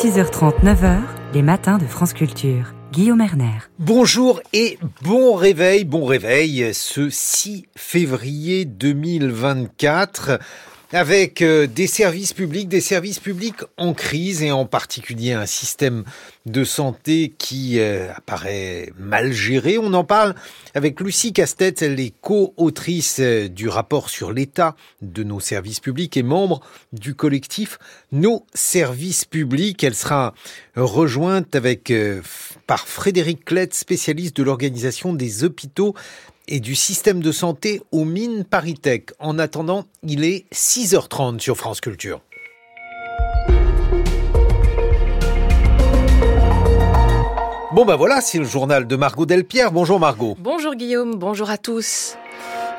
6h30, 9h, les matins de France Culture. Guillaume Erner. Bonjour et bon réveil, bon réveil ce 6 février 2024 avec euh, des services publics, des services publics en crise et en particulier un système de santé qui euh, apparaît mal géré. On en parle avec Lucie Castet, elle est co-autrice euh, du rapport sur l'état de nos services publics et membre du collectif Nos services publics. Elle sera rejointe avec par Frédéric Klett, spécialiste de l'organisation des hôpitaux et du système de santé aux mines Paritech. En attendant, il est 6h30 sur France Culture. Bon ben voilà, c'est le journal de Margot Delpierre. Bonjour Margot. Bonjour Guillaume, bonjour à tous.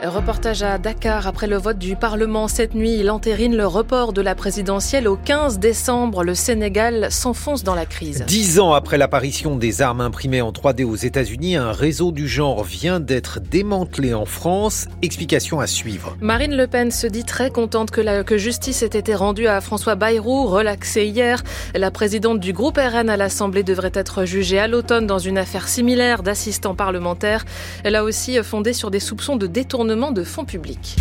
Reportage à Dakar après le vote du Parlement cette nuit. Il entérine le report de la présidentielle au 15 décembre. Le Sénégal s'enfonce dans la crise. Dix ans après l'apparition des armes imprimées en 3D aux États-Unis, un réseau du genre vient d'être démantelé en France. Explication à suivre. Marine Le Pen se dit très contente que, la, que justice ait été rendue à François Bayrou, relaxé hier. La présidente du groupe RN à l'Assemblée devrait être jugée à l'automne dans une affaire similaire d'assistant parlementaire. Elle a aussi fondé sur des soupçons de détournement de fonds publics.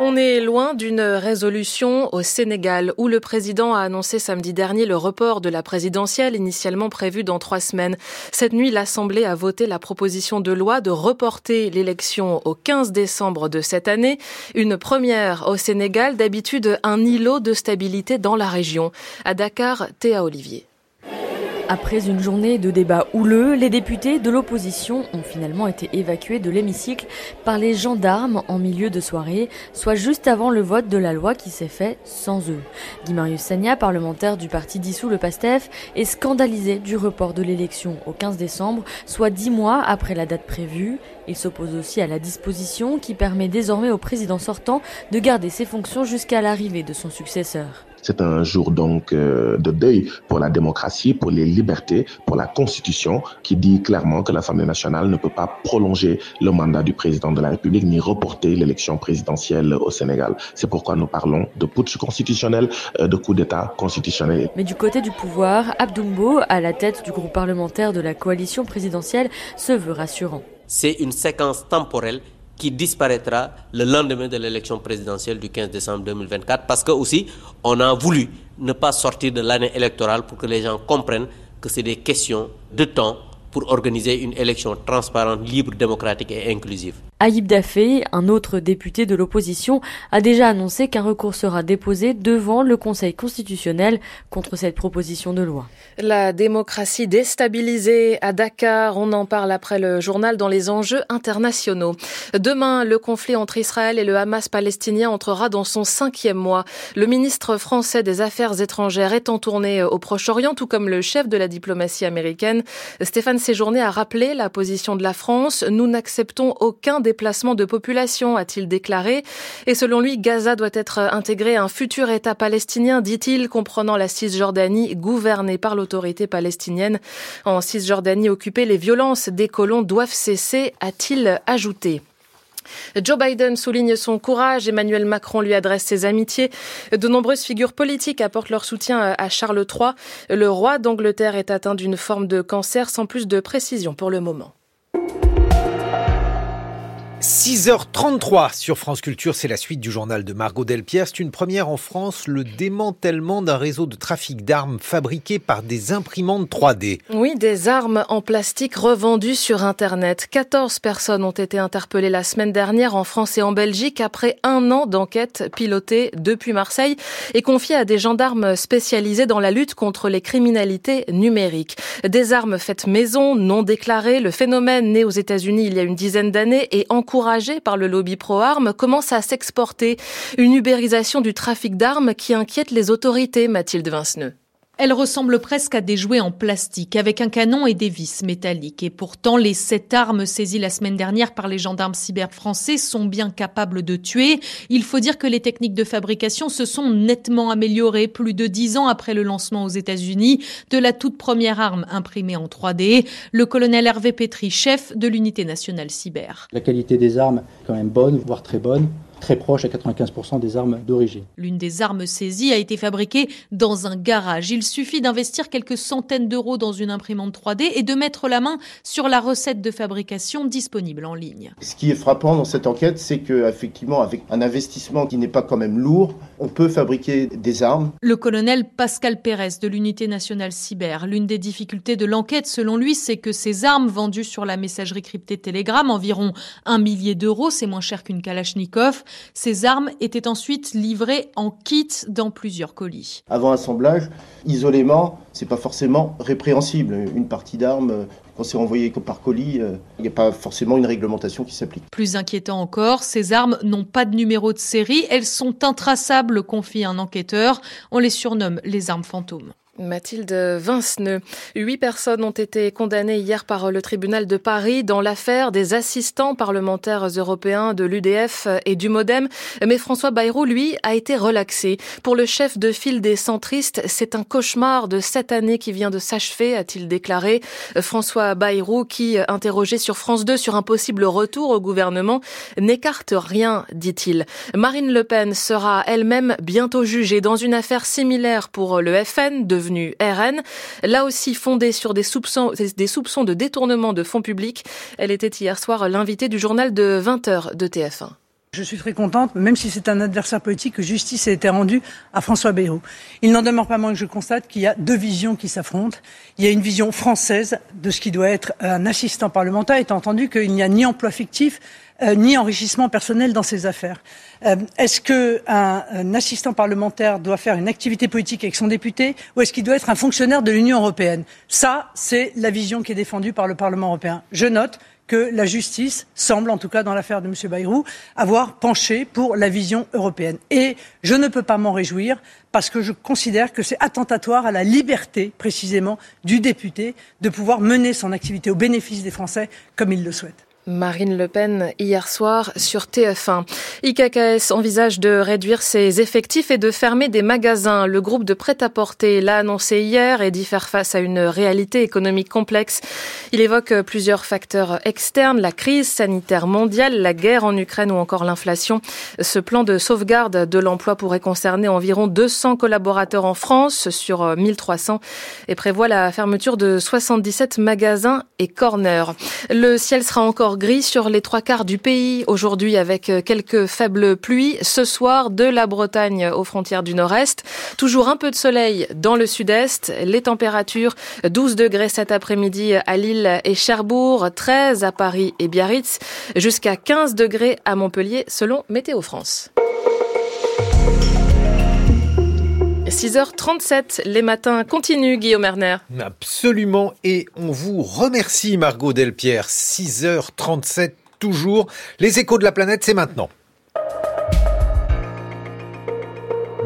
On est loin d'une résolution au Sénégal où le président a annoncé samedi dernier le report de la présidentielle initialement prévue dans trois semaines. Cette nuit, l'Assemblée a voté la proposition de loi de reporter l'élection au 15 décembre de cette année. Une première au Sénégal, d'habitude un îlot de stabilité dans la région. À Dakar, Théa Olivier. Après une journée de débats houleux, les députés de l'opposition ont finalement été évacués de l'hémicycle par les gendarmes en milieu de soirée, soit juste avant le vote de la loi qui s'est fait sans eux. Guy Marius Sagna, parlementaire du parti dissous le PASTEF, est scandalisé du report de l'élection au 15 décembre, soit dix mois après la date prévue. Il s'oppose aussi à la disposition qui permet désormais au président sortant de garder ses fonctions jusqu'à l'arrivée de son successeur. C'est un jour donc euh, de deuil pour la démocratie, pour les libertés, pour la Constitution, qui dit clairement que l'Assemblée nationale ne peut pas prolonger le mandat du président de la République ni reporter l'élection présidentielle au Sénégal. C'est pourquoi nous parlons de putsch constitutionnel, euh, de coup d'État constitutionnel. Mais du côté du pouvoir, Abdoumbo, à la tête du groupe parlementaire de la coalition présidentielle, se veut rassurant. C'est une séquence temporelle qui disparaîtra le lendemain de l'élection présidentielle du 15 décembre 2024 parce que aussi on a voulu ne pas sortir de l'année électorale pour que les gens comprennent que c'est des questions de temps pour organiser une élection transparente, libre, démocratique et inclusive. Aïb Dafé, un autre député de l'opposition, a déjà annoncé qu'un recours sera déposé devant le Conseil constitutionnel contre cette proposition de loi. La démocratie déstabilisée à Dakar, on en parle après le journal dans les enjeux internationaux. Demain, le conflit entre Israël et le Hamas palestinien entrera dans son cinquième mois. Le ministre français des Affaires étrangères est en tournée au Proche-Orient, tout comme le chef de la diplomatie américaine. Stéphane Séjourné a rappelé la position de la France. Nous n'acceptons aucun déplacement de population, a-t-il déclaré. Et selon lui, Gaza doit être intégré à un futur État palestinien, dit-il, comprenant la Cisjordanie gouvernée par l'autorité palestinienne. En Cisjordanie occupée, les violences des colons doivent cesser, a-t-il ajouté. Joe Biden souligne son courage, Emmanuel Macron lui adresse ses amitiés. De nombreuses figures politiques apportent leur soutien à Charles III. Le roi d'Angleterre est atteint d'une forme de cancer sans plus de précision pour le moment. 6h33 sur France Culture, c'est la suite du journal de Margot Delpierre. C'est une première en France, le démantèlement d'un réseau de trafic d'armes fabriqué par des imprimantes 3D. Oui, des armes en plastique revendues sur Internet. 14 personnes ont été interpellées la semaine dernière en France et en Belgique après un an d'enquête pilotée depuis Marseille et confiée à des gendarmes spécialisés dans la lutte contre les criminalités numériques. Des armes faites maison, non déclarées. Le phénomène né aux États-Unis il y a une dizaine d'années et en encouragé par le lobby pro-armes, commence à s'exporter. Une ubérisation du trafic d'armes qui inquiète les autorités, Mathilde Vinceneux. Elle ressemble presque à des jouets en plastique avec un canon et des vis métalliques. Et pourtant, les sept armes saisies la semaine dernière par les gendarmes cyber français sont bien capables de tuer. Il faut dire que les techniques de fabrication se sont nettement améliorées plus de dix ans après le lancement aux États-Unis de la toute première arme imprimée en 3D. Le colonel Hervé Petri, chef de l'unité nationale cyber. La qualité des armes quand même bonne, voire très bonne. Très proche à 95% des armes d'origine. L'une des armes saisies a été fabriquée dans un garage. Il suffit d'investir quelques centaines d'euros dans une imprimante 3D et de mettre la main sur la recette de fabrication disponible en ligne. Ce qui est frappant dans cette enquête, c'est qu'effectivement, avec un investissement qui n'est pas quand même lourd, on peut fabriquer des armes. Le colonel Pascal Pérez de l'unité nationale cyber. L'une des difficultés de l'enquête, selon lui, c'est que ces armes vendues sur la messagerie cryptée Telegram, environ un millier d'euros, c'est moins cher qu'une Kalachnikov, ces armes étaient ensuite livrées en kit dans plusieurs colis. Avant assemblage, isolément, c'est pas forcément répréhensible. Une partie d'armes, quand c'est envoyé par colis, euh, il n'y a pas forcément une réglementation qui s'applique. Plus inquiétant encore, ces armes n'ont pas de numéro de série, elles sont intraçables, confie un enquêteur. On les surnomme les armes fantômes. Mathilde Vinceneux. Huit personnes ont été condamnées hier par le tribunal de Paris dans l'affaire des assistants parlementaires européens de l'UDF et du Modem. Mais François Bayrou, lui, a été relaxé. Pour le chef de file des centristes, c'est un cauchemar de cette année qui vient de s'achever, a-t-il déclaré. François Bayrou, qui, interrogé sur France 2 sur un possible retour au gouvernement, n'écarte rien, dit-il. Marine Le Pen sera elle-même bientôt jugée dans une affaire similaire pour le FN, RN, là aussi fondée sur des soupçons, des soupçons de détournement de fonds publics. Elle était hier soir l'invitée du journal de 20h de TF1. Je suis très contente, même si c'est un adversaire politique, que justice ait été rendue à François Bayrou. Il n'en demeure pas moins que je constate qu'il y a deux visions qui s'affrontent. Il y a une vision française de ce qui doit être un assistant parlementaire, étant entendu qu'il n'y a ni emploi fictif, euh, ni enrichissement personnel dans ces affaires. Euh, est-ce qu'un un assistant parlementaire doit faire une activité politique avec son député ou est-ce qu'il doit être un fonctionnaire de l'Union européenne? Ça, c'est la vision qui est défendue par le Parlement européen. Je note que la justice semble, en tout cas dans l'affaire de M. Bayrou, avoir penché pour la vision européenne. Et je ne peux pas m'en réjouir parce que je considère que c'est attentatoire à la liberté, précisément, du député de pouvoir mener son activité au bénéfice des Français comme il le souhaite. Marine Le Pen hier soir sur TF1. IKKS envisage de réduire ses effectifs et de fermer des magasins. Le groupe de prêt-à-porter l'a annoncé hier et dit faire face à une réalité économique complexe. Il évoque plusieurs facteurs externes, la crise sanitaire mondiale, la guerre en Ukraine ou encore l'inflation. Ce plan de sauvegarde de l'emploi pourrait concerner environ 200 collaborateurs en France sur 1300 et prévoit la fermeture de 77 magasins et corners. Le ciel sera encore gris sur les trois quarts du pays aujourd'hui avec quelques faibles pluies. Ce soir, de la Bretagne aux frontières du nord-est. Toujours un peu de soleil dans le sud-est. Les températures 12 degrés cet après-midi à Lille et Cherbourg, 13 à Paris et Biarritz, jusqu'à 15 degrés à Montpellier selon Météo France. 6h37, les matins continuent, Guillaume Erner. Absolument, et on vous remercie, Margot Delpierre. 6h37, toujours. Les échos de la planète, c'est maintenant.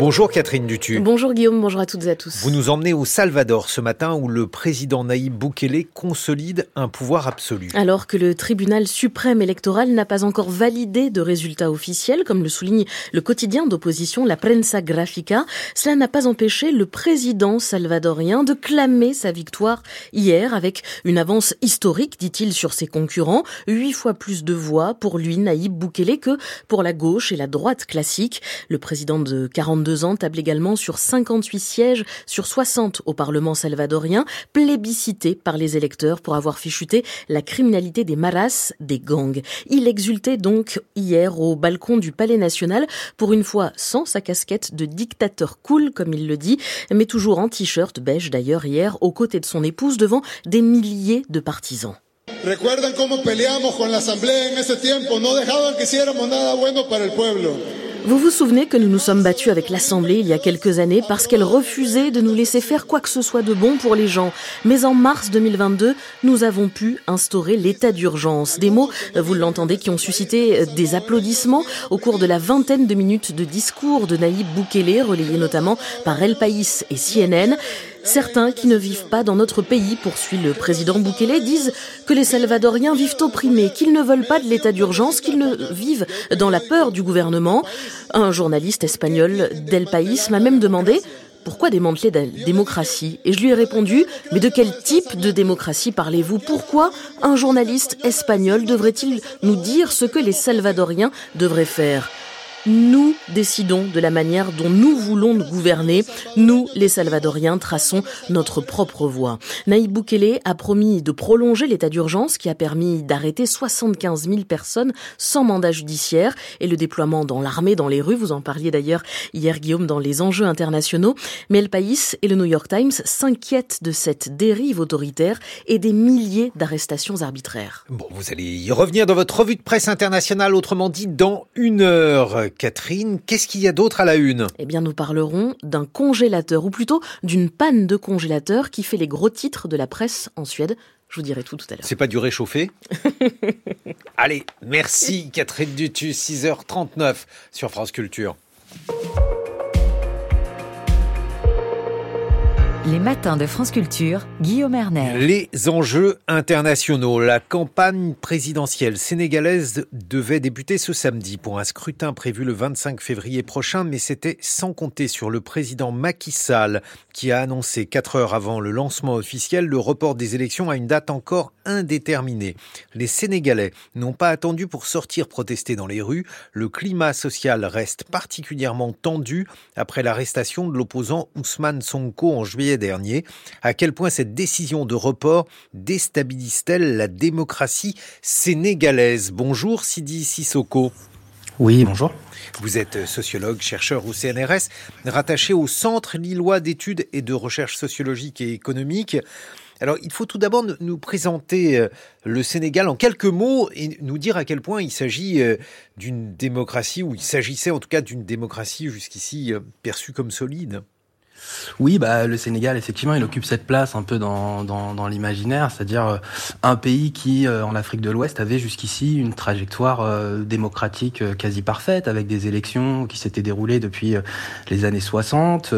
Bonjour Catherine Dutu. Bonjour Guillaume, bonjour à toutes et à tous. Vous nous emmenez au Salvador ce matin où le président Naïb Bukele consolide un pouvoir absolu. Alors que le tribunal suprême électoral n'a pas encore validé de résultats officiels, comme le souligne le quotidien d'opposition La Prensa Grafica, cela n'a pas empêché le président salvadorien de clamer sa victoire hier avec une avance historique, dit-il, sur ses concurrents, huit fois plus de voix pour lui, Naïb Bukele, que pour la gauche et la droite classique. Le président de 42 ans table également sur 58 sièges sur 60 au Parlement salvadorien, plébiscité par les électeurs pour avoir fait la criminalité des maras, des gangs. Il exultait donc hier au balcon du Palais national, pour une fois sans sa casquette de dictateur cool, comme il le dit, mais toujours en t-shirt beige d'ailleurs hier, aux côtés de son épouse devant des milliers de partisans. Recuerdan peleamos con en ese tiempo, no dejaban que nada bueno para el pueblo. Vous vous souvenez que nous nous sommes battus avec l'Assemblée il y a quelques années parce qu'elle refusait de nous laisser faire quoi que ce soit de bon pour les gens. Mais en mars 2022, nous avons pu instaurer l'état d'urgence. Des mots, vous l'entendez, qui ont suscité des applaudissements au cours de la vingtaine de minutes de discours de Naïb Boukele, relayé notamment par El País et CNN. Certains qui ne vivent pas dans notre pays, poursuit le président Boukele, disent que les Salvadoriens vivent opprimés, qu'ils ne veulent pas de l'état d'urgence, qu'ils ne vivent dans la peur du gouvernement. Un journaliste espagnol d'El País m'a même demandé pourquoi démanteler la démocratie. Et je lui ai répondu, mais de quel type de démocratie parlez-vous? Pourquoi un journaliste espagnol devrait-il nous dire ce que les Salvadoriens devraient faire? Nous décidons de la manière dont nous voulons nous gouverner. Nous, les Salvadoriens, traçons notre propre voie. Naïb Boukele a promis de prolonger l'état d'urgence qui a permis d'arrêter 75 000 personnes sans mandat judiciaire et le déploiement dans l'armée, dans les rues. Vous en parliez d'ailleurs hier, Guillaume, dans les enjeux internationaux. Mais El País et le New York Times s'inquiètent de cette dérive autoritaire et des milliers d'arrestations arbitraires. Bon, vous allez y revenir dans votre revue de presse internationale, autrement dit dans une heure. Catherine, qu'est-ce qu'il y a d'autre à la une? Eh bien, nous parlerons d'un congélateur, ou plutôt d'une panne de congélateur qui fait les gros titres de la presse en Suède. Je vous dirai tout tout à l'heure. C'est pas du réchauffé? Allez, merci Catherine Dutu, 6h39 sur France Culture. Les matins de France Culture, Guillaume Erner. Les enjeux internationaux. La campagne présidentielle sénégalaise devait débuter ce samedi pour un scrutin prévu le 25 février prochain, mais c'était sans compter sur le président Macky Sall qui a annoncé quatre heures avant le lancement officiel le report des élections à une date encore indéterminée. Les Sénégalais n'ont pas attendu pour sortir protester dans les rues. Le climat social reste particulièrement tendu après l'arrestation de l'opposant Ousmane Sonko en juillet dernier. À quel point cette décision de report déstabilise-t-elle la démocratie sénégalaise? Bonjour Sidi Sissoko. Oui, bonjour. Vous êtes sociologue, chercheur au CNRS, rattaché au Centre lillois d'études et de recherche sociologique et économique. Alors, il faut tout d'abord nous présenter euh, le Sénégal en quelques mots et nous dire à quel point il s'agit euh, d'une démocratie, ou il s'agissait en tout cas d'une démocratie jusqu'ici euh, perçue comme solide. Oui, bah, le Sénégal, effectivement, il occupe cette place un peu dans, dans, dans l'imaginaire, c'est-à-dire euh, un pays qui, euh, en Afrique de l'Ouest, avait jusqu'ici une trajectoire euh, démocratique quasi parfaite, avec des élections qui s'étaient déroulées depuis les années 60.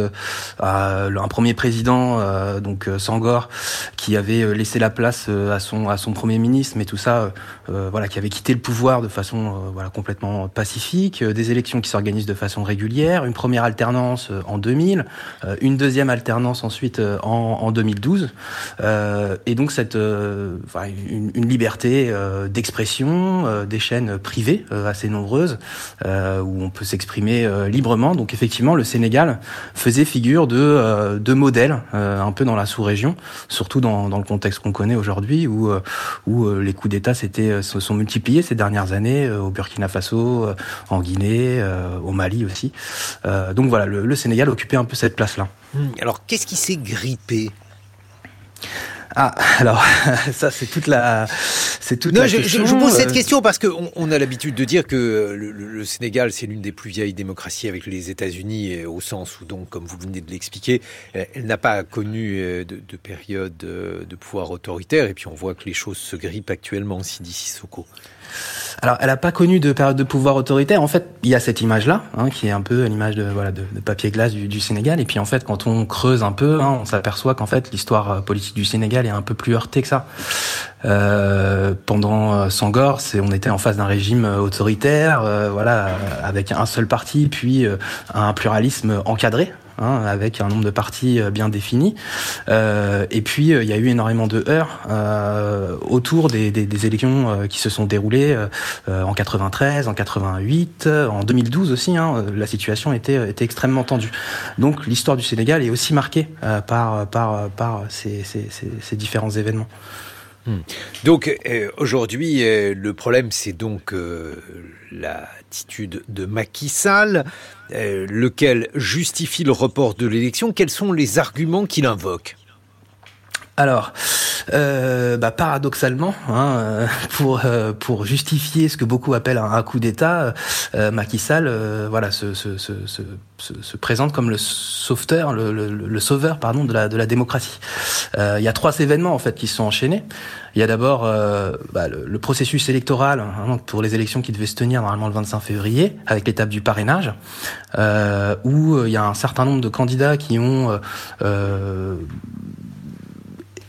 un premier président, donc Sangor, qui avait laissé la place à son, à son premier ministre, mais tout ça, voilà, qui avait quitté le pouvoir de façon voilà, complètement pacifique, des élections qui s'organisent de façon régulière, une première alternance en 2000, une deuxième alternance ensuite euh, en, en 2012, euh, et donc cette euh, une, une, liberté euh, d'expression, euh, des chaînes privées assez nombreuses où on peut s'exprimer librement. Donc effectivement, le Sénégal faisait figure de, de modèle un peu dans la sous-région, surtout dans, dans, le contexte qu'on connaît aujourd'hui, où, où les coups d'État se sont multipliés ces dernières années au Burkina Faso, en Guinée, au Mali aussi. donc voilà, le, le Sénégal occupait un peu cette place-là. Hmm. Alors, qu'est-ce qui s'est grippé? Ah, alors ça c'est toute la, c'est toute non, la je, question. Je, vous pose cette question parce qu'on on a l'habitude de dire que le, le Sénégal c'est l'une des plus vieilles démocraties avec les États-Unis, au sens où donc, comme vous venez de l'expliquer, elle n'a pas connu de, de, période de pouvoir autoritaire. Et puis on voit que les choses se grippent actuellement, Sidi Sissoko. Alors, elle n'a pas connu de période de pouvoir autoritaire. En fait, il y a cette image-là, hein, qui est un peu l'image de, voilà, de, papier glace du, Sénégal. Et puis, en fait, quand on creuse un peu, hein, on s'aperçoit qu'en fait, l'histoire politique du Sénégal est un peu plus heurtée que ça. Euh, pendant Sangor, c'est, on était en face d'un régime autoritaire, euh, voilà, avec un seul parti, puis euh, un pluralisme encadré, Hein, avec un nombre de partis bien défini. Euh, et puis il y a eu énormément de heurts euh, autour des, élections euh, qui se sont déroulées en 93, en 88, en 2012 aussi. Hein, la situation était, extrêmement tendue. Donc l'histoire du Sénégal est aussi marquée par, ces, différents événements. Hmm. Donc euh, aujourd'hui, euh, le problème, c'est donc euh, de Macky Sall, lequel justifie le report de l'élection. Quels sont les arguments qu'il invoque? Alors, euh, bah, paradoxalement, hein, pour euh, pour justifier ce que beaucoup appellent un, coup d'État, euh, Macky Sall, euh, voilà, se, se, se, se, présente comme le sauveteur, le, le, sauveur, pardon, de la de la démocratie. Euh, il y a trois événements en fait qui se sont enchaînés. Il y a d'abord bah, le, le, processus électoral hein, pour les élections qui devaient se tenir normalement le 25 février, avec l'étape du parrainage, où il y a un certain nombre de candidats qui ont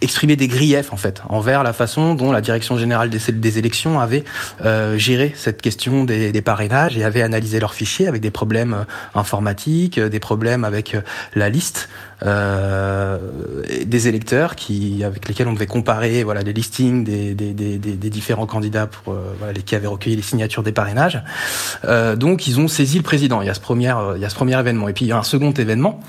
exprimé des griefs en fait envers la façon dont la direction générale des, élections avait euh, géré cette question des, parrainages et avait analysé leurs fichiers avec des problèmes informatiques, des problèmes avec la liste. euh, des électeurs qui avec lesquels on devait comparer voilà les listings des, des, des, des différents candidats pour euh, voilà, les qui avaient recueilli les signatures des parrainages. Euh, donc ils ont saisi le président. Il y a ce premier il y a ce premier événement et puis il y a un second événement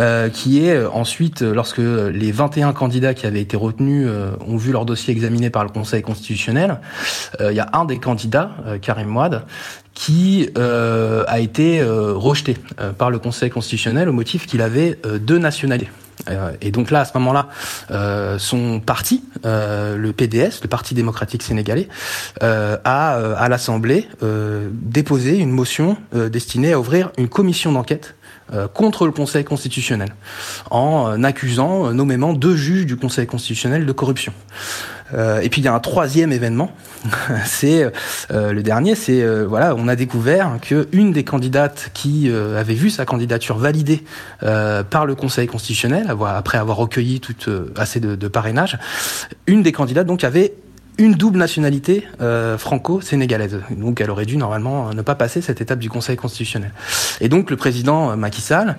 euh, qui est euh, ensuite lorsque les 21 candidats qui avaient été retenus ont vu leur dossier examiné par le Conseil constitutionnel. il y a un des candidats Karim Mouad qui euh, a été euh, rejeté euh, par le Conseil constitutionnel au motif qu'il avait deux nationalités. Et donc là, à ce moment-là, son parti, le PDS, le Parti démocratique sénégalais, a à l'Assemblée déposé une motion destinée à ouvrir une commission d'enquête contre le Conseil constitutionnel, en accusant nommément deux juges du Conseil constitutionnel de corruption. Euh, et puis il y a un troisième événement, c'est euh, le dernier, c'est euh, voilà, on a découvert que une des candidates qui avait vu sa candidature validée par le Conseil constitutionnel, après avoir recueilli assez de, de parrainage, une des candidates donc avait une double nationalité franco-sénégalaise. Donc elle aurait dû normalement ne pas passer cette étape du Conseil constitutionnel. Et donc le président Macky Sall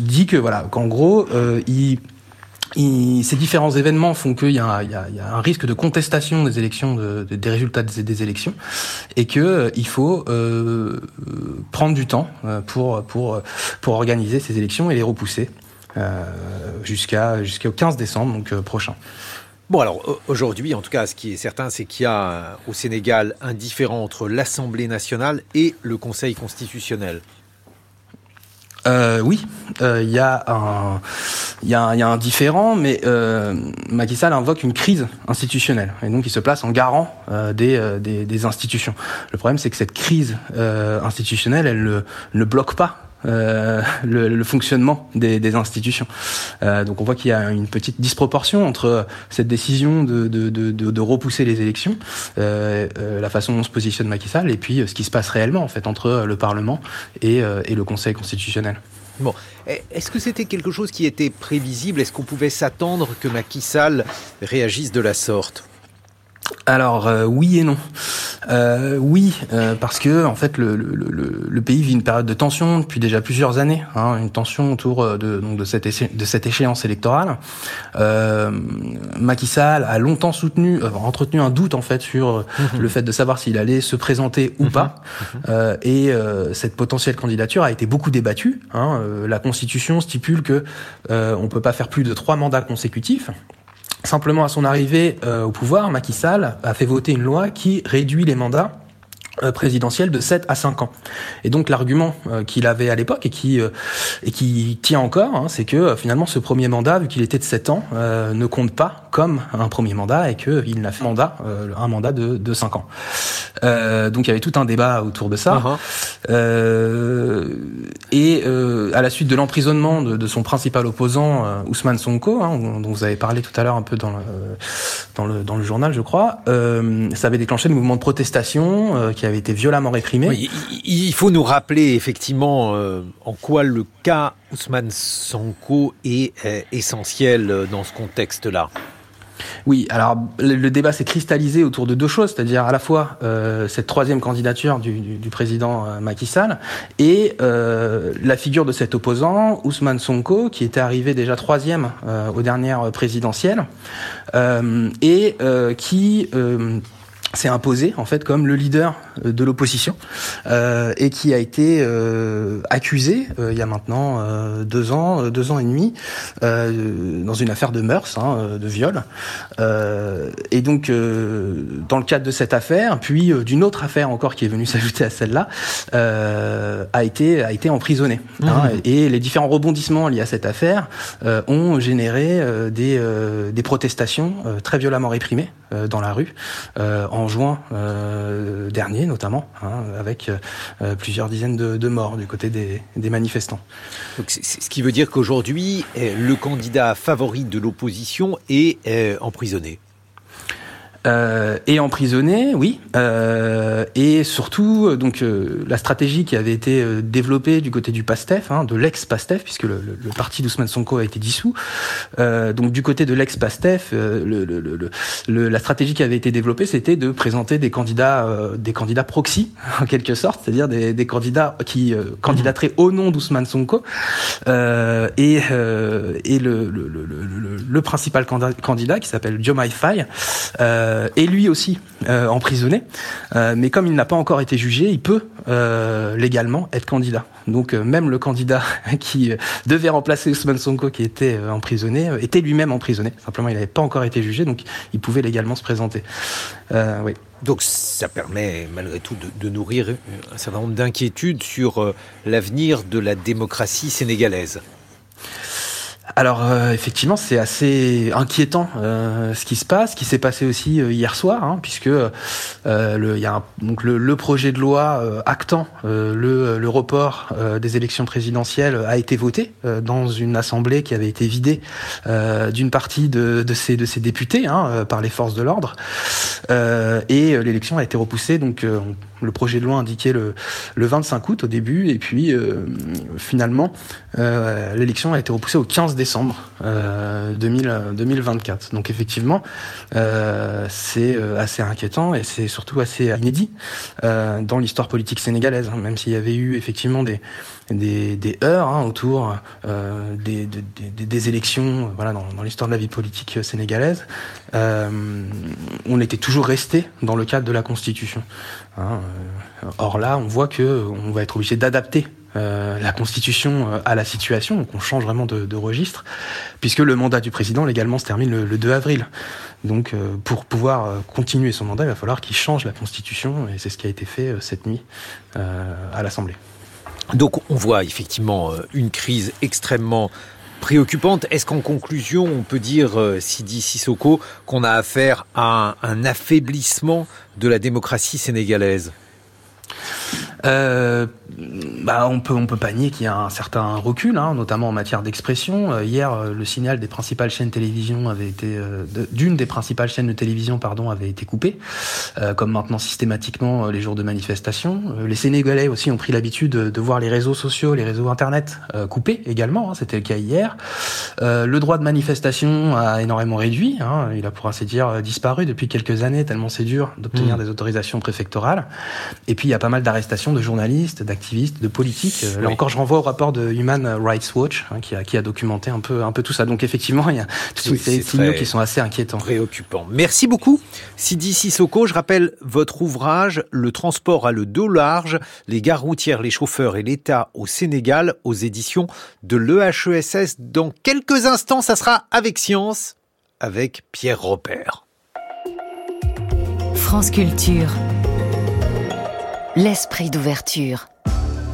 dit que voilà, qu'en gros, il ces différents événements font qu'il y, y, y, a un risque de contestation des élections, de, des résultats des, élections, et que euh, il faut euh, prendre du temps euh, pour pour pour organiser ces élections et les repousser euh, jusqu'à jusqu'au 15 décembre donc euh, prochain. Bon alors aujourd'hui, en tout cas, ce qui est certain, c'est qu'il y a au Sénégal un différent entre l'Assemblée nationale et le Conseil constitutionnel. Euh, oui, il euh, y, a un, y, a, un différent, mais euh, Macky Sall invoque une crise institutionnelle. Et donc il se place en garant euh, des, euh, des, institutions. Le problème, c'est que cette crise institutionnelle, elle ne, bloque pas euh, le, le, fonctionnement des, institutions. Euh, donc on voit qu'il y a une petite disproportion entre cette décision de, de, de, repousser les élections, euh, euh, la façon dont se positionne Macky Sall, et puis ce qui se passe réellement en fait entre le Parlement et, et le Conseil constitutionnel. Bon, est-ce que c'était quelque chose qui était prévisible? Est-ce qu'on pouvait s'attendre que Macky Sall réagisse de la sorte? Alors euh, oui et non. Euh, oui, euh, parce que en fait le, le, le, le, pays vit une période de tension depuis déjà plusieurs années, hein, une tension autour de, donc de, cette, de cette échéance électorale. Euh, Macky Sall a longtemps soutenu, entretenu un doute en fait sur mmh. le fait de savoir s'il allait se présenter ou mmh. pas, mmh. et cette potentielle candidature a été beaucoup débattue. Hein. la Constitution stipule que on peut pas faire plus de trois mandats consécutifs. Simplement, à son arrivée euh, au pouvoir, Macky Sall a fait voter une loi qui réduit les mandats euh, présidentielle de 7 à 5 ans. Et donc l'argument euh, qu'il avait à l'époque et qui et qui tient encore, hein, c'est que finalement ce premier mandat, vu qu'il était de 7 ans, ne compte pas comme un premier mandat et qu'il n'a fait mandat un mandat de, de 5 ans. donc il y avait tout un débat autour de ça. Uh -huh. et à la suite de l'emprisonnement de, de, son principal opposant, Ousmane Sonko, hein, dont vous avez parlé tout à l'heure un peu dans le, dans le, dans le journal, je crois, ça avait déclenché le mouvement de protestation qui avait été violemment réprimé. Oui, il faut nous rappeler effectivement euh, en quoi le cas Ousmane Sonko est euh, essentiel euh, dans ce contexte-là. Oui, alors le, débat s'est cristallisé autour de deux choses, c'est-à-dire à la fois euh, cette troisième candidature du, du, du président euh, Macky Sall et euh, la figure de cet opposant, Ousmane Sonko, qui était arrivé déjà troisième euh, aux dernières présidentielles et qui s'est imposé en fait comme le leader euh, de l'opposition euh, et qui a été euh, accusé euh, il y a maintenant euh, deux ans, deux ans et demi, dans une affaire de mœurs, hein, de viol. et donc, dans le cadre de cette affaire, puis d'une autre affaire encore qui est venue s'ajouter à celle-là, a été a été emprisonné. Mmh. Hein, et les différents rebondissements liés à cette affaire ont généré des des protestations très violemment réprimées dans la rue en juin dernier notamment, hein, avec euh, plusieurs dizaines de, morts du côté des, manifestants. Ce qui veut dire qu'aujourd'hui, euh, le candidat favori de l'opposition est euh, emprisonné. Euh, et emprisonné, oui. Euh, et surtout, donc la stratégie qui avait été développée du côté du PASTEF, hein, de l'ex-PASTEF, puisque le, le, parti d'Ousmane Sonko a été dissous. donc du côté de l'ex-PASTEF, le, la stratégie qui avait été développée, c'était de présenter des candidats, des candidats proxy, en quelque sorte, c'est-à-dire des, des, candidats qui candidateraient au nom d'Ousmane Sonko. et et le, le, le, le, principal candidat, qui s'appelle Jomai Fai, euh, est lui aussi euh, emprisonné. Euh, mais comme il n'a pas encore été jugé, il peut euh, légalement être candidat. Donc euh, même le candidat qui devait remplacer Ousmane Sonko, qui était emprisonné, était lui-même emprisonné. Simplement, il n'avait pas encore été jugé, donc il pouvait légalement se présenter. Donc ça permet malgré tout de, de nourrir un certain nombre d'inquiétudes sur l'avenir de la démocratie sénégalaise. Alors euh, effectivement, c'est assez inquiétant euh, ce qui se passe, ce qui s'est passé aussi euh, hier soir, hein, puisque le, projet de loi actant le, report des élections présidentielles a été voté dans une assemblée qui avait été vidée d'une partie de, ces députés hein, par les forces de l'ordre, et l'élection a été repoussée. Donc le projet de loi indiquait le, le 25 août au début, et puis finalement l'élection a été repoussée au 15 décembre 2024. Euh, Donc effectivement, euh, c'est euh, assez inquiétant et c'est surtout assez inédit dans l'histoire politique sénégalaise, hein, même s'il y avait eu effectivement des, des, heurts hein, autour des, élections voilà, dans l'histoire de la vie politique sénégalaise. on était toujours resté dans le cadre de la Constitution. Hein, or là, on voit que on va être obligé d'adapter euh, la Constitution euh, à la situation, donc on change vraiment de, registre, puisque le mandat du président légalement se termine le, 2 avril. Donc euh, pour pouvoir continuer son mandat, il va falloir qu'il change la Constitution, et c'est ce qui a été fait cette nuit à l'Assemblée. Donc on voit effectivement une crise extrêmement préoccupante. Est-ce qu'en conclusion, on peut dire, Sidi Sissoko, qu'on a affaire à un affaiblissement de la démocratie sénégalaise? Euh, bah, on peut on peut pas nier qu'il y a un certain recul, hein, notamment en matière d'expression. Euh, hier, euh, le signal des principales chaînes télévision avait été d'une des principales chaînes de télévision, pardon, avait été coupé, comme maintenant systématiquement les jours de manifestation. les Sénégalais aussi ont pris l'habitude de, voir les réseaux sociaux, les réseaux internet coupés également. Hein, C'était le cas hier. le droit de manifestation a énormément réduit. Hein, il a pour ainsi dire disparu depuis quelques années, tellement c'est dur d'obtenir mmh. des autorisations préfectorales. Et puis il y a pas mal d'arrestations de journalistes, d'activistes, de politiques. Là encore, je renvoie au rapport de Human Rights Watch hein, qui, a, qui a documenté un peu, un peu tout ça. Donc effectivement, il y a tous ces signaux qui sont assez inquiétants. Préoccupants. Merci beaucoup, Sidi Sissoko. Je rappelle votre ouvrage Le transport à le dos large, les gares routières, les chauffeurs et l'État au Sénégal, aux éditions de l'EHESS. Dans quelques instants, ça sera avec Science, avec Pierre Robert. France Culture l'esprit d'ouverture.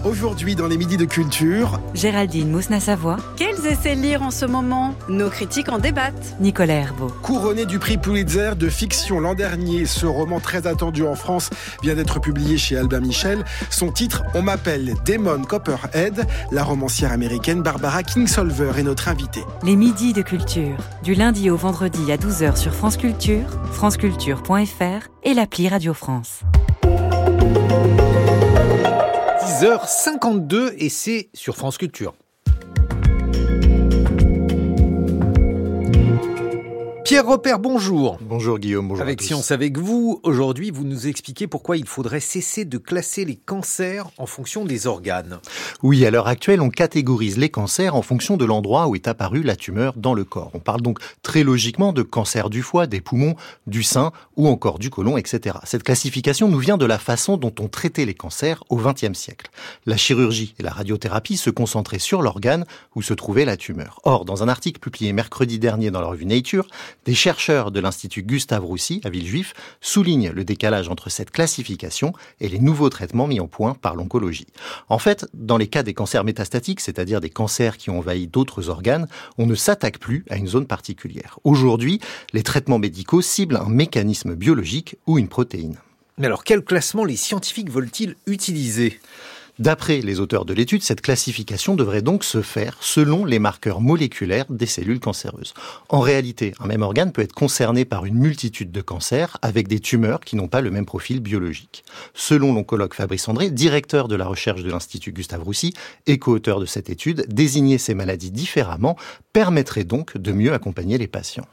Aujourd'hui, dans les Midis de Culture, Géraldine Mousna-Savoie. Quels essais lire en ce moment? Nos critiques en débattent. Nicolas Herbeau. Couronné du prix Pulitzer de fiction l'an dernier, ce roman très attendu en France vient d'être publié chez Albin Michel. Son titre, On m'appelle Damon Copperhead. La romancière américaine Barbara Kingsolver est notre invitée. Les Midis de Culture, du lundi au vendredi à 12h sur France Culture, franceculture.fr et l'appli Radio France. 10h52 et c'est sur France Culture. Pierre Repère, bonjour. Bonjour Guillaume, bonjour. Avec Science avec vous, aujourd'hui vous nous expliquez pourquoi il faudrait cesser de classer les cancers en fonction des organes. Oui, à l'heure actuelle, on catégorise les cancers en fonction de l'endroit où est apparue la tumeur dans le corps. On parle donc très logiquement de cancer du foie, des poumons, du sein ou encore du côlon, etc. Cette classification nous vient de la façon dont on traitait les cancers au XXe siècle. La chirurgie et la radiothérapie se concentraient sur l'organe où se trouvait la tumeur. Or, dans un article publié mercredi dernier dans la revue Nature, des chercheurs de l'Institut Gustave Roussy à Villejuif soulignent le décalage entre cette classification et les nouveaux traitements mis en point par l'oncologie. En fait, dans les cas des cancers métastatiques, c'est-à-dire des cancers qui ont envahi d'autres organes, on ne s'attaque plus à une zone particulière. Aujourd'hui, les traitements médicaux ciblent un mécanisme biologique ou une protéine. Mais alors, quel classement les scientifiques veulent-ils utiliser? D'après les auteurs de l'étude, cette classification devrait donc se faire selon les marqueurs moléculaires des cellules cancéreuses. En réalité, un même organe peut être concerné par une multitude de cancers avec des tumeurs qui n'ont pas le même profil biologique. Selon l'oncologue Fabrice André, directeur de la recherche de l'Institut Gustave Roussy et co-auteur de cette étude, désigner ces maladies différemment permettrait donc de mieux accompagner les patients.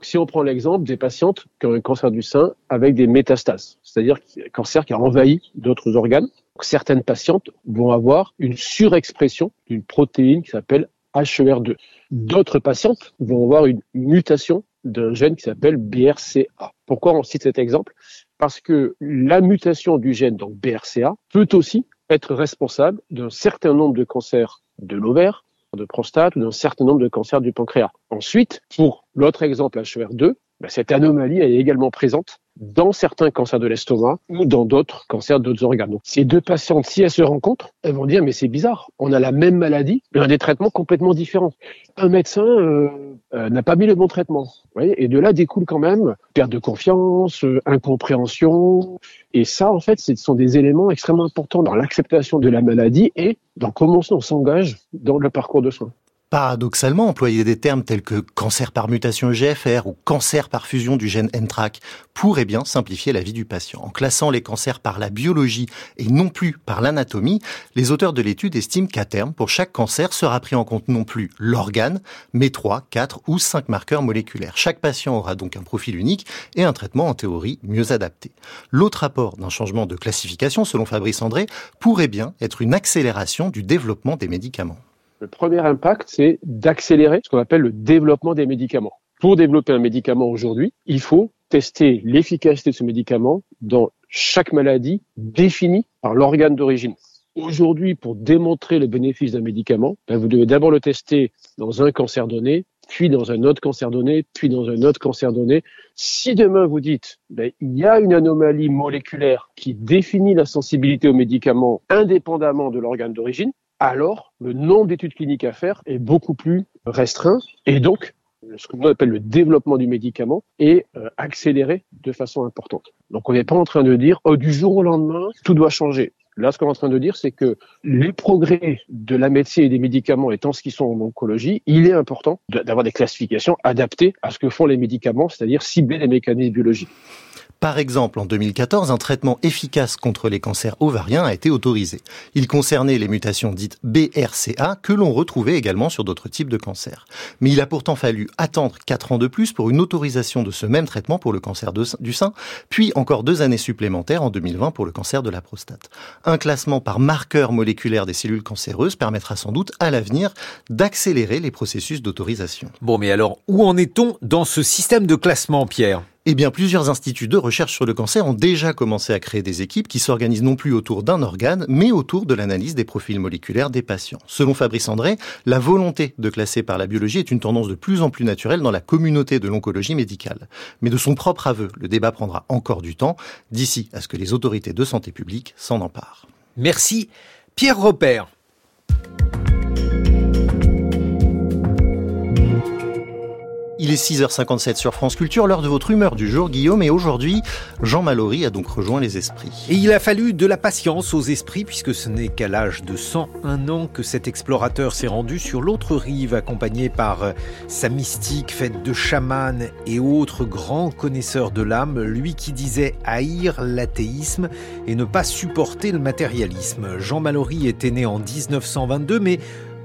Si on prend l'exemple des patientes qui ont un cancer du sein avec des métastases, c'est-à-dire un cancer qui a envahi d'autres organes, certaines patientes vont avoir une surexpression d'une protéine qui s'appelle HER2. D'autres patientes vont avoir une mutation d'un gène qui s'appelle BRCA. Pourquoi on cite cet exemple? Parce que la mutation du gène donc BRCA peut aussi être responsable d'un certain nombre de cancers de l'ovaire, de prostate ou d'un certain nombre de cancers du pancréas. Ensuite, pour l'autre exemple HER2, ben, cette anomalie est également présente dans certains cancers de l'estomac ou dans d'autres cancers d'autres organes. Donc, ces deux patientes, si elles se rencontrent, elles vont dire mais c'est bizarre, on a la même maladie, mais on a des traitements complètement différents. Un médecin euh, euh, n'a pas mis le bon traitement. Et de là découle quand même perte de confiance, euh, incompréhension. Et ça, en fait, ce sont des éléments extrêmement importants dans l'acceptation de la maladie et dans comment on s'engage dans le parcours de soins. Paradoxalement, employer des termes tels que cancer par mutation EGFR ou cancer par fusion du gène NTRAC pourrait bien simplifier la vie du patient. En classant les cancers par la biologie et non plus par l'anatomie, les auteurs de l'étude estiment qu'à terme, pour chaque cancer sera pris en compte non plus l'organe, mais 3, 4 ou 5 marqueurs moléculaires. Chaque patient aura donc un profil unique et un traitement en théorie mieux adapté. L'autre apport d'un changement de classification, selon Fabrice André, pourrait bien être une accélération du développement des médicaments. Le premier impact, c'est d'accélérer ce qu'on appelle le développement des médicaments. Pour développer un médicament aujourd'hui, il faut tester l'efficacité de ce médicament dans chaque maladie définie par l'organe d'origine. Aujourd'hui, pour démontrer le bénéfice d'un médicament, ben, vous devez d'abord le tester dans un cancer donné, puis dans un autre cancer donné, puis dans un autre cancer donné. Si demain vous dites, ben, il y a une anomalie moléculaire qui définit la sensibilité au médicament indépendamment de l'organe d'origine, alors le nombre d'études cliniques à faire est beaucoup plus restreint et donc ce qu'on appelle le développement du médicament est euh, accéléré de façon importante. Donc on n'est pas en train de dire oh, du jour au lendemain tout doit changer. Là, ce qu'on est en train de dire, c'est que les progrès de la médecine et des médicaments étant ce qu'ils sont en oncologie, il est important d'avoir des classifications adaptées à ce que font les médicaments, c'est-à-dire cibler les mécanismes biologiques. Par exemple, en 2014, un traitement efficace contre les cancers ovariens a été autorisé. Il concernait les mutations dites BRCA que l'on retrouvait également sur d'autres types de cancers. Mais il a pourtant fallu attendre 4 ans de plus pour une autorisation de ce même traitement pour le cancer du sein, puis encore deux années supplémentaires en 2020 pour le cancer de la prostate. Un classement par marqueur moléculaire des cellules cancéreuses permettra sans doute à l'avenir d'accélérer les processus d'autorisation. Bon, mais alors, où en est-on dans ce système de classement, Pierre? Eh bien, plusieurs instituts de recherche sur le cancer ont déjà commencé à créer des équipes qui s'organisent non plus autour d'un organe, mais autour de l'analyse des profils moléculaires des patients. Selon Fabrice André, la volonté de classer par la biologie est une tendance de plus en plus naturelle dans la communauté de l'oncologie médicale. Mais de son propre aveu, le débat prendra encore du temps, d'ici à ce que les autorités de santé publique s'en emparent. Merci. Pierre Repère. Il est 6h57 sur France Culture, l'heure de votre humeur du jour, Guillaume, et aujourd'hui, Jean Mallory a donc rejoint les esprits. Et il a fallu de la patience aux esprits, puisque ce n'est qu'à l'âge de 101 ans que cet explorateur s'est rendu sur l'autre rive, accompagné par sa mystique faite de chamans et autres grands connaisseurs de l'âme, lui qui disait haïr l'athéisme et ne pas supporter le matérialisme. Jean Mallory était né en 1922, mais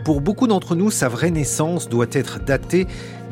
pour beaucoup d'entre nous, sa vraie naissance doit être datée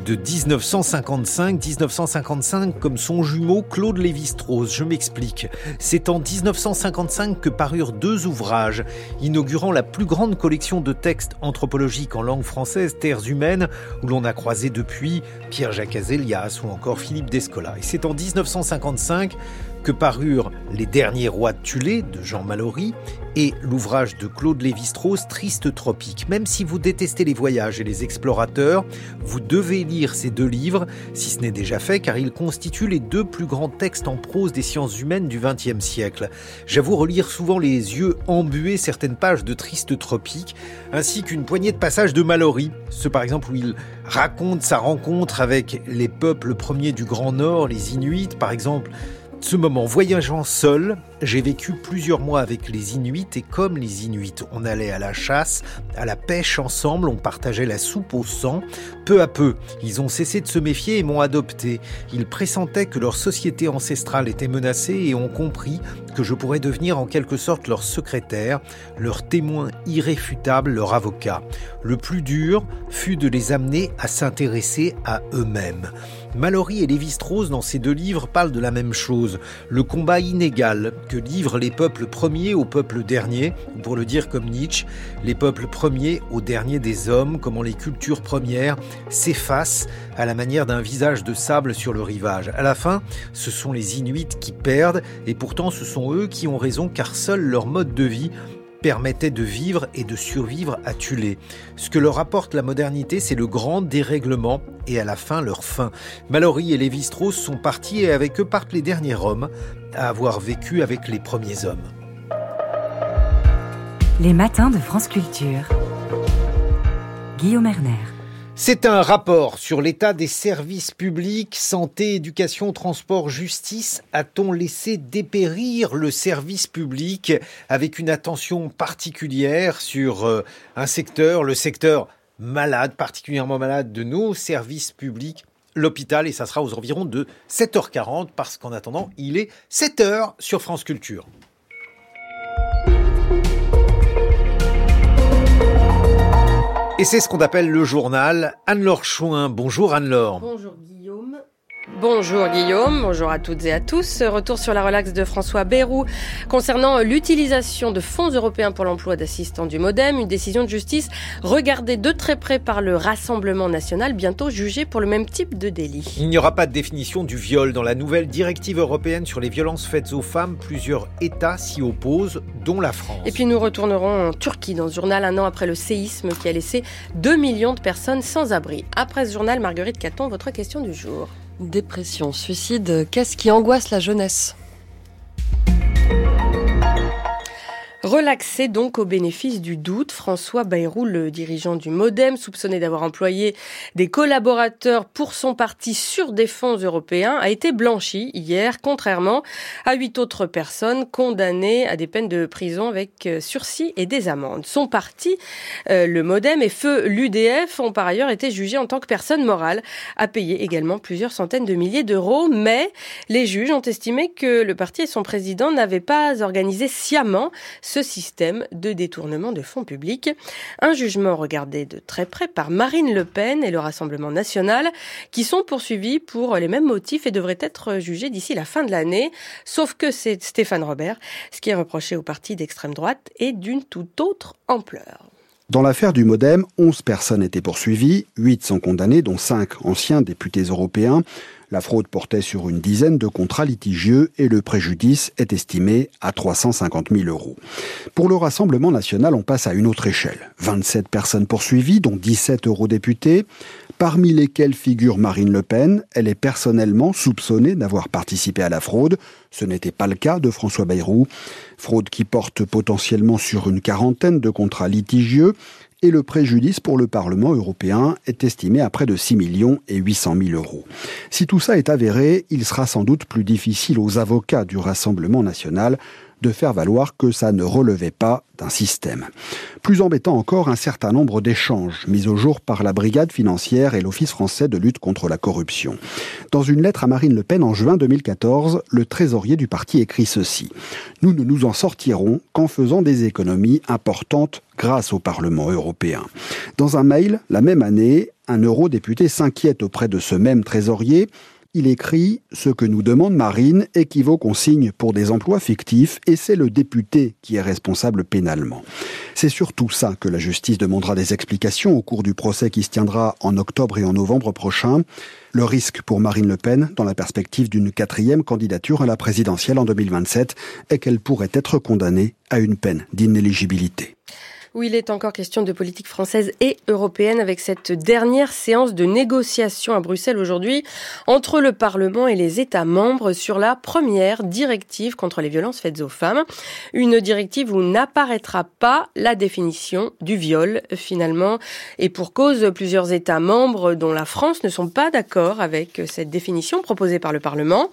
de 1955-1955 comme son jumeau Claude Lévi-Strauss. Je m'explique. C'est en 1955 que parurent deux ouvrages inaugurant la plus grande collection de textes anthropologiques en langue française, Terres humaines, où l'on a croisé depuis Pierre-Jacques Azélias ou encore Philippe Descola. Et c'est en 1955 que parurent Les derniers rois Tulé de Jean Mallory et l'ouvrage de Claude Lévi-Strauss Triste Tropique. Même si vous détestez les voyages et les explorateurs, vous devez lire ces deux livres, si ce n'est déjà fait, car ils constituent les deux plus grands textes en prose des sciences humaines du XXe siècle. J'avoue relire souvent les yeux embués certaines pages de Triste Tropique, ainsi qu'une poignée de passages de Mallory, ce par exemple où il raconte sa rencontre avec les peuples premiers du Grand Nord, les Inuits par exemple, ce moment voyageant seul j'ai vécu plusieurs mois avec les Inuits et comme les Inuits, on allait à la chasse, à la pêche ensemble, on partageait la soupe au sang. Peu à peu, ils ont cessé de se méfier et m'ont adopté. Ils pressentaient que leur société ancestrale était menacée et ont compris que je pourrais devenir en quelque sorte leur secrétaire, leur témoin irréfutable, leur avocat. Le plus dur fut de les amener à s'intéresser à eux-mêmes. Mallory et Lévi-Strauss, dans ces deux livres, parlent de la même chose, le combat inégal que livrent les peuples premiers aux peuples derniers, pour le dire comme Nietzsche, les peuples premiers aux derniers des hommes, comment les cultures premières s'effacent à la manière d'un visage de sable sur le rivage. À la fin, ce sont les Inuits qui perdent, et pourtant ce sont eux qui ont raison car seul leur mode de vie permettait de vivre et de survivre à Tulé. Ce que leur apporte la modernité, c'est le grand dérèglement et à la fin leur fin. Mallory et Lévi-Strauss sont partis et avec eux partent les derniers hommes à avoir vécu avec les premiers hommes. Les matins de France Culture. Guillaume Erner. C'est un rapport sur l'état des services publics, santé, éducation, transport, justice. A-t-on laissé dépérir le service public avec une attention particulière sur euh, un secteur, le secteur malade, particulièrement malade de nos services publics? L'hôpital et ça sera aux environs de 7h40 parce qu'en attendant, il est 7h sur France Culture. Et c'est ce qu'on appelle le journal. Anne-Laure Chouin. Bonjour Anne-Laure. Bonjour Guillaume. Bonjour Guillaume, bonjour à toutes et à tous. Retour sur la relaxe de François Bayrou concernant l'utilisation de fonds européens pour l'emploi d'assistants du Modem, une décision de justice regardée de très près par le Rassemblement national, bientôt jugé pour le même type de délit. Il n'y aura pas de définition du viol dans la nouvelle directive européenne sur les violences faites aux femmes. Plusieurs États s'y opposent, dont la France. Et puis nous retournerons en Turquie dans ce journal un an après le séisme qui a laissé 2 millions de personnes sans abri. Après ce journal, Marguerite Caton, votre question du jour. Dépression, suicide, qu'est-ce qui angoisse la jeunesse? Relaxé donc au bénéfice du doute, François Bayrou, le dirigeant du Modem, soupçonné d'avoir employé des collaborateurs pour son parti sur des fonds européens, a été blanchi hier, contrairement à huit autres personnes condamnées à des peines de prison avec euh, sursis et des amendes. Son parti, euh, le Modem et Feu l'UDF, ont par ailleurs été jugés en tant que personne morale, à payer également plusieurs centaines de milliers d'euros, mais les juges ont estimé que le parti et son président n'avaient pas organisé sciemment ce système de détournement de fonds publics. Un jugement regardé de très près par Marine Le Pen et le Rassemblement national, qui sont poursuivis pour les mêmes motifs et devraient être jugés d'ici la fin de l'année. Sauf que c'est Stéphane Robert, ce qui est reproché au parti d'extrême droite est d'une toute autre ampleur. Dans l'affaire du Modem, 11 personnes étaient poursuivies, 8 sont condamnées, dont 5 anciens députés européens. La fraude portait sur une dizaine de contrats litigieux et le préjudice est estimé à 350 000 euros. Pour le Rassemblement national, on passe à une autre échelle. 27 personnes poursuivies, dont 17 eurodéputés, parmi lesquels figure Marine Le Pen. Elle est personnellement soupçonnée d'avoir participé à la fraude. Ce n'était pas le cas de François Bayrou. Fraude qui porte potentiellement sur une quarantaine de contrats litigieux et le préjudice pour le Parlement européen est estimé à près de 6 millions et 800 000 euros. Si tout ça est avéré, il sera sans doute plus difficile aux avocats du Rassemblement national de faire valoir que ça ne relevait pas d'un système. Plus embêtant encore, un certain nombre d'échanges mis au jour par la Brigade financière et l'Office français de lutte contre la corruption. Dans une lettre à Marine Le Pen en juin 2014, le trésorier du parti écrit ceci. Nous ne nous en sortirons qu'en faisant des économies importantes grâce au Parlement européen. Dans un mail, la même année, un eurodéputé s'inquiète auprès de ce même trésorier il écrit Ce que nous demande Marine équivaut qu'on signe pour des emplois fictifs et c'est le député qui est responsable pénalement. C'est surtout ça que la justice demandera des explications au cours du procès qui se tiendra en octobre et en novembre prochain. Le risque pour Marine Le Pen, dans la perspective d'une quatrième candidature à la présidentielle en 2027, est qu'elle pourrait être condamnée à une peine d'inéligibilité. Où il est encore question de politique française et européenne avec cette dernière séance de négociation à Bruxelles aujourd'hui entre le Parlement et les États membres sur la première directive contre les violences faites aux femmes. Une directive où n'apparaîtra pas la définition du viol finalement et pour cause plusieurs États membres dont la France ne sont pas d'accord avec cette définition proposée par le Parlement.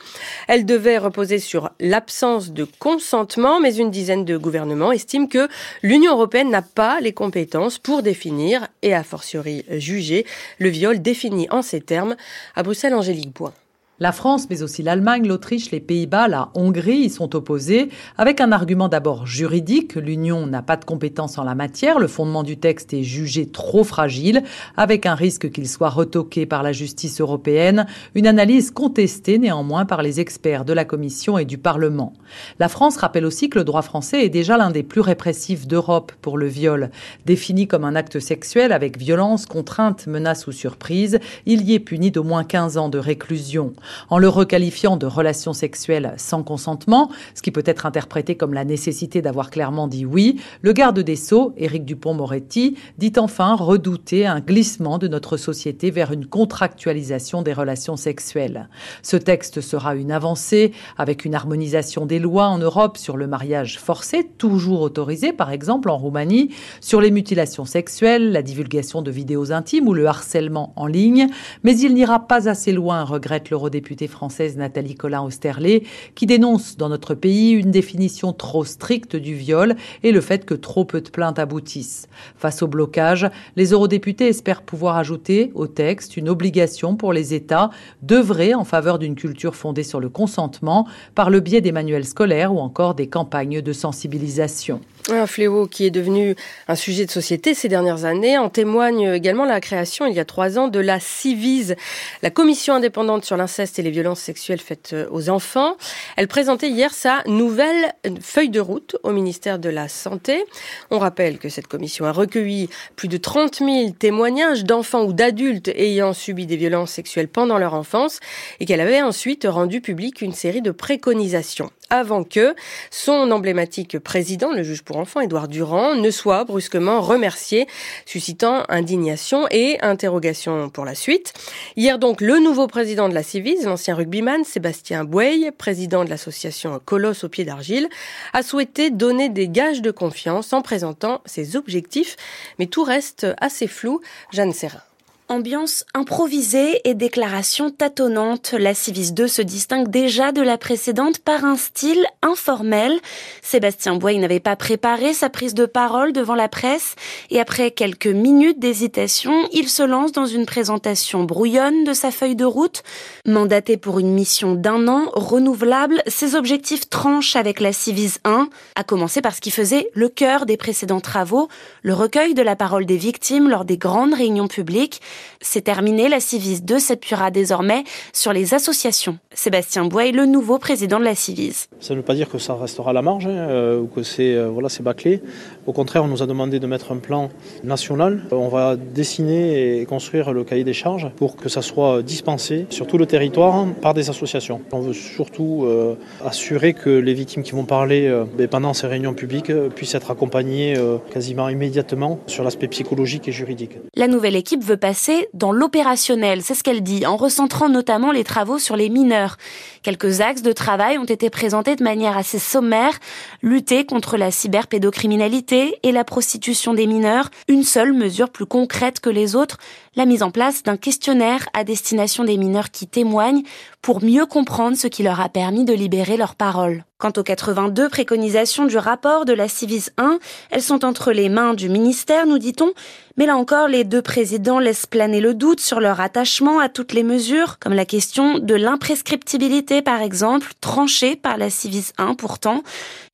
Elle devait reposer sur l'absence de consentement mais une dizaine de gouvernements estiment que l'Union européenne n'a pas les compétences pour définir et a fortiori juger le viol défini en ces termes. À Bruxelles, Angélique Bois. La France, mais aussi l'Allemagne, l'Autriche, les Pays-Bas, la Hongrie y sont opposés, avec un argument d'abord juridique. L'Union n'a pas de compétences en la matière. Le fondement du texte est jugé trop fragile, avec un risque qu'il soit retoqué par la justice européenne. Une analyse contestée néanmoins par les experts de la Commission et du Parlement. La France rappelle aussi que le droit français est déjà l'un des plus répressifs d'Europe pour le viol. Défini comme un acte sexuel avec violence, contrainte, menace ou surprise, il y est puni d'au moins 15 ans de réclusion en le requalifiant de relation sexuelle sans consentement, ce qui peut être interprété comme la nécessité d'avoir clairement dit oui, le garde des Sceaux, Éric Dupont-Moretti, dit enfin redouter un glissement de notre société vers une contractualisation des relations sexuelles. Ce texte sera une avancée avec une harmonisation des lois en Europe sur le mariage forcé, toujours autorisé par exemple en Roumanie, sur les mutilations sexuelles, la divulgation de vidéos intimes ou le harcèlement en ligne, mais il n'ira pas assez loin, regrette l'eurodéputé députée française Nathalie Collin-Osterlé, qui dénonce dans notre pays une définition trop stricte du viol et le fait que trop peu de plaintes aboutissent. Face au blocage, les eurodéputés espèrent pouvoir ajouter au texte une obligation pour les États d'œuvrer en faveur d'une culture fondée sur le consentement par le biais des manuels scolaires ou encore des campagnes de sensibilisation. Un fléau qui est devenu un sujet de société ces dernières années. En témoigne également la création, il y a trois ans, de la CIVIS, la commission indépendante sur l'inceste et les violences sexuelles faites euh, aux enfants. Elle présentait hier sa nouvelle feuille de route au ministère de la Santé. On rappelle que cette commission a recueilli plus de 30 000 témoignages d'enfants ou d'adultes ayant subi des violences sexuelles pendant leur enfance et qu'elle avait ensuite rendu publique une série de préconisations avant que son emblématique président, le juge pour enfants, Édouard Durand, ne soit brusquement remercié, suscitant indignation et interrogation pour la suite. Hier donc, le nouveau président de la Civise, l'ancien rugbyman Sébastien Bouey, président de l'association Colosse au pied d'argile, a souhaité donner des gages de confiance en présentant ses objectifs, mais tout reste assez flou. Jeanne Serrin. Ambiance improvisée et déclaration tâtonnante, la Civis 2 se distingue déjà de la précédente par un style informel. Sébastien Bois n'avait pas préparé sa prise de parole devant la presse et après quelques minutes d'hésitation, il se lance dans une présentation brouillonne de sa feuille de route. Mandaté pour une mission d'un an, renouvelable, ses objectifs tranchent avec la Civis 1, à commencer par ce qui faisait le cœur des précédents travaux, le recueil de la parole des victimes lors des grandes réunions publiques. C'est terminé, la Civise 2 s'appuiera désormais sur les associations. Sébastien Bois le nouveau président de la Civise. Ça ne veut pas dire que ça restera à la marge hein, euh, ou que c'est euh, voilà, c'est bâclé. Au contraire, on nous a demandé de mettre un plan national. On va dessiner et construire le cahier des charges pour que ça soit dispensé sur tout le territoire par des associations. On veut surtout euh, assurer que les victimes qui vont parler ben, pendant ces réunions publiques puissent être accompagnées quasiment immédiatement sur l'aspect psychologique et juridique. La nouvelle équipe veut passer dans l'opérationnel, c'est ce qu'elle dit, en recentrant notamment les travaux sur les mineurs. Quelques axes de travail ont été présentés de manière assez sommaire. Lutter contre la cyberpédocriminalité et la prostitution des mineurs. Une seule mesure plus concrète que les autres, la mise en place d'un questionnaire à destination des mineurs qui témoignent pour mieux comprendre ce qui leur a permis de libérer leurs paroles. Quant aux 82 préconisations du rapport de la Civis 1, elles sont entre les mains du ministère, nous dit-on, mais là encore, les deux présidents laissent planer le doute sur leur attachement à toutes les mesures, comme la question de l'imprescriptibilité par exemple, tranchée par la Civis 1 pourtant.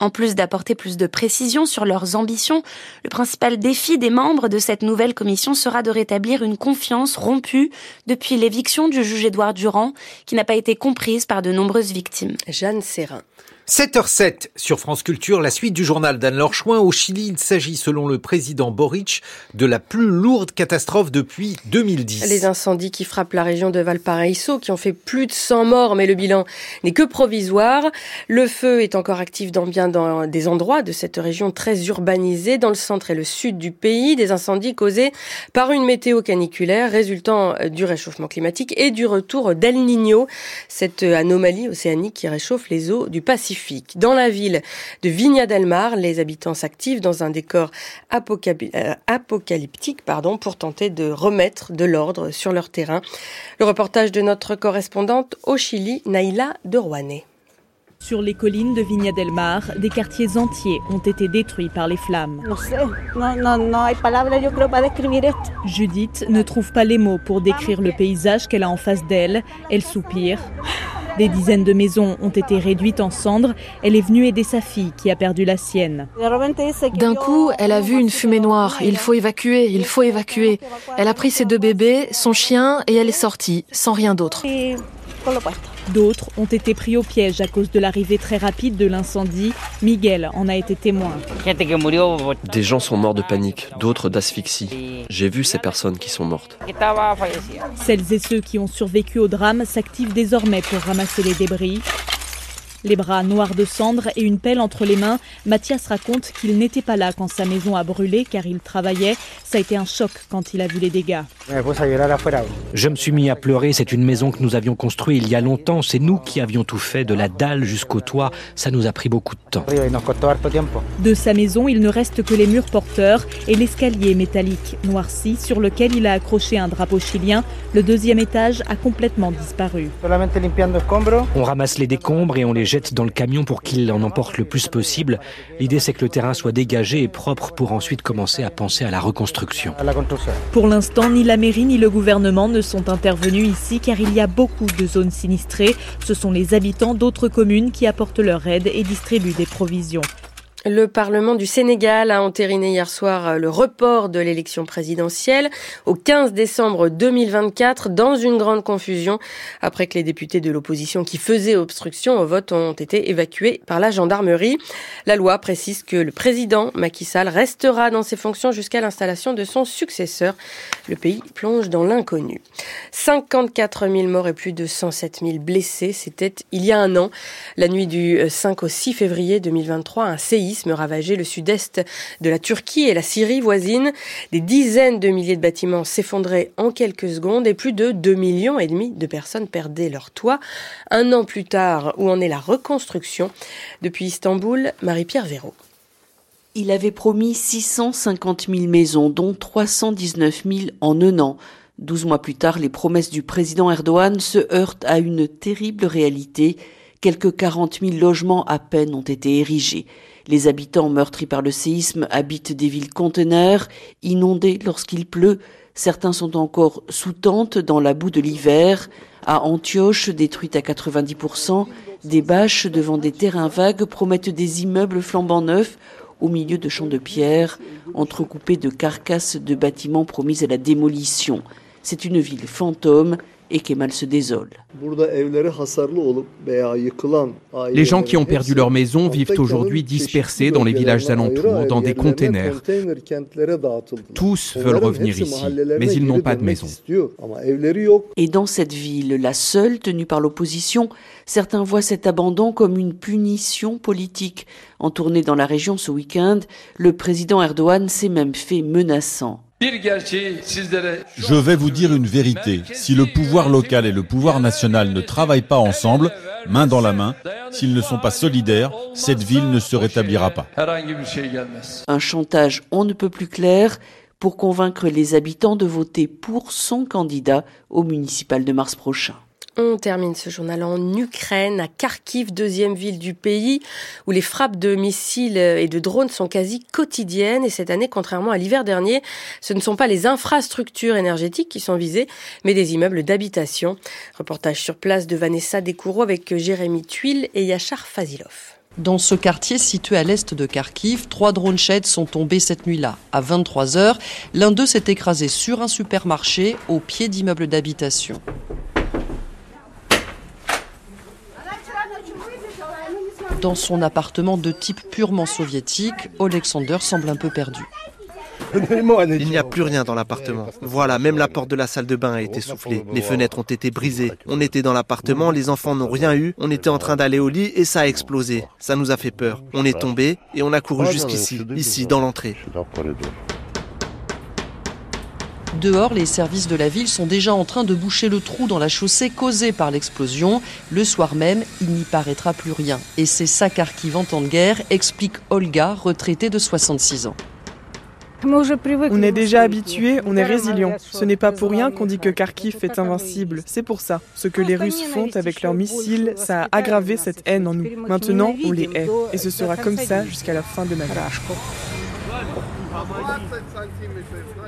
En plus d'apporter plus de précision sur leurs ambitions, le principal défi des membres de cette nouvelle commission sera de rétablir une confiance rompue depuis l'éviction du juge Édouard Durand, qui n'a pas été comprise par de nombreuses victimes. Jeanne Serrin. 7h07 sur France Culture, la suite du journal d'Anne-Laure Chouin. Au Chili, il s'agit, selon le président Boric, de la plus lourde catastrophe depuis 2010. Les incendies qui frappent la région de Valparaiso, qui ont fait plus de 100 morts, mais le bilan n'est que provisoire. Le feu est encore actif dans bien des endroits de cette région très urbanisée, dans le centre et le sud du pays. Des incendies causés par une météo caniculaire résultant du réchauffement climatique et du retour d'El Niño, cette anomalie océanique qui réchauffe les eaux du Pacifique. Dans la ville de Vigna del Mar, les habitants s'activent dans un décor euh, apocalyptique pour tenter de remettre de l'ordre sur leur terrain. Le reportage de notre correspondante au Chili, Naïla de Rouanet. Sur les collines de Vigna del Mar, des quartiers entiers ont été détruits par les flammes. Judith ne trouve pas les mots pour décrire le paysage qu'elle a en face d'elle. Elle soupire. Des dizaines de maisons ont été réduites en cendres. Elle est venue aider sa fille qui a perdu la sienne. D'un coup, elle a vu une fumée noire. Il faut évacuer, il faut évacuer. Elle a pris ses deux bébés, son chien et elle est sortie, sans rien d'autre. D'autres ont été pris au piège à cause de l'arrivée très rapide de l'incendie. Miguel en a été témoin. Des gens sont morts de panique, d'autres d'asphyxie. J'ai vu ces personnes qui sont mortes. Celles et ceux qui ont survécu au drame s'activent désormais pour ramasser les débris. Les bras noirs de cendre et une pelle entre les mains, Mathias raconte qu'il n'était pas là quand sa maison a brûlé car il travaillait. Ça a été un choc quand il a vu les dégâts. Je me suis mis à pleurer. C'est une maison que nous avions construite il y a longtemps. C'est nous qui avions tout fait, de la dalle jusqu'au toit. Ça nous a pris beaucoup de temps. De sa maison, il ne reste que les murs porteurs et l'escalier métallique noirci sur lequel il a accroché un drapeau chilien. Le deuxième étage a complètement disparu. On ramasse les décombres et on les dans le camion pour qu'il en emporte le plus possible. L'idée, c'est que le terrain soit dégagé et propre pour ensuite commencer à penser à la reconstruction. Pour l'instant, ni la mairie ni le gouvernement ne sont intervenus ici car il y a beaucoup de zones sinistrées. Ce sont les habitants d'autres communes qui apportent leur aide et distribuent des provisions. Le Parlement du Sénégal a entériné hier soir euh, le report de l'élection présidentielle au 15 décembre 2024 dans une grande confusion après que les députés de l'opposition qui faisaient obstruction au vote ont été évacués par la gendarmerie. La loi précise que le président Macky Sall restera dans ses fonctions jusqu'à l'installation de son successeur. Le pays plonge dans l'inconnu. 54 000 morts et plus de 107 000 blessés, c'était il y a un an, la nuit du 5 au 6 février 2023, un séisme me ravageait le sud-est de la Turquie et la Syrie voisine. Des dizaines de milliers de bâtiments s'effondraient en quelques secondes et plus de 2 millions et demi de personnes perdaient leur toit. Un an plus tard, où en est la reconstruction Depuis Istanbul, Marie-Pierre Véraud. Il avait promis 650 000 maisons, dont 319 000 en un an. Douze mois plus tard, les promesses du président Erdogan se heurtent à une terrible réalité. Quelques 40 000 logements à peine ont été érigés. Les habitants meurtris par le séisme habitent des villes conteneurs, inondées lorsqu'il pleut. Certains sont encore sous tente dans la boue de l'hiver. À Antioche, détruite à 90%, des bâches devant des terrains vagues promettent des immeubles flambant neufs au milieu de champs de pierre, entrecoupés de carcasses de bâtiments promis à la démolition. C'est une ville fantôme et Kemal se désole. Les gens qui ont perdu leur maison vivent aujourd'hui dispersés dans les villages alentours, dans des containers. Tous veulent revenir ici, mais ils n'ont pas de maison. Et dans cette ville, la seule tenue par l'opposition, certains voient cet abandon comme une punition politique. En tournée dans la région ce week-end, le président Erdogan s'est même fait menaçant. Je vais vous dire une vérité. Si le pouvoir local et le pouvoir national ne travaillent pas ensemble, main dans la main, s'ils ne sont pas solidaires, cette ville ne se rétablira pas. Un chantage on ne peut plus clair pour convaincre les habitants de voter pour son candidat au municipal de mars prochain. On termine ce journal en Ukraine, à Kharkiv, deuxième ville du pays, où les frappes de missiles et de drones sont quasi quotidiennes. Et cette année, contrairement à l'hiver dernier, ce ne sont pas les infrastructures énergétiques qui sont visées, mais des immeubles d'habitation. Reportage sur place de Vanessa Descoureaux avec Jérémy Tuile et Yachar Fazilov. Dans ce quartier situé à l'est de Kharkiv, trois drones sheds sont tombés cette nuit-là. À 23 heures, l'un d'eux s'est écrasé sur un supermarché au pied d'immeubles d'habitation. Dans son appartement de type purement soviétique, Alexander semble un peu perdu. Il n'y a plus rien dans l'appartement. Voilà, même la porte de la salle de bain a été soufflée. Les fenêtres ont été brisées. On était dans l'appartement, les enfants n'ont rien eu. On était en train d'aller au lit et ça a explosé. Ça nous a fait peur. On est tombé et on a couru jusqu'ici, ici, dans l'entrée. Dehors, les services de la ville sont déjà en train de boucher le trou dans la chaussée causée par l'explosion. Le soir même, il n'y paraîtra plus rien. Et c'est ça Kharkiv en temps de guerre, explique Olga, retraitée de 66 ans. On est déjà habitué, on est résilient. Ce n'est pas pour rien qu'on dit que Kharkiv est invincible. C'est pour ça. Ce que les Russes font avec leurs missiles, ça a aggravé cette haine en nous. Maintenant, on les hait. Et ce sera comme ça jusqu'à la fin de ma vie.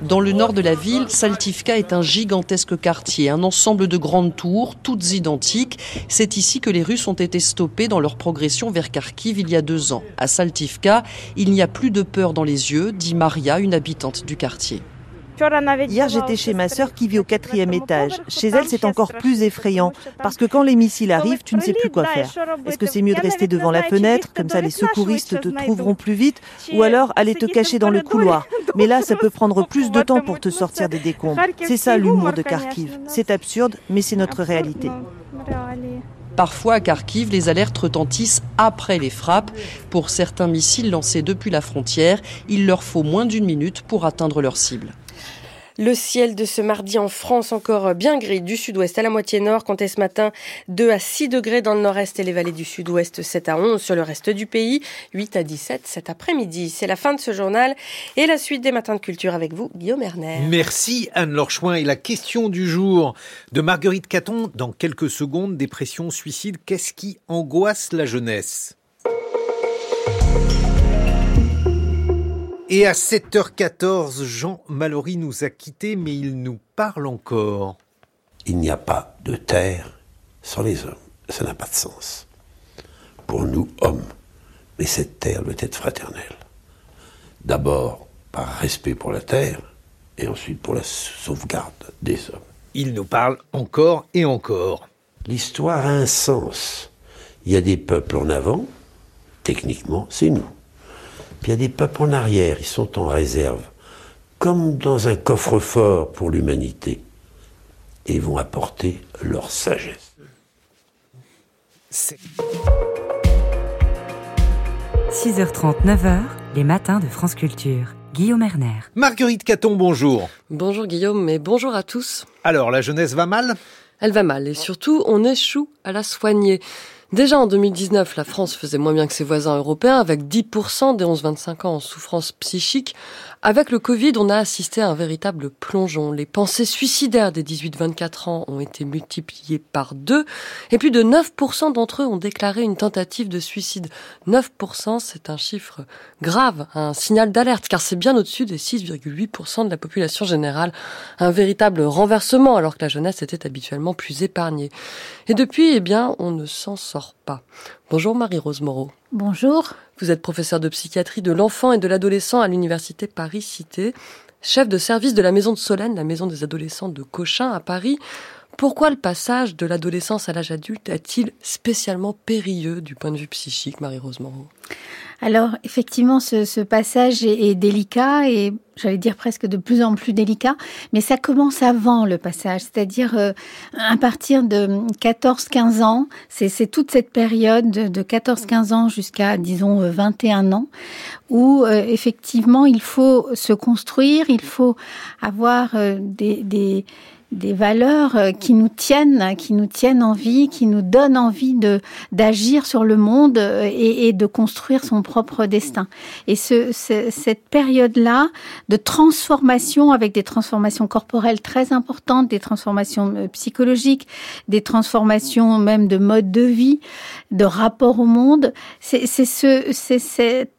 Dans le nord de la ville, Saltivka est un gigantesque quartier, un ensemble de grandes tours, toutes identiques. C'est ici que les Russes ont été stoppés dans leur progression vers Kharkiv il y a deux ans. À Saltivka, il n'y a plus de peur dans les yeux, dit Maria, une habitante du quartier. Hier, j'étais chez ma sœur qui vit au quatrième étage. Chez elle, c'est encore plus effrayant parce que quand les missiles arrivent, tu ne sais plus quoi faire. Est-ce que c'est mieux de rester devant la fenêtre, comme ça les secouristes te trouveront plus vite, ou alors aller te cacher dans le couloir? Mais là, ça peut prendre plus de temps pour te sortir des décombres. C'est ça l'humour de Kharkiv. C'est absurde, mais c'est notre réalité. Parfois, à Kharkiv, les alertes retentissent après les frappes. Pour certains missiles lancés depuis la frontière, il leur faut moins d'une minute pour atteindre leur cible. Le ciel de ce mardi en France encore bien gris du sud-ouest à la moitié nord, comptait ce matin 2 à 6 degrés dans le nord-est et les vallées du sud-ouest, 7 à 11 sur le reste du pays, 8 à 17 cet après-midi. C'est la fin de ce journal et la suite des matins de culture avec vous, Guillaume Erner. Merci Anne-Laure Chouin et la question du jour de Marguerite Caton dans quelques secondes, dépression, suicide, qu'est-ce qui angoisse la jeunesse? Et à 7h14, Jean Mallory nous a quittés, mais il nous parle encore. Il n'y a pas de terre sans les hommes. Ça n'a pas de sens. Pour nous, hommes. Mais cette terre doit être fraternelle. D'abord par respect pour la terre, et ensuite pour la sauvegarde des hommes. Il nous parle encore et encore. L'histoire a un sens. Il y a des peuples en avant, techniquement, c'est nous. Puis il y a des peuples en arrière, ils sont en réserve, comme dans un coffre-fort pour l'humanité, et vont apporter leur sagesse. 6h30, 9h, les matins de France Culture. Guillaume Erner. Marguerite Caton, bonjour. Bonjour Guillaume, mais bonjour à tous. Alors, la jeunesse va mal? Elle va mal, et surtout, on échoue à la soigner. Déjà en 2019, la France faisait moins bien que ses voisins européens, avec 10% des 11-25 ans en souffrance psychique. Avec le Covid, on a assisté à un véritable plongeon. Les pensées suicidaires des 18-24 ans ont été multipliées par deux, et plus de 9% d'entre eux ont déclaré une tentative de suicide. 9%, c'est un chiffre grave, un signal d'alerte, car c'est bien au-dessus des 6,8% de la population générale. Un véritable renversement, alors que la jeunesse était habituellement plus épargnée. Et depuis, eh bien, on ne s'en sort pas. Bonjour Marie-Rose Moreau. Bonjour. Vous êtes professeure de psychiatrie de l'enfant et de l'adolescent à l'université Paris-Cité, chef de service de la maison de Solène, la maison des adolescents de Cochin à Paris. Pourquoi le passage de l'adolescence à l'âge adulte est-il spécialement périlleux du point de vue psychique, Marie-Rose Moreau? Alors effectivement, ce, passage est, délicat et j'allais dire presque de plus en plus délicat, mais ça commence avant le passage, c'est-à-dire euh, à partir de 14-15 ans, c'est toute cette période de 14-15 ans jusqu'à disons 21 ans, où euh, effectivement il faut se construire, il faut avoir euh, des des valeurs euh, qui nous tiennent, qui nous tiennent en vie, qui nous donnent envie de d'agir sur le monde euh, et, et, de construire son propre destin. Et ce, ce, cette période-là de transformation, avec des transformations corporelles très importantes, des transformations euh, psychologiques, des transformations même de mode de vie, de rapport au monde, c'est ce, c'est cette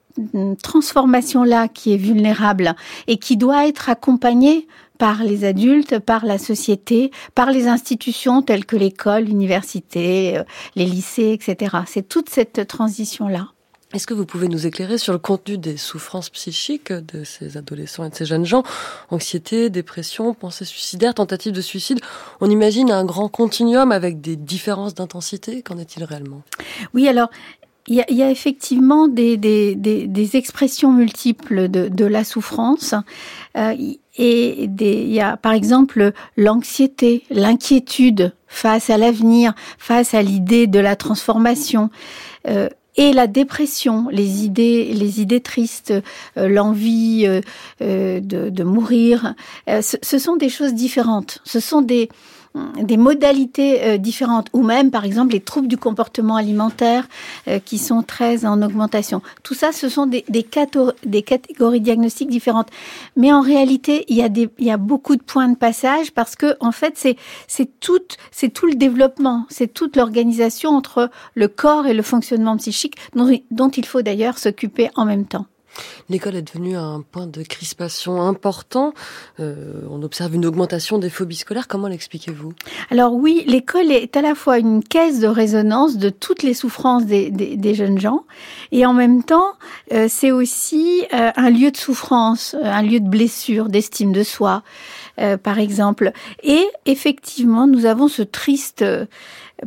transformation-là qui est vulnérable et qui doit être accompagnée par les adultes, par la société, par les institutions telles que l'école, l'université, euh, les lycées, etc. C'est toute cette transition-là. Est-ce que vous pouvez nous éclairer sur le contenu des souffrances psychiques de ces adolescents et de ces jeunes gens? Anxiété, dépression, pensée suicidaire, tentative de suicide. On imagine un grand continuum avec des différences d'intensité. Qu'en est-il réellement? Oui, alors il y, a effectivement des, des, des, expressions multiples de, de la souffrance. Euh, et il y a par exemple l'anxiété, l'inquiétude face à l'avenir, face à l'idée de la transformation. Euh, et la dépression, les idées, les idées tristes, euh, l'envie euh, euh, de, de, mourir, ce, ce, sont des choses différentes. Ce sont des des modalités euh, différentes, ou même par exemple les troubles du comportement alimentaire euh, qui sont très en augmentation. Tout ça, ce sont des, des, des, catégories diagnostiques différentes. Mais en réalité, il y a, des, il y a beaucoup de points de passage parce que en fait, c'est tout, c'est tout le développement, c'est toute l'organisation entre le corps et le fonctionnement psychique dont il faut d'ailleurs s'occuper en même temps. L'école est devenue un point de crispation important. Euh, on observe une augmentation des phobies scolaires. Comment l'expliquez-vous? Alors oui, l'école est à la fois une caisse de résonance de toutes les souffrances des, des, des jeunes gens, et en même temps, euh, c'est aussi euh, un lieu de souffrance, euh, un lieu de blessure, d'estime de soi, euh, par exemple. Et effectivement, nous avons ce triste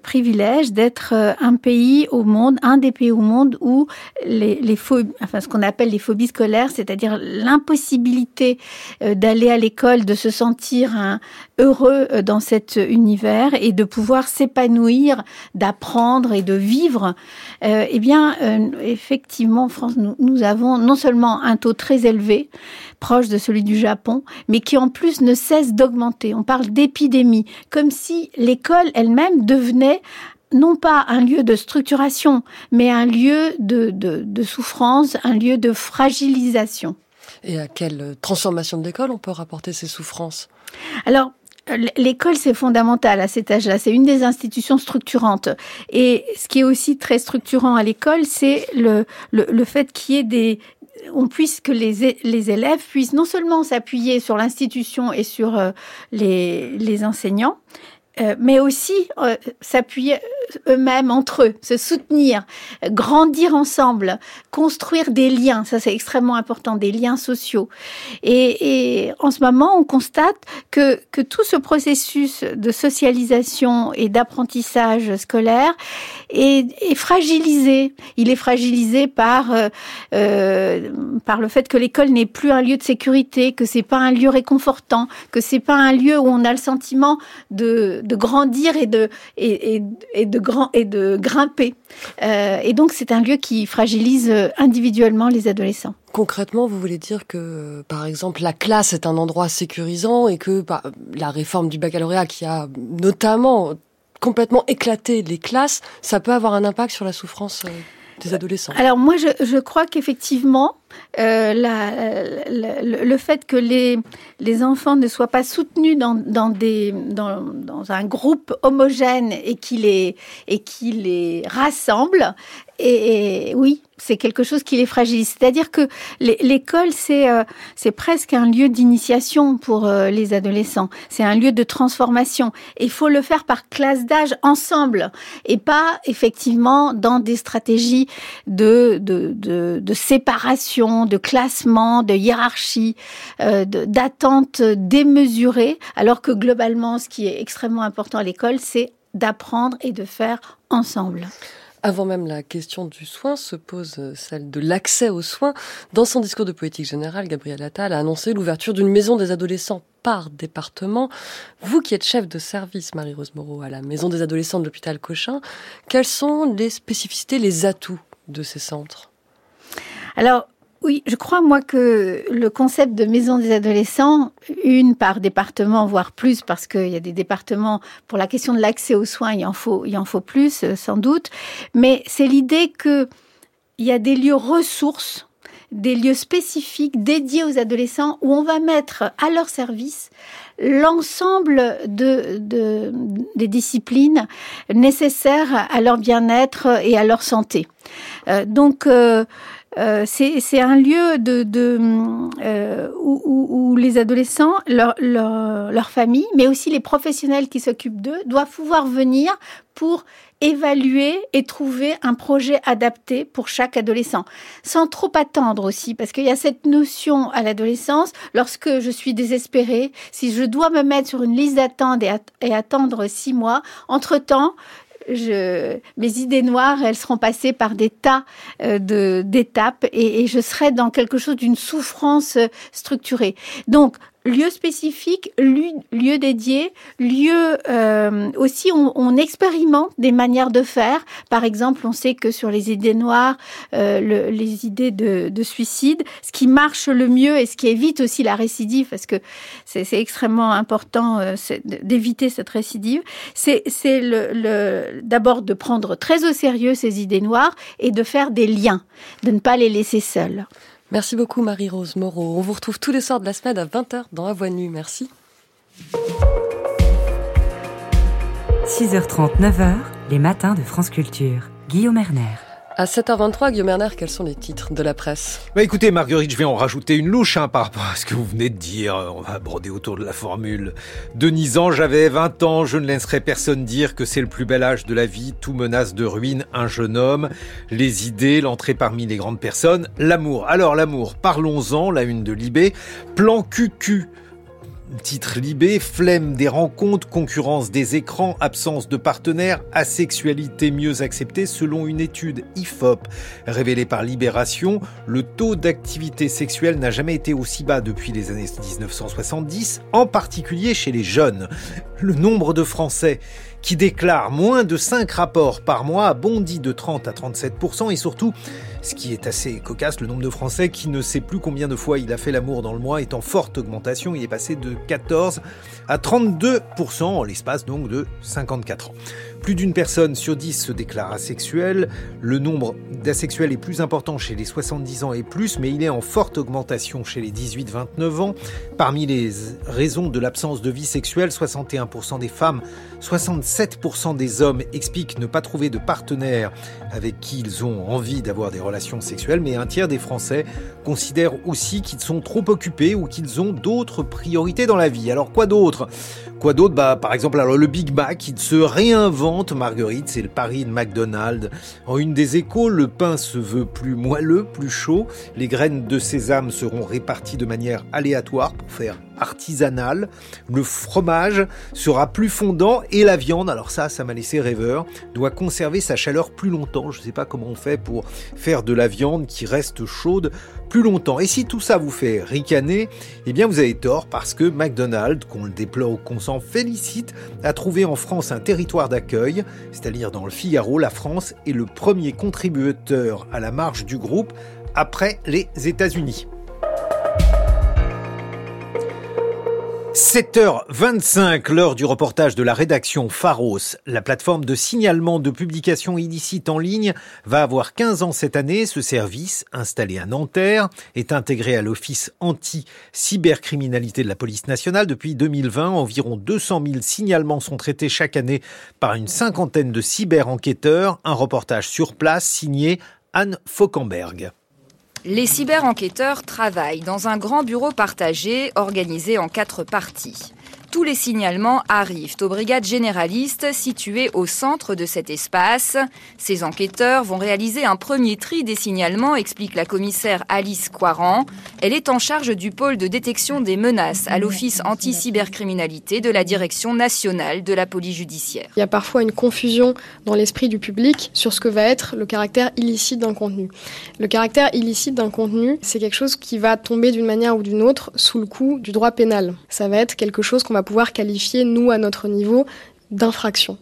privilège d'être euh, un pays au monde, un des pays au monde où les, les phobies, enfin ce qu'on appelle les phobies scolaires, c'est-à-dire l'impossibilité euh, d'aller à l'école, de se sentir un, heureux euh, dans cet univers et de pouvoir s'épanouir, d'apprendre et de vivre, eh bien, effectivement, en France, nous, nous avons non seulement un taux très élevé, proche de celui du Japon, mais qui en plus ne cesse d'augmenter. On parle d'épidémie, comme si l'école elle-même devenait non pas un lieu de structuration, mais un lieu de, de, de souffrance, un lieu de fragilisation. Et à quelle transformation de l'école on peut rapporter ces souffrances? Alors, L'école, c'est fondamental à cet âge-là. C'est une des institutions structurantes. Et ce qui est aussi très structurant à l'école, c'est le, le, le, fait qu'il y ait des, on puisse que les, les élèves puissent non seulement s'appuyer sur l'institution et sur euh, les, les enseignants, euh, mais aussi euh, s'appuyer eux-mêmes entre eux, se soutenir, grandir ensemble, construire des liens. Ça, c'est extrêmement important, des liens sociaux. Et, et, en ce moment, on constate que, que tout ce processus de socialisation et d'apprentissage scolaire est, est, fragilisé. Il est fragilisé par euh, euh par le fait que l'école n'est plus un lieu de sécurité, que c'est pas un lieu réconfortant, que c'est pas un lieu où on a le sentiment de, de grandir et de et, et, et de grand et de grimper. Euh, et donc c'est un lieu qui fragilise individuellement les adolescents. Concrètement, vous voulez dire que, par exemple, la classe est un endroit sécurisant et que bah, la réforme du baccalauréat qui a notamment complètement éclaté les classes, ça peut avoir un impact sur la souffrance euh, des adolescents. Alors moi, je, je crois qu'effectivement, euh, le fait que les, enfants ne soient pas soutenus dans, un groupe homogène et qui les, et rassemble, oui, c'est quelque chose qui les fragilise. C'est-à-dire que l'école, c'est euh, c'est presque un lieu d'initiation pour euh, les adolescents. C'est un lieu de transformation. Il faut le faire par classe d'âge ensemble et pas effectivement dans des stratégies de séparation, de classement, de hiérarchie, euh, d'attente démesurée, alors que globalement, ce qui est extrêmement important à l'école, c'est d'apprendre et de faire ensemble. Avant même la question du soin, se pose euh, celle de l'accès aux soins. Dans son discours de politique générale, Gabriel Attal a annoncé l'ouverture d'une maison des adolescents par département. Vous qui êtes chef de service, Marie-Rose Moreau, à la maison des adolescents de l'hôpital Cochin, quelles sont les spécificités, les atouts de ces centres? Alors, oui, je crois moi que le concept de maison des adolescents, une par département, voire plus, parce qu'il y a des départements pour la question de l'accès aux soins, il en faut, il en faut plus euh, sans doute, mais c'est l'idée que il y a des lieux ressources, des lieux spécifiques dédiés aux adolescents où on va mettre à leur service l'ensemble de, de, des disciplines nécessaires à leur bien-être et à leur santé. Euh, donc euh, euh, c'est un lieu de, de euh, où, où, où, les adolescents, leur, leur, leur, famille, mais aussi les professionnels qui s'occupent d'eux, doivent pouvoir venir pour évaluer et trouver un projet adapté pour chaque adolescent, sans trop attendre aussi, parce qu'il y a cette notion à l'adolescence, lorsque je suis désespérée, si je dois me mettre sur une liste d'attente et, attendre six mois, entre-temps, je, mes idées noires, elles seront passées par des tas de d'étapes et, et je serai dans quelque chose d'une souffrance structurée. Donc lieu spécifique, lieu, dédié, lieu euh, aussi on, on, expérimente des manières de faire. Par exemple, on sait que sur les idées noires, euh, le, les idées de, de, suicide, ce qui marche le mieux et ce qui évite aussi la récidive, parce que c'est extrêmement important euh, d'éviter cette récidive, c'est le, le, d'abord de prendre très au sérieux ces idées noires et de faire des liens, de ne pas les laisser seules. Merci beaucoup Marie-Rose Moreau. On vous retrouve tous les soirs de la semaine à 20h dans La Voix Nue. Merci. 6h30, 9h, les matins de France Culture. Guillaume Erner. À 7h23, Guillaume Erner, quels sont les titres de la presse? Bah Écoutez, Marguerite, je vais en rajouter une louche hein, par rapport à ce que vous venez de dire. On va broder autour de la formule. Denis ans, j'avais 20 ans, je ne laisserai personne dire que c'est le plus bel âge de la vie. Tout menace de ruine un jeune homme. Les idées, l'entrée parmi les grandes personnes, l'amour. Alors l'amour, parlons-en, la une de Libé. Plan QQ. Titre Libé, flemme des rencontres, concurrence des écrans, absence de partenaires, asexualité mieux acceptée selon une étude IFOP révélée par Libération. Le taux d'activité sexuelle n'a jamais été aussi bas depuis les années 1970, en particulier chez les jeunes. Le nombre de Français qui déclarent moins de 5 rapports par mois a bondi de 30 à 37% et surtout ce qui est assez cocasse, le nombre de Français qui ne sait plus combien de fois il a fait l'amour dans le mois est en forte augmentation. Il est passé de 14 à 32% en l'espace donc de 54 ans. Plus d'une personne sur 10 se déclare asexuelle. Le nombre d'asexuels est plus important chez les 70 ans et plus, mais il est en forte augmentation chez les 18-29 ans. Parmi les raisons de l'absence de vie sexuelle, 61% des femmes, 67% des hommes expliquent ne pas trouver de partenaire avec qui ils ont envie d'avoir des relations sexuelles, mais un tiers des Français considèrent aussi qu'ils sont trop occupés ou qu'ils ont d'autres priorités dans la vie. Alors quoi d'autre? Quoi d'autre? Bah par exemple alors le Big Mac, il se réinvente Marguerite, c'est le pari de McDonald's. En une des échos, le pain se veut plus moelleux, plus chaud. Les graines de sésame seront réparties de manière aléatoire pour faire artisanal. Le fromage sera plus fondant et la viande, alors ça, ça m'a laissé rêveur, doit conserver sa chaleur plus longtemps. Je ne sais pas comment on fait pour faire de la viande qui reste chaude plus longtemps. Et si tout ça vous fait ricaner, eh bien vous avez tort parce que McDonald's, qu'on le déplore ou qu'on s'en félicite, a trouvé en France un territoire d'accueil, c'est-à-dire dans le Figaro, la France est le premier contributeur à la marge du groupe après les États-Unis. 7h25, l'heure du reportage de la rédaction Pharos. La plateforme de signalement de publication illicite en ligne va avoir 15 ans cette année. Ce service, installé à Nanterre, est intégré à l'Office anti-cybercriminalité de la police nationale. Depuis 2020, environ 200 000 signalements sont traités chaque année par une cinquantaine de cyber-enquêteurs. Un reportage sur place signé Anne Fauquemberg. Les cyber-enquêteurs travaillent dans un grand bureau partagé organisé en quatre parties tous les signalements arrivent aux brigades généralistes situées au centre de cet espace. Ces enquêteurs vont réaliser un premier tri des signalements, explique la commissaire Alice Coiran. Elle est en charge du pôle de détection des menaces à l'Office anti-cybercriminalité de la Direction nationale de la police judiciaire. Il y a parfois une confusion dans l'esprit du public sur ce que va être le caractère illicite d'un contenu. Le caractère illicite d'un contenu, c'est quelque chose qui va tomber d'une manière ou d'une autre sous le coup du droit pénal. Ça va être quelque chose qu'on va pouvoir qualifier, nous, à notre niveau, d'infraction.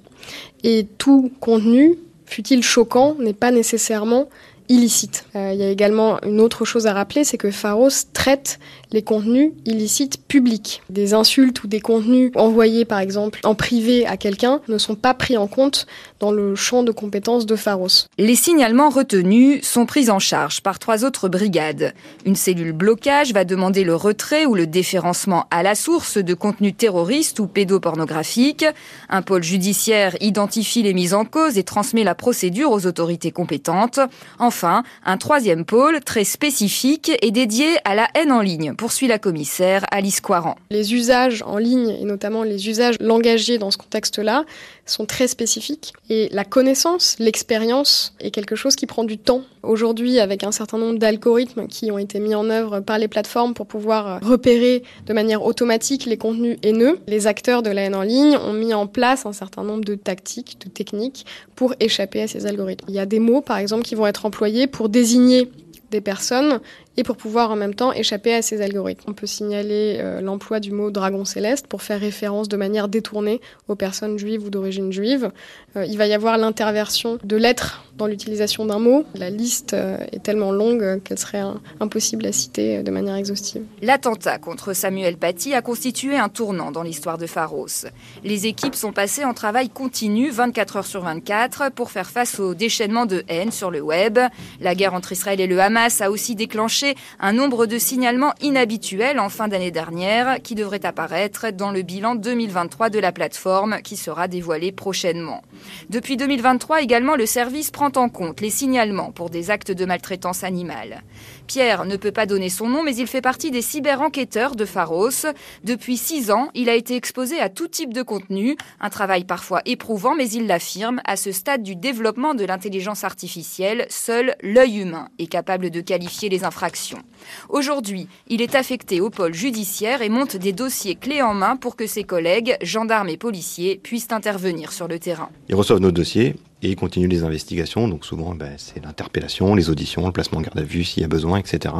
Et tout contenu, fut-il choquant, n'est pas nécessairement illicite. Euh, il y a également une autre chose à rappeler, c'est que Pharos traite les contenus illicites publics. Des insultes ou des contenus envoyés par exemple en privé à quelqu'un ne sont pas pris en compte dans le champ de compétences de Pharos. Les signalements retenus sont pris en charge par trois autres brigades. Une cellule blocage va demander le retrait ou le déférencement à la source de contenus terroristes ou pédopornographiques. Un pôle judiciaire identifie les mises en cause et transmet la procédure aux autorités compétentes. Enfin, un troisième pôle très spécifique est dédié à la haine en ligne poursuit la commissaire Alice Coiran. Les usages en ligne, et notamment les usages langagiers dans ce contexte-là, sont très spécifiques. Et la connaissance, l'expérience est quelque chose qui prend du temps. Aujourd'hui, avec un certain nombre d'algorithmes qui ont été mis en œuvre par les plateformes pour pouvoir repérer de manière automatique les contenus haineux, les acteurs de la haine en ligne ont mis en place un certain nombre de tactiques, de techniques pour échapper à ces algorithmes. Il y a des mots, par exemple, qui vont être employés pour désigner des personnes et pour pouvoir en même temps échapper à ces algorithmes. On peut signaler euh, l'emploi du mot dragon céleste pour faire référence de manière détournée aux personnes juives ou d'origine juive. Euh, il va y avoir l'interversion de lettres dans l'utilisation d'un mot. La liste euh, est tellement longue qu'elle serait impossible à citer de manière exhaustive. L'attentat contre Samuel Paty a constitué un tournant dans l'histoire de Pharos. Les équipes sont passées en travail continu 24 heures sur 24 pour faire face au déchaînement de haine sur le web. La guerre entre Israël et le Hamas a aussi déclenché un nombre de signalements inhabituels en fin d'année dernière qui devrait apparaître dans le bilan 2023 de la plateforme qui sera dévoilé prochainement. Depuis 2023 également, le service prend en compte les signalements pour des actes de maltraitance animale. Pierre ne peut pas donner son nom, mais il fait partie des cyber-enquêteurs de Pharos. Depuis six ans, il a été exposé à tout type de contenu, un travail parfois éprouvant, mais il l'affirme, à ce stade du développement de l'intelligence artificielle, seul l'œil humain est capable de qualifier les infractions. Aujourd'hui, il est affecté au pôle judiciaire et monte des dossiers clés en main pour que ses collègues, gendarmes et policiers, puissent intervenir sur le terrain. Ils reçoivent nos dossiers, et continue les investigations. Donc souvent, ben, c'est l'interpellation, les auditions, le placement en garde à vue s'il y a besoin, etc.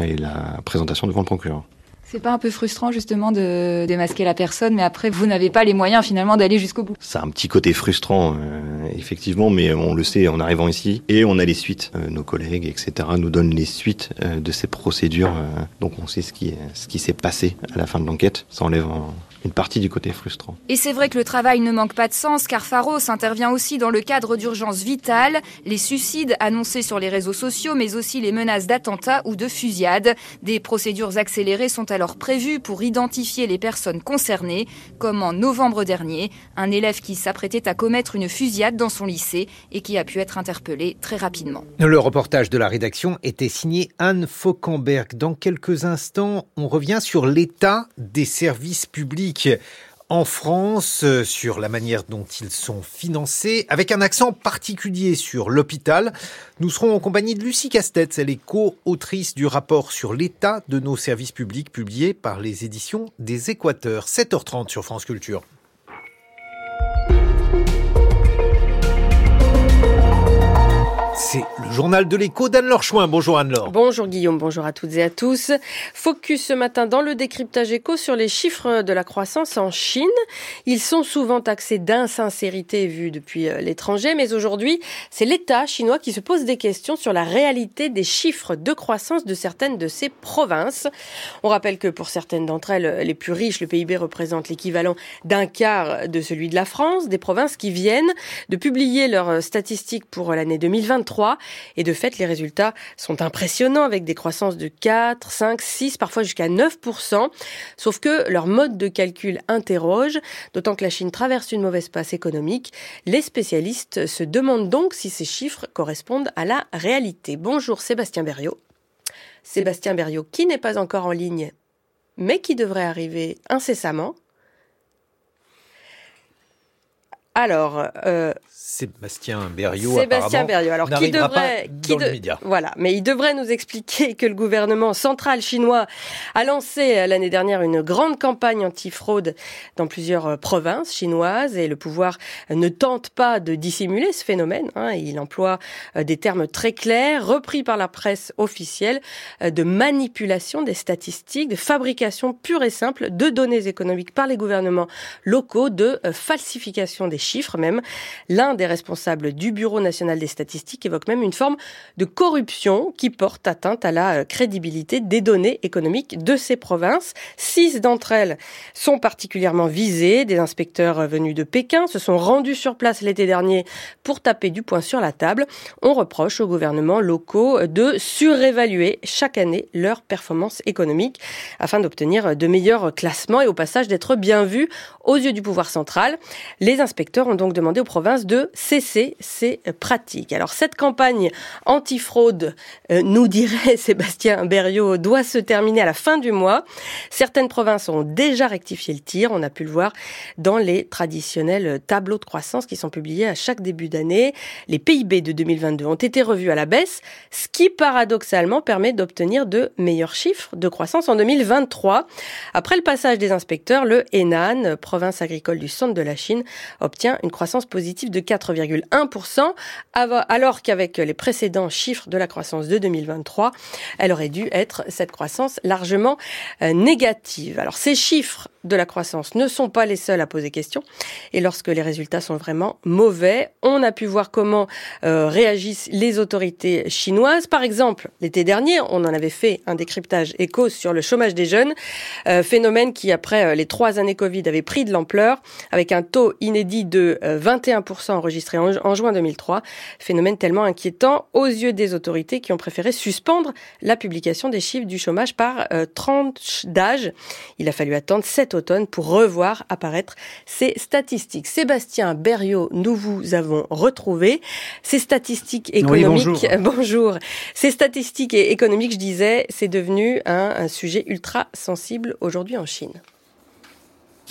Et la présentation devant le procureur. C'est pas un peu frustrant justement de démasquer la personne, mais après vous n'avez pas les moyens finalement d'aller jusqu'au bout. C'est un petit côté frustrant, euh, effectivement, mais on le sait en arrivant ici et on a les suites. Euh, nos collègues, etc., nous donnent les suites euh, de ces procédures, donc on sait ce qui ce qui s'est passé à la fin de l'enquête. Ça enlève une partie du côté frustrant. Et c'est vrai que le travail ne manque pas de sens car Pharos intervient aussi dans le cadre d'urgences vitales, les suicides annoncés sur les réseaux sociaux mais aussi les menaces d'attentats ou de fusillades. Des procédures accélérées sont alors prévues pour identifier les personnes concernées, comme en novembre dernier, un élève qui s'apprêtait à commettre une fusillade dans son lycée et qui a pu être interpellé très rapidement. Le reportage de la rédaction était signé Anne Fauquemberg. Dans quelques instants, on revient sur l'état des services publics en France euh, sur la manière dont ils sont financés, avec un accent particulier sur l'hôpital. Nous serons en compagnie de Lucie Castetz, elle est co-autrice du rapport sur l'état de nos services publics publié par les éditions des Équateurs. 7h30 sur France Culture. C'est le journal de l'écho d'Anne-Laure Chouin. Bonjour Anne-Laure. Bonjour Guillaume, bonjour à toutes et à tous. Focus ce matin dans le décryptage écho sur les chiffres de la croissance en Chine. Ils sont souvent taxés d'insincérité vue depuis euh, l'étranger, mais aujourd'hui, c'est l'État chinois qui se pose des questions sur la réalité des chiffres de croissance de certaines de ses provinces. On rappelle que pour certaines d'entre elles, les plus riches, le PIB représente l'équivalent d'un quart de celui de la France, des provinces qui viennent de publier leurs statistiques pour l'année 2023 et de fait, les résultats sont impressionnants avec des croissances de 4, 5, 6, parfois jusqu'à 9%. Sauf que leur mode de calcul interroge, d'autant que la Chine traverse une mauvaise passe économique. Les spécialistes se demandent donc si ces chiffres correspondent à la réalité. Bonjour Sébastien Berriot. Sébastien Berriot qui n'est pas encore en ligne, mais qui devrait arriver incessamment. Alors, euh, Sébastien Berriot. Sébastien Berriot. Alors, qui devrait, qui voilà, mais il devrait nous expliquer que le gouvernement central chinois a lancé l'année dernière une grande campagne anti-fraude dans plusieurs euh, provinces chinoises et le pouvoir ne tente pas de dissimuler ce phénomène. Hein. Il emploie euh, des termes très clairs, repris par la presse officielle, de manipulation des statistiques, de fabrication pure et simple de données économiques par les gouvernements locaux, de falsification des chiffres même. L'un des responsables du Bureau national des statistiques évoque même une forme de corruption qui porte atteinte à la euh, crédibilité des données économiques de ces provinces. Six d'entre elles sont particulièrement visées. Des inspecteurs euh, venus de Pékin se sont rendus sur place l'été dernier pour taper du poing sur la table. On reproche aux gouvernements locaux de surévaluer chaque année leurs performances économiques afin d'obtenir de meilleurs classements et au passage d'être bien vus aux yeux du pouvoir central. Les inspecteurs ont donc demandé aux provinces de cesser ces pratiques. Alors cette campagne antifraude, euh, nous dirait Sébastien Berriot, doit se terminer à la fin du mois. Certaines provinces ont déjà rectifié le tir, on a pu le voir dans les traditionnels tableaux de croissance qui sont publiés à chaque début d'année. Les PIB de 2022 ont été revus à la baisse, ce qui paradoxalement permet d'obtenir de meilleurs chiffres de croissance en 2023. Après le passage des inspecteurs, le Henan, province agricole du centre de la Chine, obtient une croissance positive de 4,1%, alors qu'avec les précédents chiffres de la croissance de 2023, elle aurait dû être cette croissance largement euh, négative. Alors ces chiffres de la croissance ne sont pas les seuls à poser question. Et lorsque les résultats sont vraiment mauvais, on a pu voir comment euh, réagissent les autorités chinoises. Par exemple, l'été dernier, on en avait fait un décryptage éco sur le chômage des jeunes, euh, phénomène qui, après euh, les trois années Covid, avait pris de l'ampleur, avec un taux inédit de 21% enregistré en, juin 2003. Phénomène tellement inquiétant aux yeux des autorités qui ont préféré suspendre la publication des chiffres du chômage par tranche d'âge. Il a fallu attendre 7 automne pour revoir apparaître ces statistiques. Sébastien Berriot, nous vous avons retrouvé. Ces statistiques économiques, bonjour. Ces statistiques économiques, je disais, c'est devenu un sujet ultra sensible aujourd'hui en Chine.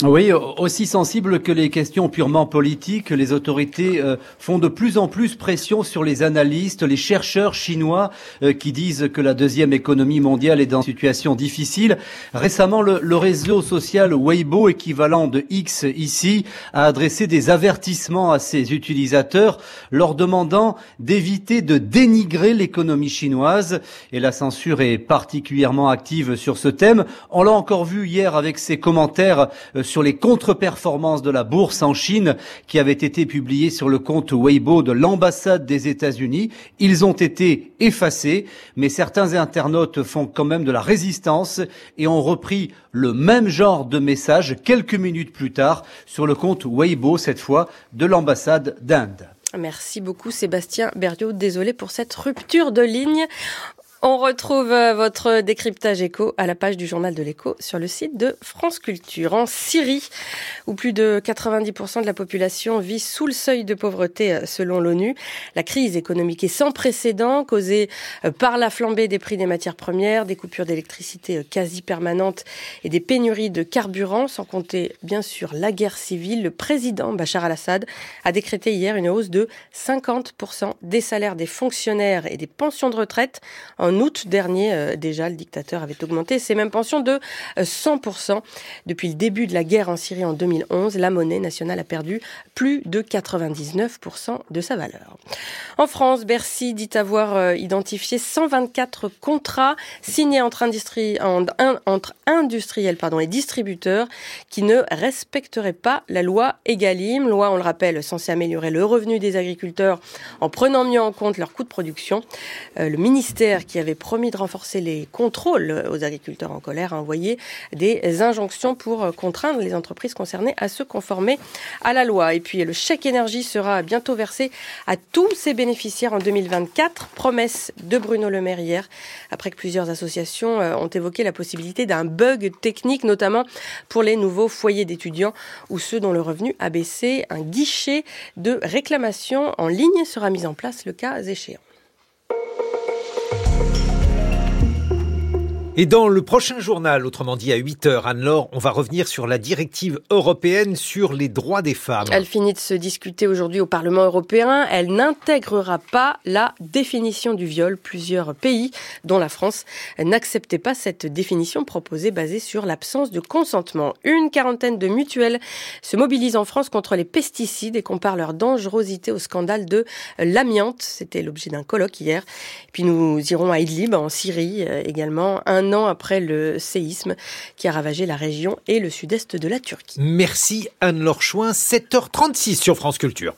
Oui, aussi sensible que les questions purement politiques, les autorités euh, font de plus en plus pression sur les analystes, les chercheurs chinois euh, qui disent que la deuxième économie mondiale est dans une situation difficile. Récemment, le, le, réseau social Weibo, équivalent de X ici, a adressé des avertissements à ses utilisateurs, leur demandant d'éviter de dénigrer l'économie chinoise. Et la censure est particulièrement active sur ce thème. On l'a encore vu hier avec ses commentaires euh, sur les contre-performances de la bourse en Chine qui avaient été publiés sur le compte Weibo de l'ambassade des États-Unis. Ils ont été effacés, mais certains internautes font quand même de la résistance et ont repris le même genre de message quelques minutes plus tard sur le compte Weibo, cette fois de l'ambassade d'Inde. Merci beaucoup Sébastien Berriot. Désolé pour cette rupture de ligne. On retrouve euh, votre décryptage éco à la page du journal de l'écho sur le site de France Culture. En Syrie, où plus de 90% de la population vit sous le seuil de pauvreté euh, selon l'ONU, la crise économique est sans précédent causée euh, par la flambée des prix des matières premières, des coupures d'électricité quasi permanentes et des pénuries de carburant, sans compter bien sûr la guerre civile. Le président Bachar al-Assad a décrété hier une hausse de 50% des salaires des fonctionnaires et des pensions de retraite en août dernier, euh, déjà, le dictateur avait augmenté ses mêmes pensions de 100%. Euh, Depuis le début de la guerre en Syrie en 2011, la monnaie nationale a perdu plus de 99% de sa valeur. En France, Bercy dit avoir euh, identifié 124 contrats signés entre, industrie, entre industriels et distributeurs qui ne respecteraient pas la loi Egalim, loi, on le rappelle, censée améliorer le revenu des agriculteurs en prenant mieux en compte leurs coûts de production. le ministère qui avait promis de renforcer les contrôles aux agriculteurs en colère, a envoyé des injonctions pour contraindre les entreprises concernées à se conformer à la loi. Et puis le chèque énergie sera bientôt versé à tous ses bénéficiaires en 2024. Promesse de Bruno Le Maire hier, après que plusieurs associations euh, ont évoqué la possibilité d'un bug technique, notamment pour les nouveaux foyers d'étudiants ou ceux dont le revenu a baissé. Un guichet de réclamation en ligne sera mis en place le cas échéant. Et dans le prochain journal, autrement dit à 8 heures, Anne-Laure, on va revenir sur la directive européenne sur les droits des femmes. Elle finit de se discuter aujourd'hui au Parlement européen. Elle n'intégrera pas la définition du viol. Plusieurs pays, dont la France, n'acceptaient pas cette définition proposée basée sur l'absence de consentement. Une quarantaine de mutuelles se mobilisent en France contre les pesticides et comparent leur dangerosité au scandale de l'amiante. C'était l'objet d'un colloque hier. Puis nous irons à Idlib, en Syrie, euh, également. Un un an après le séisme qui a ravagé la région et le sud-est de la Turquie. Merci Anne-Laure Chouin, 7h36 sur France Culture.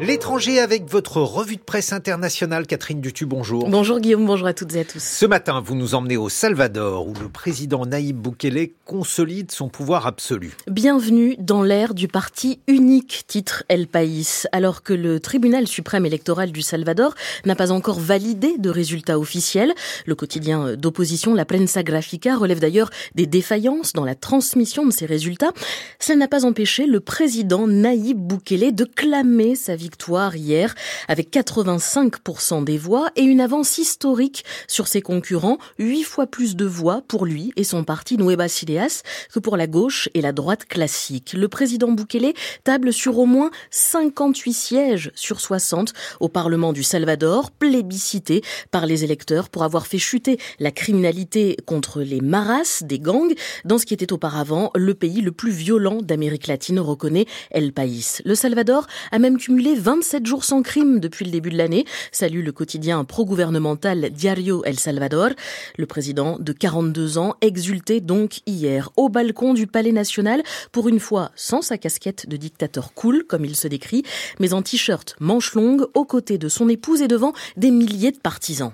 L'étranger avec votre revue de presse internationale, Catherine Dutu, bonjour. Bonjour Guillaume, bonjour à toutes et à tous. Ce matin, vous nous emmenez au Salvador, où le président Naïb Bukele consolide son pouvoir absolu. Bienvenue dans l'ère du parti unique, titre El País, alors que le tribunal suprême électoral du Salvador n'a pas encore validé de résultats officiels. Le quotidien d'opposition, la Prensa Grafica, relève d'ailleurs des défaillances dans la transmission de ces résultats. Cela n'a pas empêché le président Naïb Bukele de clamer sa victoire victoire hier avec 85% des voix et une avance historique sur ses concurrents, huit fois plus de voix pour lui et son parti Nueva Ideas que pour la gauche et la droite classique. Le président Bukele table sur au moins 58 sièges sur 60 au Parlement du Salvador, plébiscité par les électeurs pour avoir fait chuter la criminalité contre les maras des gangs dans ce qui était auparavant le pays le plus violent d'Amérique latine, reconnaît El País. Le Salvador a même cumulé 27 jours sans crime depuis le début de l'année, salue le quotidien pro-gouvernemental Diario El Salvador. Le président de 42 ans exultait donc hier au balcon du Palais national, pour une fois sans sa casquette de dictateur cool, comme il se décrit, mais en t-shirt manche longue, aux côtés de son épouse et devant des milliers de partisans.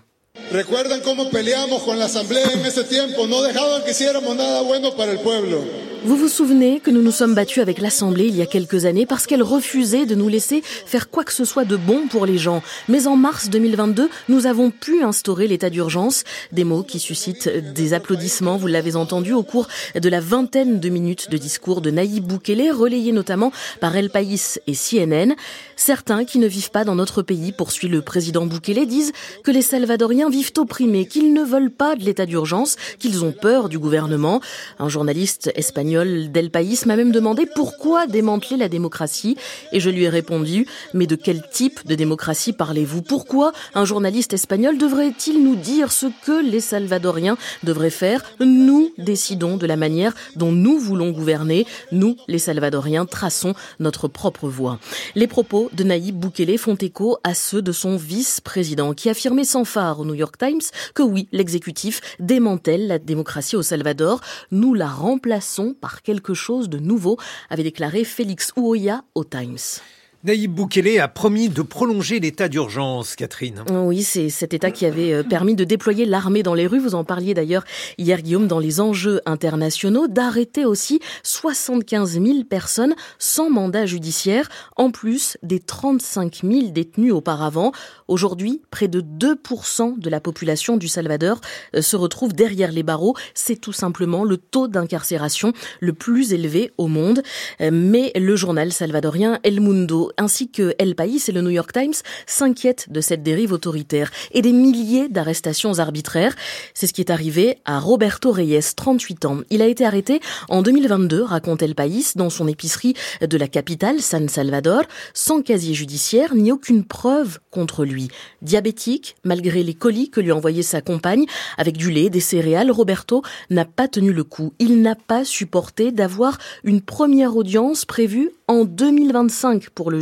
Recuerdan peleamos con en tiempo, dejaban que nada bueno para el pueblo. Vous vous souvenez que nous nous sommes battus avec l'Assemblée il y a quelques années parce qu'elle refusait de nous laisser faire quoi que ce soit de bon pour les gens. Mais en mars 2022, nous avons pu instaurer l'état d'urgence. Des mots qui suscitent des applaudissements, vous l'avez entendu au cours de la vingtaine de minutes de discours de Naïb Boukele, relayés notamment par El País et CNN. Certains qui ne vivent pas dans notre pays, poursuit le président Boukele, disent que les Salvadoriens vivent opprimés, qu'ils ne veulent pas de l'état d'urgence, qu'ils ont peur du gouvernement. Un journaliste espagnol d'El País m'a même demandé pourquoi démanteler la démocratie et je lui ai répondu mais de quel type de démocratie parlez-vous? Pourquoi un journaliste espagnol devrait-il nous dire ce que les Salvadoriens devraient faire? Nous décidons de la manière dont nous voulons gouverner. Nous, les Salvadoriens, traçons notre propre voie. Les propos de Naïb Boukele font écho à ceux de son vice-président qui affirmait sans phare au New York Times que oui, l'exécutif démantèle la démocratie au Salvador. Nous la remplaçons par quelque chose de nouveau, avait déclaré Félix Ouoya au Times. Naïb Boukele a promis de prolonger l'état d'urgence, Catherine. Oui, c'est cet état qui avait euh, permis de déployer l'armée dans les rues. Vous en parliez d'ailleurs hier, Guillaume, dans les enjeux internationaux, d'arrêter aussi 75 000 personnes sans mandat judiciaire, en plus des 35 000 détenus auparavant. Aujourd'hui, près de 2% de la population du Salvador euh, se retrouve derrière les barreaux. C'est tout simplement le taux d'incarcération le plus élevé au monde. Euh, mais le journal salvadorien El Mundo ainsi que El País et le New York Times s'inquiètent de cette dérive autoritaire et des milliers d'arrestations arbitraires. C'est ce qui est arrivé à Roberto Reyes, 38 ans. Il a été arrêté en 2022, raconte El País, dans son épicerie de la capitale, San Salvador, sans casier judiciaire ni aucune preuve contre lui. Diabétique, malgré les colis que lui envoyait sa compagne, avec du lait, des céréales, Roberto n'a pas tenu le coup. Il n'a pas supporté d'avoir une première audience prévue en 2025 pour le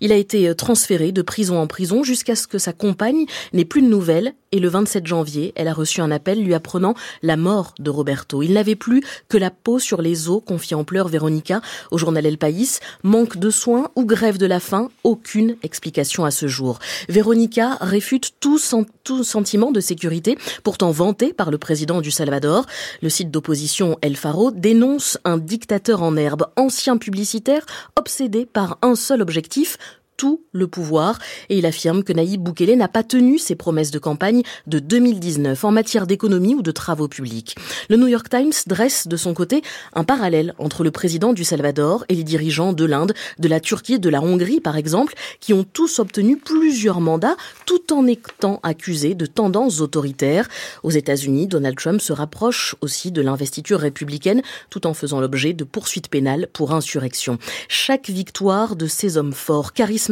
Il a été euh, transféré de prison en prison jusqu'à ce que sa compagne n'ait plus de nouvelles et le 27 janvier, elle a reçu un appel lui apprenant la mort de Roberto. Il n'avait plus que la peau sur les os, confie en pleurs Véronica au journal El País. Manque de soins ou grève de la faim, aucune explication à ce jour. Véronica réfute tout, tout sentiment de sécurité, pourtant vanté par le président du Salvador. Le site d'opposition El Faro dénonce un dictateur en herbe, ancien publicitaire, obsédé par un seul objectif, tout le pouvoir et il affirme que Boukele n'a pas tenu ses promesses de campagne de 2019 en matière d'économie ou de travaux publics. Le New York Times dresse de son côté un parallèle entre le président du Salvador et les dirigeants de l'Inde, de la Turquie, de la Hongrie par exemple, qui ont tous obtenu plusieurs mandats tout en étant accusés de tendances autoritaires. Aux États-Unis, Donald Trump se rapproche aussi de l'investiture républicaine tout en faisant l'objet de poursuites pénales pour insurrection. Chaque victoire de ces hommes forts, charismatiques,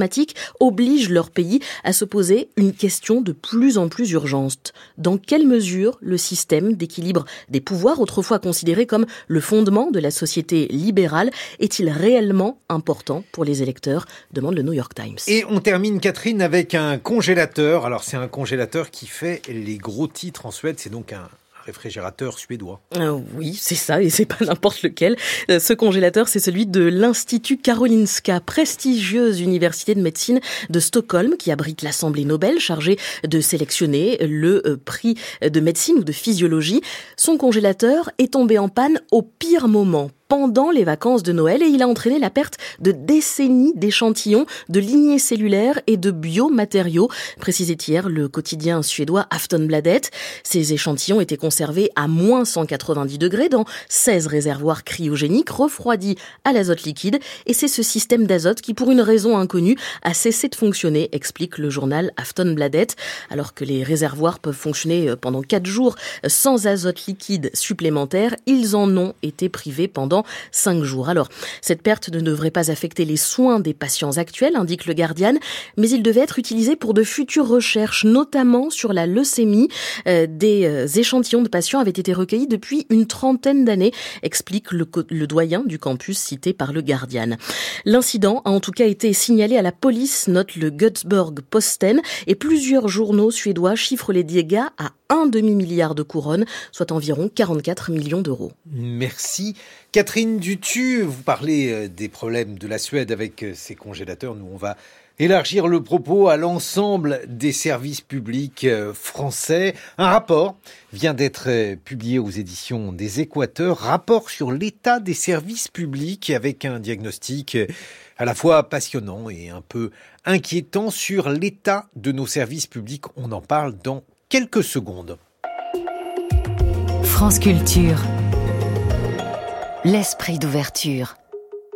obligent leur pays à se poser une question de plus en plus urgente. Dans quelle mesure le système d'équilibre des pouvoirs, autrefois considéré comme le fondement de la société libérale, est-il réellement important pour les électeurs demande le New York Times. Et on termine, Catherine, avec un congélateur. Alors c'est un congélateur qui fait les gros titres en Suède. C'est donc un, réfrigérateur suédois. Euh, oui, c'est ça, et c'est pas n'importe lequel. Euh, ce congélateur, c'est celui de l'Institut Karolinska, prestigieuse université de médecine de Stockholm, qui abrite l'Assemblée Nobel, chargée de sélectionner le euh, prix de médecine ou de physiologie. Son congélateur est tombé en panne au pire moment pendant les vacances de Noël et il a entraîné la perte de décennies d'échantillons de lignées cellulaires et de biomatériaux, précisait hier le quotidien suédois Aftonbladet. Ces échantillons étaient conservés à moins 190 degrés dans 16 réservoirs cryogéniques refroidis à l'azote liquide et c'est ce système d'azote qui, pour une raison inconnue, a cessé de fonctionner, explique le journal Aftonbladet, alors que les réservoirs peuvent fonctionner pendant 4 jours sans azote liquide supplémentaire, ils en ont été privés pendant cinq jours. Alors, cette perte ne devrait pas affecter les soins des patients actuels, indique le Guardian, mais il devait être utilisé pour de futures recherches, notamment sur la leucémie. Euh, des euh, échantillons de patients avaient été recueillis depuis une trentaine d'années, explique le, doyen du campus cité par le Guardian. L'incident a en tout cas été signalé à la police, note le Göteborg Posten, et plusieurs journaux suédois chiffrent les dégâts à un demi-milliard de couronnes, soit environ 44 millions d'euros. Merci. Dutu, vous parlez euh, des problèmes de la Suède avec euh, ses congélateurs. Nous, on va élargir le propos à l'ensemble des services publics euh, français. Un rapport vient d'être publié aux éditions des Équateurs, rapport sur l'état des services publics avec un diagnostic à la fois passionnant et un peu inquiétant sur l'état de nos services publics. On en parle dans quelques secondes. France Culture. L'esprit d'ouverture.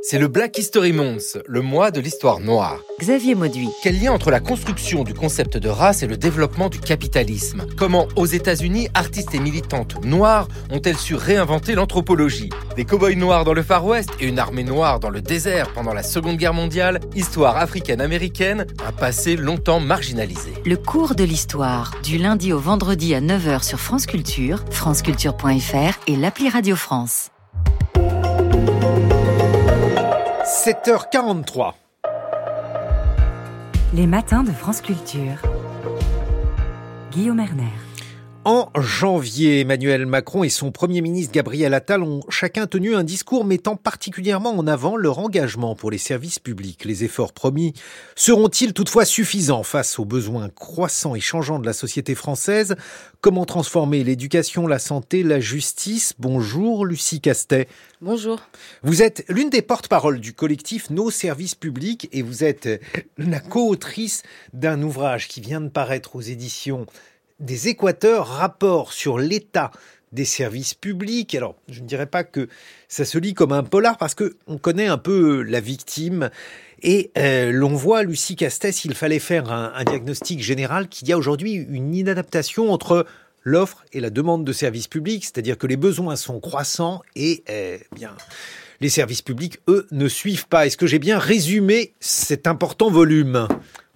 C'est le Black History Month, le mois de l'histoire noire. Xavier Mauduit. Quel lien entre la construction du concept de race et le développement du capitalisme? Comment, aux États-Unis, artistes et militantes noires ont-elles su réinventer l'anthropologie? Des cow-boys noirs dans le Far West et une armée noire dans le désert pendant la Seconde Guerre mondiale, histoire africaine-américaine, un passé longtemps marginalisé. Le cours de l'histoire, du lundi au vendredi à 9h sur France Culture, franceculture.fr et l'appli Radio France. 7h43. Les matins de France Culture. Guillaume Erner. En janvier, Emmanuel Macron et son Premier ministre Gabriel Attal ont chacun tenu un discours mettant particulièrement en avant leur engagement pour les services publics. Les efforts promis seront-ils toutefois suffisants face aux besoins croissants et changeants de la société française? Comment transformer l'éducation, la santé, la justice? Bonjour Lucie Castet. Bonjour. Vous êtes l'une des porte-paroles du collectif Nos services publics et vous êtes la co-autrice d'un ouvrage qui vient de paraître aux éditions des Équateurs, rapport sur l'état des services publics. Alors, je ne dirais pas que ça se lit comme un polar parce que on connaît un peu la victime et euh, l'on voit, Lucie Castès, il fallait faire un, diagnostic général qu'il y a aujourd'hui une inadaptation entre l'offre et la demande de services publics, c'est-à-dire que les besoins sont croissants et euh, bien les services publics, eux, ne suivent pas. Est-ce que j'ai bien résumé cet important volume?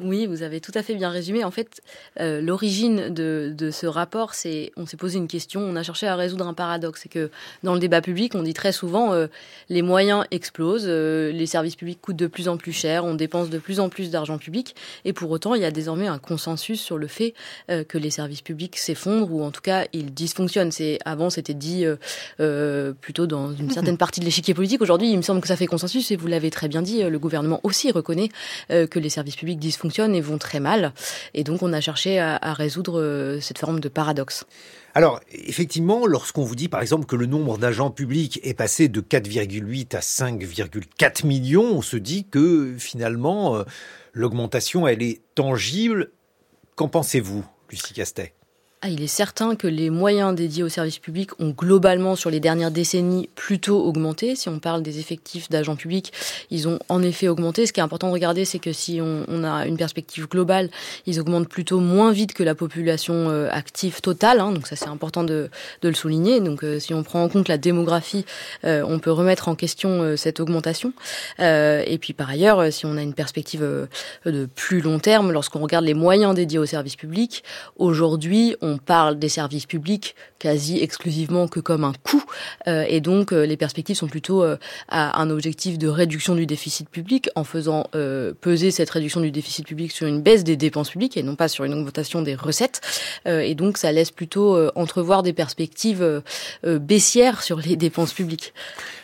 Oui, vous avez tout à fait bien résumé. En fait, euh, l'origine de, de, ce rapport, c'est on s'est posé une question, on a cherché à résoudre un paradoxe. C'est que dans le débat public, on dit très souvent euh, les moyens explosent, euh, les services publics coûtent de plus en plus cher, on dépense de plus en plus d'argent public, et pour autant, il y a désormais un consensus sur le fait que les services publics s'effondrent ou en tout cas ils dysfonctionnent. C'est avant, c'était dit plutôt dans une certaine partie de l'échiquier politique. Aujourd'hui, il me semble que ça fait consensus, et vous l'avez très bien dit, le gouvernement aussi reconnaît que les services publics dysfonctionnent et vont très mal. Et donc on a cherché à, résoudre euh, cette forme de paradoxe. Alors, effectivement, lorsqu'on vous dit par exemple que le nombre d'agents publics est passé de 4,8 à 5,4 millions, on se dit que finalement, euh, l'augmentation, elle est tangible. Qu'en pensez-vous, Lucie Castet? Ah, il est certain que les moyens dédiés aux services publics ont globalement, sur les dernières décennies, plutôt augmenté. Si on parle des effectifs d'agents publics, ils ont en effet augmenté. Ce qui est important de regarder, c'est que si on, a une perspective globale, ils augmentent plutôt moins vite que la population euh, active totale. Hein. donc ça, c'est important de, le souligner. Donc euh, si on prend en compte la démographie, euh, on peut remettre en question cette augmentation. et puis par ailleurs, si on a une perspective de plus long terme, lorsqu'on regarde les moyens dédiés aux services publics, aujourd'hui, on on parle des services publics quasi exclusivement que comme un coût, et donc les perspectives sont plutôt à un objectif de réduction du déficit public en faisant peser cette réduction du déficit public sur une baisse des dépenses publiques et non pas sur une augmentation des recettes. et donc ça laisse plutôt entrevoir des perspectives baissières sur les dépenses publiques.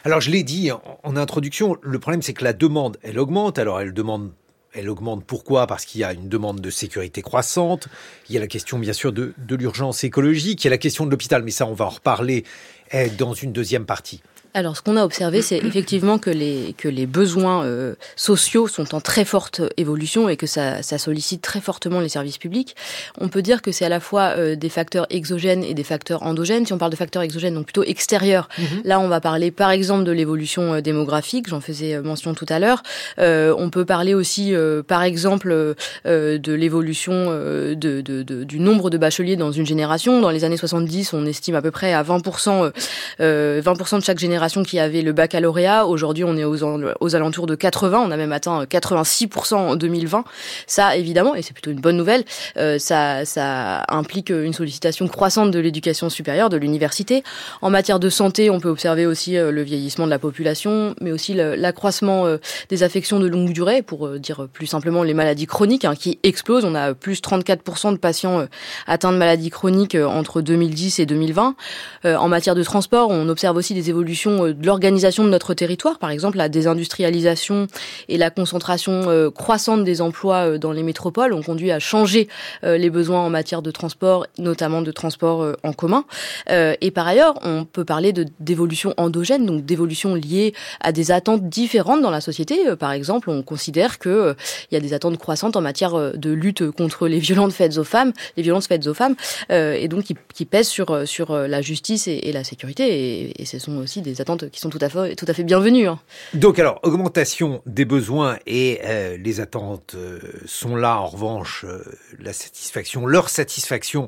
Alors je l'ai dit en introduction, le problème c'est que la demande, elle augmente. Alors elle demande elle augmente. Pourquoi? Parce qu'il y a une demande de sécurité croissante, il y a la question bien sûr de, l'urgence écologique, il y a la question de l'hôpital, mais ça on va en reparler eh, dans une deuxième partie. Alors, ce qu'on a observé, c'est effectivement que les, que les besoins euh, sociaux sont en très forte évolution et que ça, ça, sollicite très fortement les services publics. On peut dire que c'est à la fois euh, des facteurs exogènes et des facteurs endogènes. Si on parle de facteurs exogènes, donc plutôt extérieurs, mhm. là, on va parler par exemple de l'évolution euh, démographique, j'en faisais mention tout à l'heure. on peut parler aussi, par exemple, de l'évolution de, de, de, du nombre de bacheliers dans une génération. Dans les années 70, on estime à peu près à 20%, 20% de chaque génération qui avait le baccalauréat. Aujourd'hui, on est aux, alentours de 80. On a même atteint 86% en 2020. Ça, évidemment, et c'est plutôt une bonne nouvelle, euh, ça, implique une sollicitation croissante de l'éducation supérieure, de l'université. En matière de santé, on peut observer aussi euh, le vieillissement de la population, mais aussi l'accroissement euh, des affections de longue durée, pour dire plus simplement les maladies chroniques, hein, qui explosent. On a plus 34% de patients atteints de maladies chroniques entre 2010 et 2020. En matière de transport, on observe aussi des évolutions euh, de l'organisation de notre territoire, par exemple la désindustrialisation et la concentration euh, croissante des emplois euh, dans les métropoles ont conduit à changer les besoins en matière de transport, notamment de transport en commun. Et par ailleurs, on peut parler de d'évolution endogène, donc d'évolution liée à des attentes différentes dans la société. Par exemple, on considère que il y a des attentes croissantes en matière de lutte contre les violences faites aux femmes, les violences faites aux femmes, et donc qui, pèsent sur sur la justice et, la sécurité. Et, et ce sont aussi des attentes qui sont tout à fait, bienvenues. Hein. Donc alors, augmentation des besoins et euh, les attentes euh, sont là. En revanche, euh, la satisfaction, leur satisfaction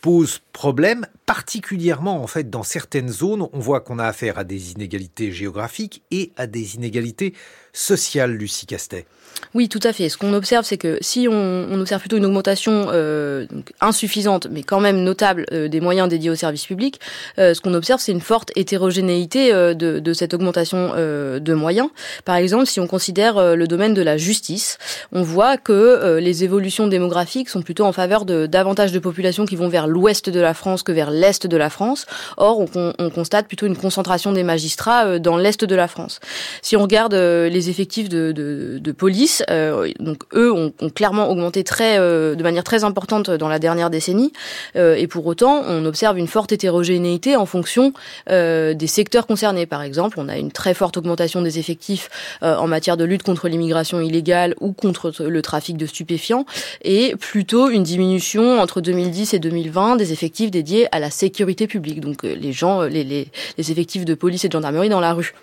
pose problème, particulièrement en fait dans certaines zones. On voit qu'on a affaire à des inégalités géographiques et à des inégalités sociales, Lucie Castet. Oui, tout à fait. Ce qu'on observe, c'est que si on, observe plutôt une augmentation euh, insuffisante, mais quand même notable, euh, des moyens dédiés aux services publics, euh, ce qu'on observe, c'est une forte hétérogénéité euh, de, cette augmentation de moyens. Par exemple, si on considère le domaine de la justice, on voit que les évolutions démographiques sont plutôt en faveur de davantage de populations qui vont vers l'ouest de la France que vers l'est de la France. Or, on, on, constate plutôt une concentration des magistrats dans l'est de la France. Si on regarde les effectifs de police, euh, donc eux ont, clairement augmenté euh, de manière très importante dans la dernière décennie. Euh, et pour autant, on observe une forte hétérogénéité en fonction des secteurs concernés. Par exemple, on a une très forte augmentation des effectifs en matière de lutte contre l'immigration illégale ou contre le trafic de stupéfiants, et plutôt une diminution entre 2010 et 2020 des effectifs dédiés à la sécurité publique. Donc les gens, les effectifs de police et de gendarmerie dans la rue.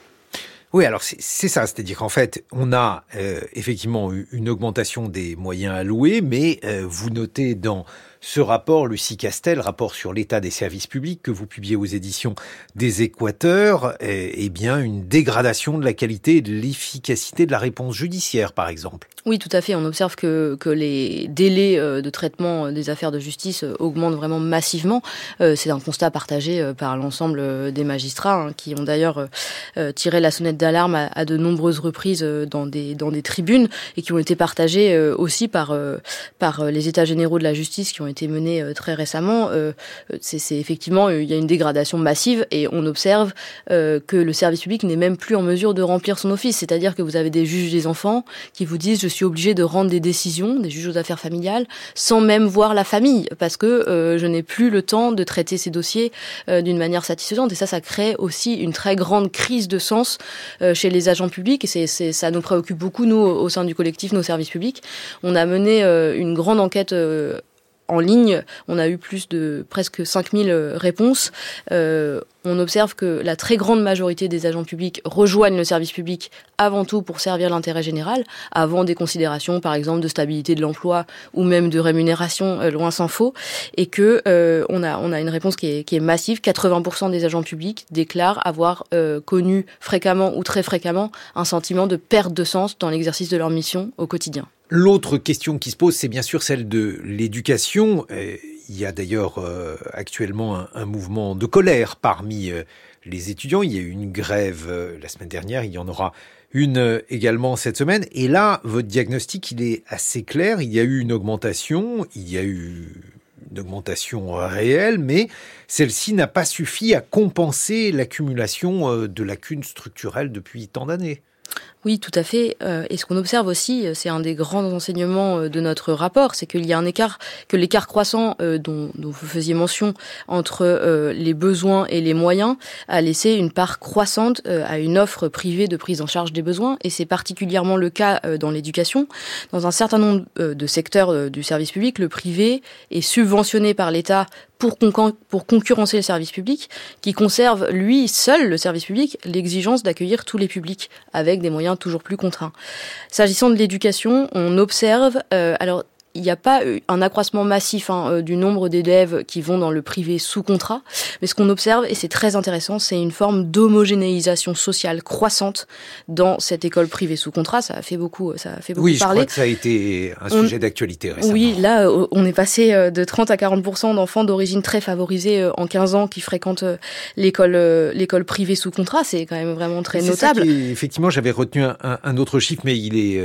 Oui, alors c'est ça, c'est-à-dire qu'en fait, on a euh, effectivement une augmentation des moyens alloués, mais euh, vous notez dans ce rapport, Lucie Castel, rapport sur l'état des services publics que vous publiez aux éditions des Équateurs, est, eh bien une dégradation de la qualité et de l'efficacité de la réponse judiciaire, par exemple. Oui, tout à fait. On observe que, que les délais euh, de traitement des affaires de justice euh, augmentent vraiment massivement. Euh, c'est un constat partagé par l'ensemble des magistrats, hein, qui ont d'ailleurs tiré la sonnette d'alarme à, de nombreuses reprises dans des, tribunes et qui ont été partagés aussi par, les États généraux de la justice qui ont été menés très récemment. C'est effectivement, il y a une dégradation massive et on observe que le service public n'est même plus en mesure de remplir son office. C'est-à-dire que vous avez des juges des enfants qui vous disent obligé de rendre des décisions, des juges aux affaires familiales, sans même voir la famille, parce que euh, je n'ai plus le temps de traiter ces dossiers euh, d'une manière satisfaisante. Et ça, ça crée aussi une très grande crise de sens euh, chez les agents publics. Et c'est, ça nous préoccupe beaucoup, nous, au sein du collectif, nos services publics. On a mené une grande enquête en ligne, on a eu plus de presque 5000 réponses. On observe que la très grande majorité des agents publics rejoignent le service public avant tout pour servir l'intérêt général, avant des considérations, par exemple, de stabilité de l'emploi ou même de rémunération, euh, loin s'en faut, et que euh, on a on a une réponse qui est, qui est massive. 80% des agents publics déclarent avoir connu fréquemment ou très fréquemment un sentiment de perte de sens dans l'exercice de leur mission au quotidien. L'autre question qui se pose, c'est bien sûr celle de l'éducation. Euh, il y a d'ailleurs actuellement un, mouvement de colère parmi les étudiants. Il y a eu une grève la semaine dernière, il y en aura une également cette semaine. Et là, votre diagnostic, il est assez clair. Il y a eu une augmentation, il y a eu une augmentation réelle, mais celle-ci n'a pas suffi à compenser l'accumulation de lacunes structurelles depuis tant d'années. Oui, tout à fait. Euh, et ce qu'on observe aussi, euh, c'est un des grands enseignements euh, de notre rapport, c'est qu'il y a un écart, que l'écart croissant dont, vous faisiez mention entre les besoins et les moyens a laissé une part croissante à une offre privée de prise en charge des besoins. Et c'est particulièrement le cas dans l'éducation. Dans un certain nombre de secteurs du service public, le privé est subventionné par l'État pour, pour concurrencer le service public, qui conserve, lui, seul, le service public, l'exigence d'accueillir tous les publics avec des moyens toujours plus contraints. S'agissant de l'éducation, on observe, euh, alors il n'y a pas un accroissement massif hein, euh, du nombre d'élèves qui vont dans le privé sous contrat, mais ce qu'on observe, et c'est très intéressant, c'est une forme d'homogénéisation sociale croissante dans cette école privée sous contrat. Ça a fait beaucoup, ça a fait beaucoup oui, parler. Oui, je crois que ça a été un sujet d'actualité récemment. Oui, là, euh, on est passé euh, de 30 à 40% d'enfants d'origine très favorisée en 15 ans qui fréquentent l'école l'école privée sous contrat. C'est quand même vraiment très notable. effectivement, j'avais retenu un, un, autre chiffre, mais il est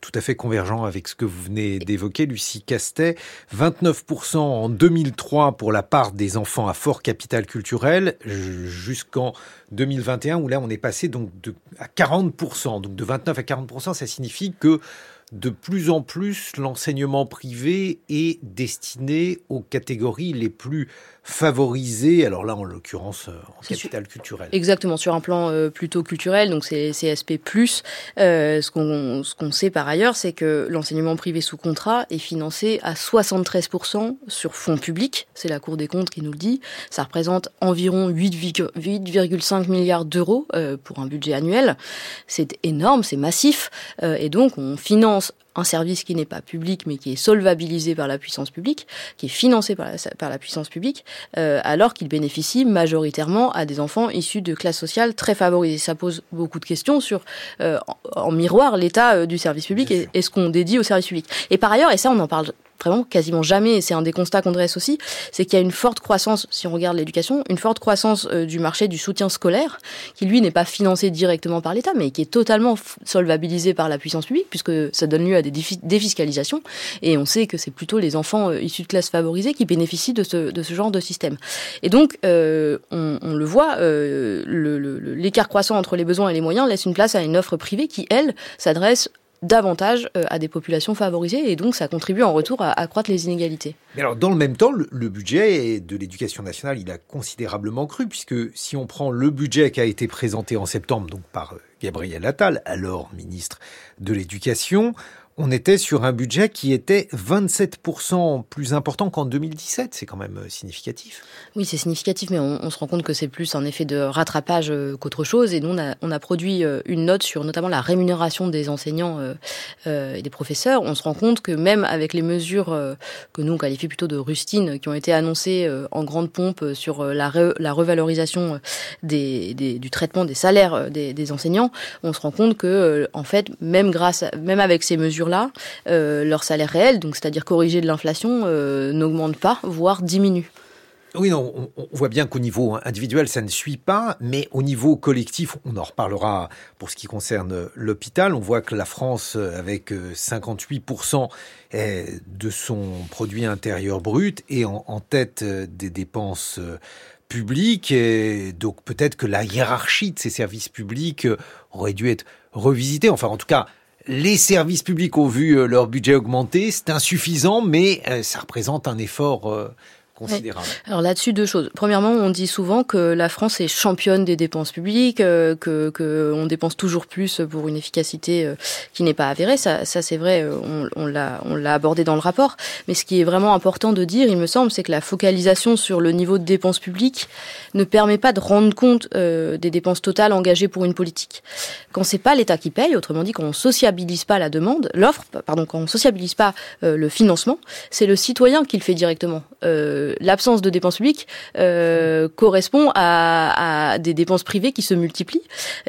tout à fait convergent avec ce que vous venez d'évoquer Lucie Castet, 29% en 2003 pour la part des enfants à fort capital culturel, jusqu'en 2021 où là on est passé donc à 40%. Donc de 29 à 40%, ça signifie que de plus en plus l'enseignement privé est destiné aux catégories les plus favoriser, alors là en l'occurrence euh, en capital culturel. Exactement, sur un plan euh, plutôt culturel, donc c'est CSP+. Euh, ce qu'on ce qu'on sait par ailleurs, c'est que l'enseignement privé sous contrat est financé à 73% sur fonds publics, c'est la Cour des comptes qui nous le dit. Ça représente environ 8,5 milliards d'euros euh, pour un budget annuel. C'est énorme, c'est massif, et donc on finance un service qui n'est pas public mais qui est solvabilisé par la puissance publique, qui est financé par la, par la puissance publique, euh, alors qu'il bénéficie majoritairement à des enfants issus de classes sociales très favorisées. Ça pose beaucoup de questions sur, euh, en, miroir, l'état euh, du service public et, et, ce qu'on dédie au service public? Et par ailleurs, et ça on en parle quasiment jamais, et c'est un des constats qu'on dresse aussi, c'est qu'il y a une forte croissance, si on regarde l'éducation, une forte croissance euh, du marché du soutien scolaire, qui lui n'est pas financé directement par l'État, mais qui est totalement solvabilisé par la puissance publique, puisque ça donne lieu à des défiscalisations, et on sait que c'est plutôt les enfants euh, issus de classes favorisées qui bénéficient de ce, de ce genre de système. Et donc, euh, on, on, le voit, l'écart croissant entre les besoins et les moyens laisse une place à une offre privée qui, elle, s'adresse davantage euh, à des populations favorisées et donc ça contribue en retour à accroître les inégalités. Mais alors dans le même temps, le, budget de l'éducation nationale, il a considérablement cru puisque si on prend le budget qui a été présenté en septembre donc par euh, Gabriel Attal, alors ministre de l'Éducation, on était sur un budget qui était 27% plus important qu'en 2017. C'est quand même euh, significatif. Oui, c'est significatif, mais on, se rend compte que c'est plus un effet de rattrapage euh, qu'autre chose. Et nous, on a, produit euh, une note sur notamment la rémunération des enseignants et des professeurs. On se rend compte que même avec les mesures que nous on qualifie plutôt de rustines, qui ont été annoncées en grande pompe sur la, revalorisation du traitement des salaires des, des, enseignants, on se rend compte que, en fait, même grâce, même avec ces mesures là euh, leur salaire réel, donc c'est-à-dire corrigé de l'inflation, euh, n'augmente pas, voire diminue. Oui, non, on, voit bien qu'au niveau individuel, ça ne suit pas, mais au niveau collectif, on en reparlera pour ce qui concerne l'hôpital. On voit que la France, avec 58% euh, de son produit intérieur brut, est en tête des dépenses publiques. Et donc peut-être que la hiérarchie de ces services publics aurait dû être revisitée. Enfin, en tout cas, les services publics ont vu euh, leur budget augmenter, c'est insuffisant, mais euh, ça représente un effort Alors là-dessus, deux choses. Premièrement, on dit souvent que la France est championne des dépenses publiques, euh, que, que on dépense toujours plus pour une efficacité euh, qui n'est pas avérée. Ça, ça c'est vrai, euh, on, on l'a, on l'a abordé dans le rapport. Mais ce qui est vraiment important de dire, il me semble, c'est que la focalisation sur le niveau de dépenses publiques ne permet pas de rendre compte des dépenses totales engagées pour une politique. Quand c'est pas l'État qui paye, autrement dit, quand on sociabilise pas la demande, l'offre, pardon, quand on sociabilise pas le financement, c'est le citoyen qui le fait directement. Euh, l'absence de dépenses publiques euh, correspond à, des dépenses privées qui se multiplient.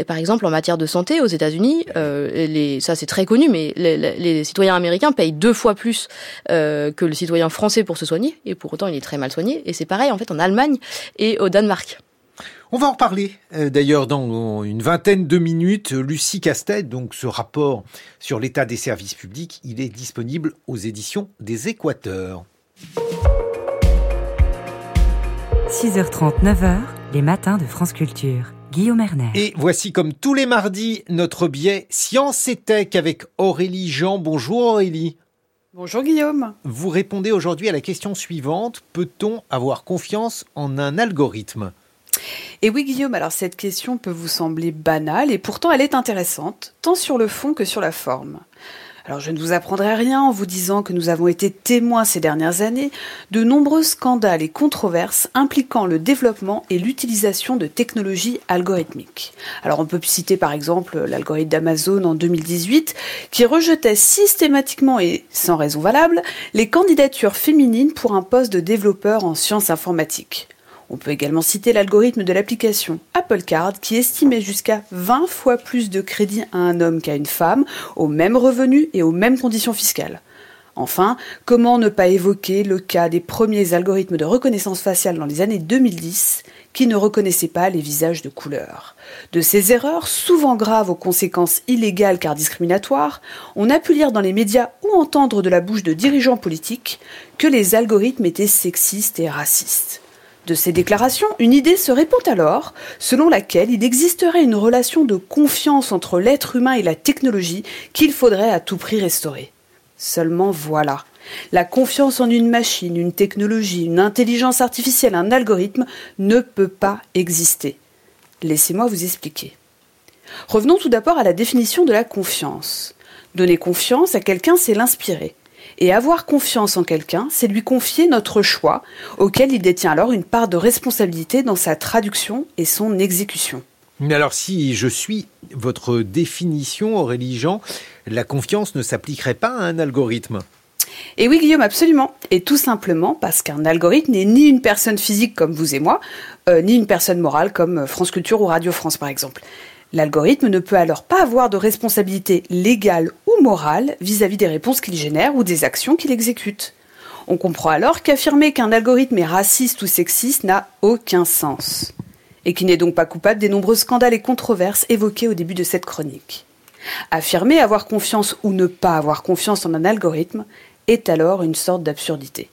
Par exemple, en matière de santé, aux États-Unis, euh, ça c'est très connu, mais les, citoyens américains payent deux fois plus euh, que le citoyen français pour se soigner, et pour autant il est très mal soigné. Et c'est pareil en fait en Allemagne et au Danemark. On va en reparler euh, d'ailleurs dans une vingtaine de minutes. Lucie Castet, donc ce rapport sur l'état des services publics, il est disponible aux éditions des Équateurs. 6h30, 9h, les matins de France Culture. Guillaume Erner. Et voici comme tous les mardis notre biais Science et Tech avec Aurélie Jean. Bonjour Aurélie. Bonjour Guillaume. Vous répondez aujourd'hui à la question suivante. Peut-on avoir confiance en un algorithme? Et oui Guillaume, alors cette question peut vous sembler banale et pourtant elle est intéressante, tant sur le fond que sur la forme. Alors je ne vous apprendrai rien en vous disant que nous avons été témoins ces dernières années de nombreux scandales et controverses impliquant le développement et l'utilisation de technologies algorithmiques. Alors on peut citer par exemple l'algorithme d'Amazon en 2018 qui rejetait systématiquement et sans raison valable les candidatures féminines pour un poste de développeur en sciences informatiques. On peut également citer l'algorithme de l'application Apple Card qui estimait jusqu'à 20 fois plus de crédit à un homme qu'à une femme, aux mêmes revenus et aux mêmes conditions fiscales. Enfin, comment ne pas évoquer le cas des premiers algorithmes de reconnaissance faciale dans les années 2010 qui ne reconnaissaient pas les visages de couleur? De ces erreurs, souvent graves aux conséquences illégales car discriminatoires, on a pu lire dans les médias ou entendre de la bouche de dirigeants politiques que les algorithmes étaient sexistes et racistes. De ces déclarations, une idée se répand alors, selon laquelle il existerait une relation de confiance entre l'être humain et la technologie qu'il faudrait à tout prix restaurer. Seulement voilà. La confiance en une machine, une technologie, une intelligence artificielle, un algorithme ne peut pas exister. Laissez-moi vous expliquer. Revenons tout d'abord à la définition de la confiance. Donner confiance à quelqu'un, c'est l'inspirer. Et avoir confiance en quelqu'un, c'est lui confier notre choix, auquel il détient alors une part de responsabilité dans sa traduction et son exécution. Mais alors si je suis votre définition, Aurélie Jean, la confiance ne s'appliquerait pas à un algorithme? Et oui, Guillaume, absolument. Et tout simplement parce qu'un algorithme n'est ni une personne physique comme vous et moi, euh, ni une personne morale comme France Culture ou Radio France, par exemple. L'algorithme ne peut alors pas avoir de responsabilité légale ou morale vis-à-vis des réponses qu'il génère ou des actions qu'il exécute. On comprend alors qu'affirmer qu'un algorithme est raciste ou sexiste n'a aucun sens, et qu'il n'est donc pas coupable des nombreux scandales et controverses évoqués au début de cette chronique. Affirmer avoir confiance ou ne pas avoir confiance en un algorithme est alors une sorte d'absurdité.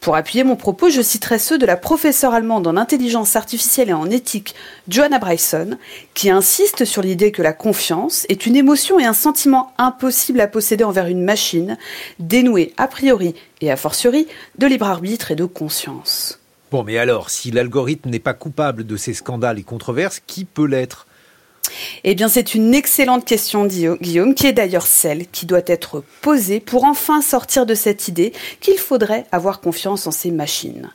Pour appuyer mon propos, je citerai ceux de la professeure allemande en intelligence artificielle et en éthique, Joanna Bryson, qui insiste sur l'idée que la confiance est une émotion et un sentiment impossible à posséder envers une machine, dénouée a priori et a fortiori de libre arbitre et de conscience. Bon, mais alors, si l'algorithme n'est pas coupable de ces scandales et controverses, qui peut l'être? Eh bien, c'est une excellente question, Guillaume, qui est d'ailleurs celle qui doit être posée pour enfin sortir de cette idée qu'il faudrait avoir confiance en ces machines.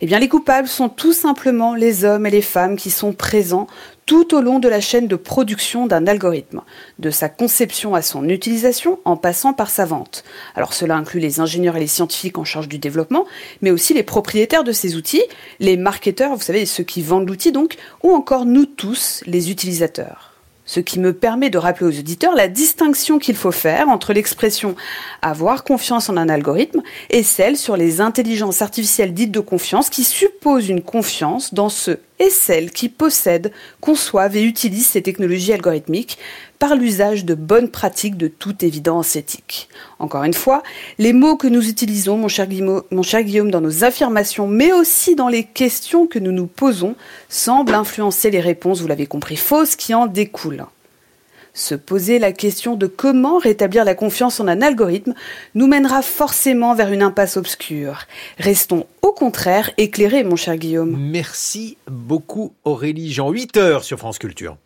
Eh bien, les coupables sont tout simplement les hommes et les femmes qui sont présents tout au long de la chaîne de production d'un algorithme, de sa conception à son utilisation en passant par sa vente. Alors cela inclut les ingénieurs et les scientifiques en charge du développement, mais aussi les propriétaires de ces outils, les marketeurs, vous savez, ceux qui vendent l'outil donc, ou encore nous tous, les utilisateurs. Ce qui me permet de rappeler aux auditeurs la distinction qu'il faut faire entre l'expression avoir confiance en un algorithme et celle sur les intelligences artificielles dites de confiance qui supposent une confiance dans ceux et celles qui possèdent, conçoivent et utilisent ces technologies algorithmiques par l'usage de bonnes pratiques de toute évidence éthique. Encore une fois, les mots que nous utilisons, mon cher, Guillaume, mon cher Guillaume, dans nos affirmations, mais aussi dans les questions que nous nous posons, semblent influencer les réponses, vous l'avez compris, fausses qui en découlent. Se poser la question de comment rétablir la confiance en un algorithme nous mènera forcément vers une impasse obscure. Restons au contraire éclairés, mon cher Guillaume. Merci beaucoup Aurélie Jean. 8 heures sur France Culture.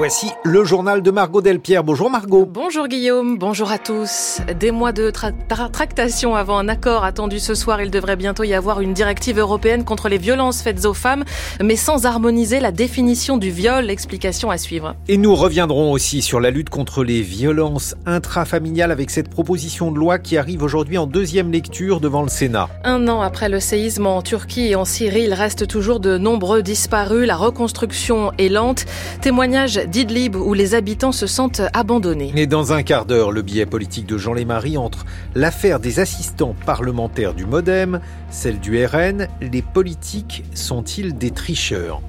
Voici le journal de Margot Delpierre. Bonjour Margot. Bonjour Guillaume, bonjour à tous. Des mois de tractation avant un accord attendu ce soir, il devrait bientôt y avoir une directive européenne contre les violences faites aux femmes, mais sans harmoniser la définition du viol. Explication à suivre. Et nous reviendrons aussi sur la lutte contre les violences intrafamiliales avec cette proposition de loi qui arrive aujourd'hui en deuxième lecture devant le Sénat. Un an après le séisme en Turquie et en Syrie, il reste toujours de nombreux disparus. La reconstruction est lente. Témoignage d'Idlib où les habitants se sentent abandonnés. Et dans un quart d'heure, le billet politique de Jean Lémarie entre l'affaire des assistants parlementaires du Modem, celle du RN, les politiques sont-ils des tricheurs?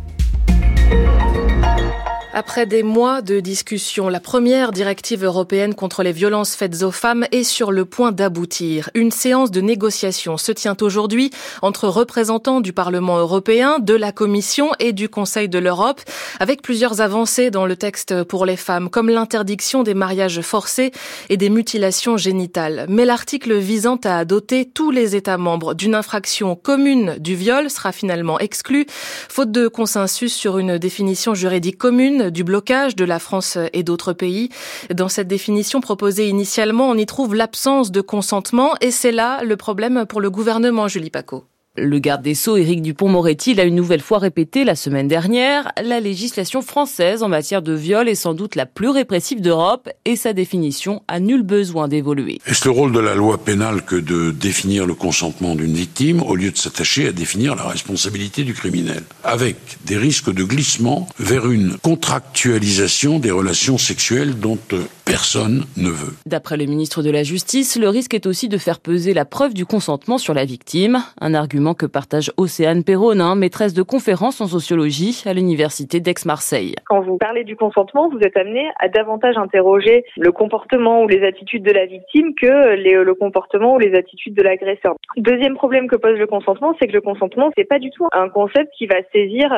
Après des mois de discussions, la première directive européenne contre les violences faites aux femmes est sur le point d'aboutir. Une séance de négociation se tient aujourd'hui entre représentants du Parlement européen, de la Commission et du Conseil de l'Europe, avec plusieurs avancées dans le texte pour les femmes, comme l'interdiction des mariages forcés et des mutilations génitales. Mais l'article visant à doter tous les États membres d'une infraction commune du viol sera finalement exclu, faute de consensus sur une définition juridique commune du blocage de la France et d'autres pays. Dans cette définition proposée initialement, on y trouve l'absence de consentement et c'est là le problème pour le gouvernement, Julie Paco. Le garde des Sceaux, Éric Dupont-Moretti, l'a une nouvelle fois répété la semaine dernière. La législation française en matière de viol est sans doute la plus répressive d'Europe et sa définition a nul besoin d'évoluer. Est-ce le rôle de la loi pénale que de définir le consentement d'une victime au lieu de s'attacher à définir la responsabilité du criminel? Avec des risques de glissement vers une contractualisation des relations sexuelles dont euh, personne ne veut. D'après le ministre de la Justice, le risque est aussi de faire peser la preuve du consentement sur la victime. Un argument que partage Océane Perronin, maîtresse de conférences en sociologie à l'université d'Aix-Marseille. Quand vous parlez du consentement, vous êtes amené à davantage interroger le comportement ou les attitudes de la victime que le comportement ou les attitudes de l'agresseur. Deuxième problème que pose le consentement, c'est que le consentement, c'est pas du tout un concept qui va saisir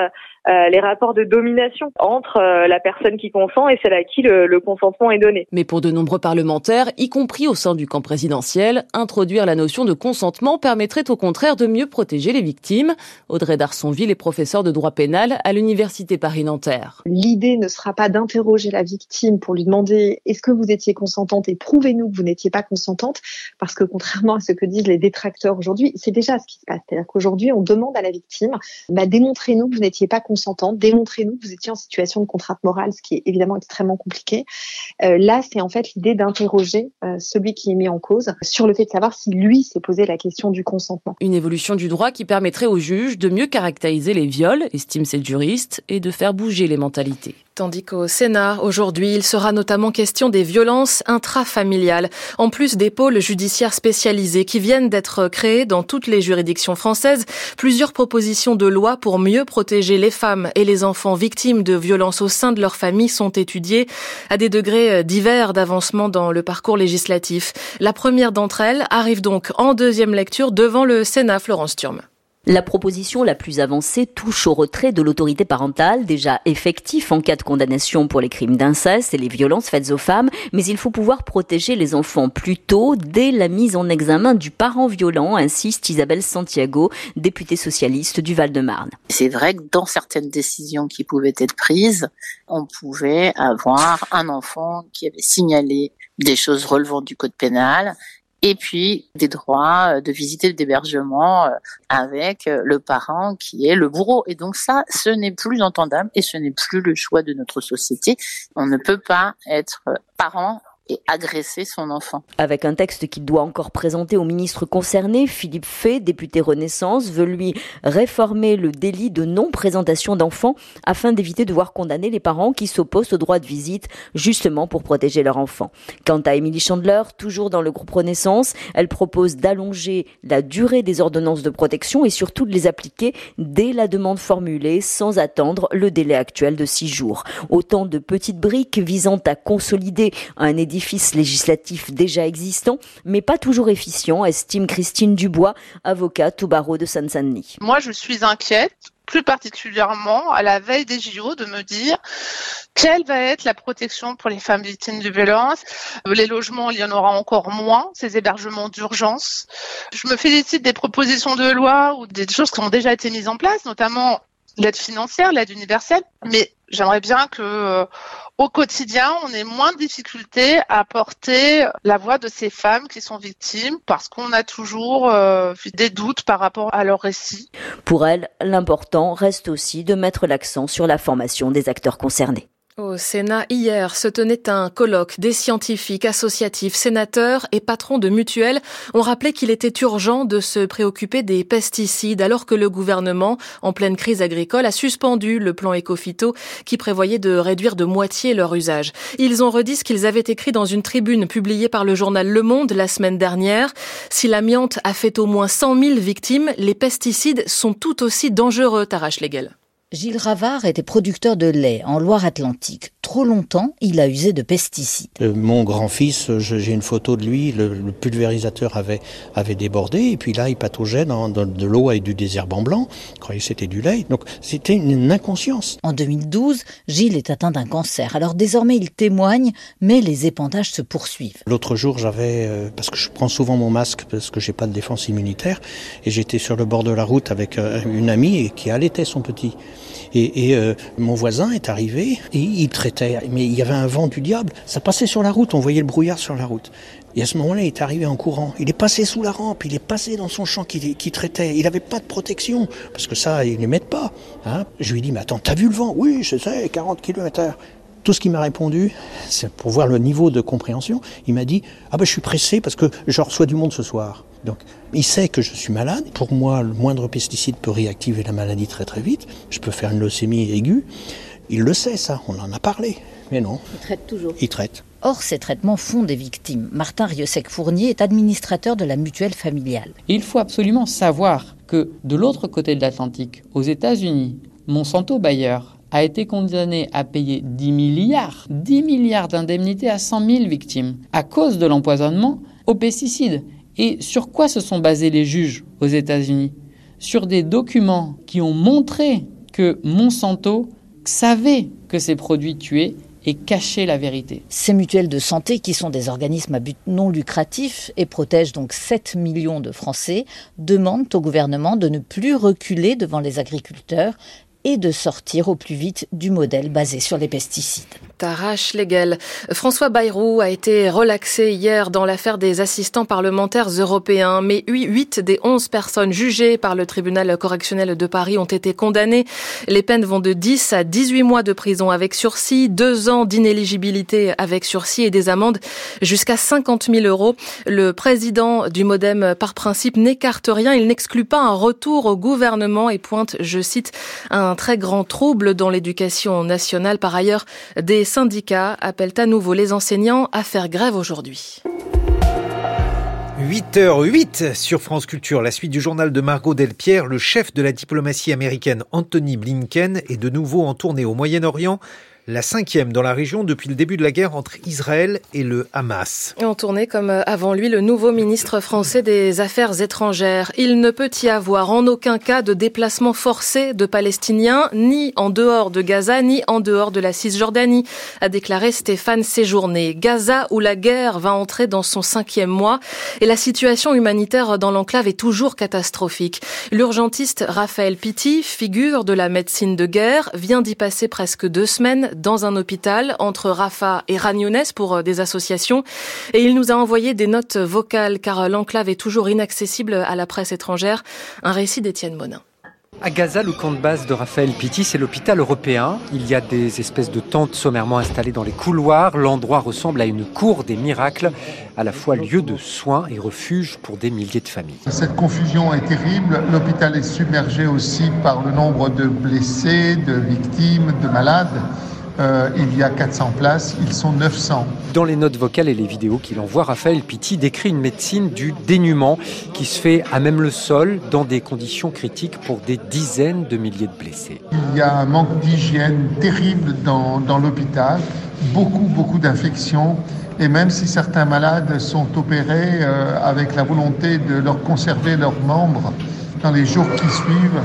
euh, les rapports de domination entre euh, la personne qui consent et celle à qui le, le consentement est donné. Mais pour de nombreux parlementaires, y compris au sein du camp présidentiel, introduire la notion de consentement permettrait au contraire de mieux protéger les victimes. Audrey Darsonville est professeure de droit pénal à l'université Paris-Nanterre. L'idée ne sera pas d'interroger la victime pour lui demander est-ce que vous étiez consentante et prouvez-nous que vous n'étiez pas consentante, parce que contrairement à ce que disent les détracteurs aujourd'hui, c'est déjà ce qui se passe. C'est-à-dire qu'aujourd'hui, on demande à la victime, bah, démontrez-nous que vous n'étiez pas consentante démontrez-nous que vous étiez en situation de contrainte morale, ce qui est évidemment extrêmement compliqué. Euh, là, c'est en fait l'idée d'interroger euh, celui qui est mis en cause sur le fait de savoir si lui s'est posé la question du consentement. Une évolution du droit qui permettrait aux juges de mieux caractériser les viols, estime cette juriste, et de faire bouger les mentalités. Tandis qu'au Sénat, aujourd'hui, il sera notamment question des violences intrafamiliales, en plus des pôles judiciaires spécialisés qui viennent d'être créés dans toutes les juridictions françaises. Plusieurs propositions de loi pour mieux protéger les femmes et les enfants victimes de violences au sein de leur famille sont étudiées à des degrés divers d'avancement dans le parcours législatif. La première d'entre elles arrive donc en deuxième lecture devant le Sénat, Florence Turme. La proposition la plus avancée touche au retrait de l'autorité parentale, déjà effectif en cas de condamnation pour les crimes d'inceste et les violences faites aux femmes, mais il faut pouvoir protéger les enfants plus tôt, dès la mise en examen du parent violent, insiste Isabelle Santiago, députée socialiste du Val-de-Marne. C'est vrai que dans certaines décisions qui pouvaient être prises, on pouvait avoir un enfant qui avait signalé des choses relevant du code pénal et puis des droits euh, de visite et d'hébergement euh, avec euh, le parent qui est le bourreau. Et donc ça, ce n'est plus entendable et ce n'est plus le choix de notre société. On ne peut pas être parent et agresser son enfant. Avec un texte qu'il doit encore présenter au ministre concerné, Philippe Fay, député Renaissance, veut lui réformer le délit de non-présentation d'enfants afin d'éviter de voir condamner les parents qui s'opposent au droit de visite justement pour protéger leur enfant. Quant à Émilie Chandler, toujours dans le groupe Renaissance, elle propose d'allonger la durée des ordonnances de protection et surtout de les appliquer dès la demande formulée sans attendre le délai actuel de six jours. Autant de petites briques visant à consolider un édifice législatif déjà existant, mais pas toujours efficient, estime Christine Dubois, avocate au barreau de Seine-Saint-Denis. Moi, je suis inquiète plus particulièrement à la veille des JO, de me dire quelle va être la protection pour les femmes victimes de violences. Les logements, il y en aura encore moins, ces hébergements d'urgence. Je me félicite des propositions de loi ou des choses qui ont déjà été mises en place, notamment l'aide financière, l'aide universelle, mais j'aimerais bien que euh, au quotidien, on est moins de difficulté à porter la voix de ces femmes qui sont victimes parce qu'on a toujours euh, des doutes par rapport à leur récit. Pour elle, l'important reste aussi de mettre l'accent sur la formation des acteurs concernés. Au Sénat, hier, se tenait un colloque des scientifiques, associatifs, sénateurs et patrons de mutuelles ont rappelé qu'il était urgent de se préoccuper des pesticides alors que le gouvernement, en pleine crise agricole, a suspendu le plan Ecofito qui prévoyait de réduire de moitié leur usage. Ils ont redit ce qu'ils avaient écrit dans une tribune publiée par le journal Le Monde la semaine dernière. Si l'amiante a fait au moins 100 000 victimes, les pesticides sont tout aussi dangereux, Tarache Legel. Gilles Ravard était producteur de lait en Loire-Atlantique. Trop longtemps, il a usé de pesticides. Euh, mon grand-fils, j'ai une photo de lui, le, pulvérisateur avait, avait débordé, et puis là, il pataugeait dans, de l'eau et du désherbant blanc. Il croyait que c'était du lait. Donc, c'était une, inconscience. En 2012, Gilles est atteint d'un cancer. Alors, désormais, il témoigne, mais les épandages se poursuivent. L'autre jour, j'avais, euh, parce que je prends souvent mon masque, parce que j'ai pas de défense immunitaire, et j'étais sur le bord de la route avec euh, une amie qui allaitait son petit. Et, et euh, mon voisin est arrivé et il traitait, mais il y avait un vent du diable. Ça passait sur la route, on voyait le brouillard sur la route. Et à ce moment-là, il est arrivé en courant. Il est passé sous la rampe, il est passé dans son champ qui, qui traitait. Il n'avait pas de protection, parce que ça, ils ne les mettent pas. Hein. Je lui dit, mais attends, t'as vu le vent? Oui, je sais, 40 km. Tout ce qu'il m'a répondu, c'est pour voir le niveau de compréhension, il m'a dit, ah ben je suis pressé parce que je reçois du monde ce soir. Donc, il sait que je suis malade. Pour moi, le moindre pesticide peut réactiver la maladie très très vite. Je peux faire une leucémie aiguë. Il le sait, ça. On en a parlé. Mais non. Il traite toujours. Il traite. Or, ces traitements font des victimes. Martin Riosec-Fournier est administrateur de la mutuelle familiale. Il faut absolument savoir que de l'autre côté de l'Atlantique, aux États-Unis, Monsanto Bayer a été condamné à payer 10 milliards, 10 milliards d'indemnités à 100 000 victimes à cause de l'empoisonnement aux pesticides. Et sur quoi se sont basés les juges aux États-Unis? Sur des documents qui ont montré que Monsanto savait que ces produits tuaient et cachaient la vérité. Ces mutuelles de santé, qui sont des organismes à but non lucratif et protègent donc 7 millions de Français, demandent au gouvernement de ne plus reculer devant les agriculteurs et de sortir au plus vite du modèle basé sur les pesticides. Tarache Legel. François Bayrou a été relaxé hier dans l'affaire des assistants parlementaires européens, mais 8 des 11 personnes jugées par le tribunal correctionnel de Paris ont été condamnées. Les peines vont de 10 à 18 mois de prison avec sursis, 2 ans d'inéligibilité avec sursis et des amendes jusqu'à 50 000 euros. Le président du Modem, par principe, n'écarte rien. Il n'exclut pas un retour au gouvernement et pointe, je cite, un très grand trouble dans l'éducation nationale. Par ailleurs, des syndicats appellent à nouveau les enseignants à faire grève aujourd'hui. 8h08 sur France Culture, la suite du journal de Margot Delpierre, le chef de la diplomatie américaine Anthony Blinken est de nouveau en tournée au Moyen-Orient la cinquième dans la région depuis le début de la guerre entre Israël et le Hamas. En tournée comme euh, avant lui le nouveau ministre français des Affaires étrangères. Il ne peut y avoir en aucun cas de déplacement forcé de Palestiniens, ni en dehors de Gaza, ni en dehors de la Cisjordanie, a déclaré Stéphane Séjourné. Gaza où la guerre va entrer dans son cinquième mois et la situation humanitaire dans l'enclave est toujours catastrophique. L'urgentiste Raphaël Pitti, figure de la médecine de guerre, vient d'y passer presque deux semaines dans un hôpital entre Rafah et Ragnounès pour euh, des associations. Et il nous a envoyé des notes vocales car l'enclave est toujours inaccessible à la presse étrangère. Un récit d'Étienne Monin. À Gaza, le camp de base de Raphaël Pitti, c'est l'hôpital européen. Il y a des espèces de tentes sommairement installées dans les couloirs. L'endroit ressemble à une cour des miracles, à la fois lieu de soins et refuge pour des milliers de familles. Cette confusion est terrible. L'hôpital est submergé aussi par le nombre de blessés, de victimes, de malades. Euh, il y a 400 places, ils sont 900. Dans les notes vocales et les vidéos qu'il envoie, Raphaël Pitti décrit une médecine du dénuement qui se fait à même le sol dans des conditions critiques pour des dizaines de milliers de blessés. Il y a un manque d'hygiène terrible dans, dans l'hôpital, beaucoup, beaucoup d'infections. Et même si certains malades sont opérés euh, avec la volonté de leur conserver leurs membres dans les jours qui suivent,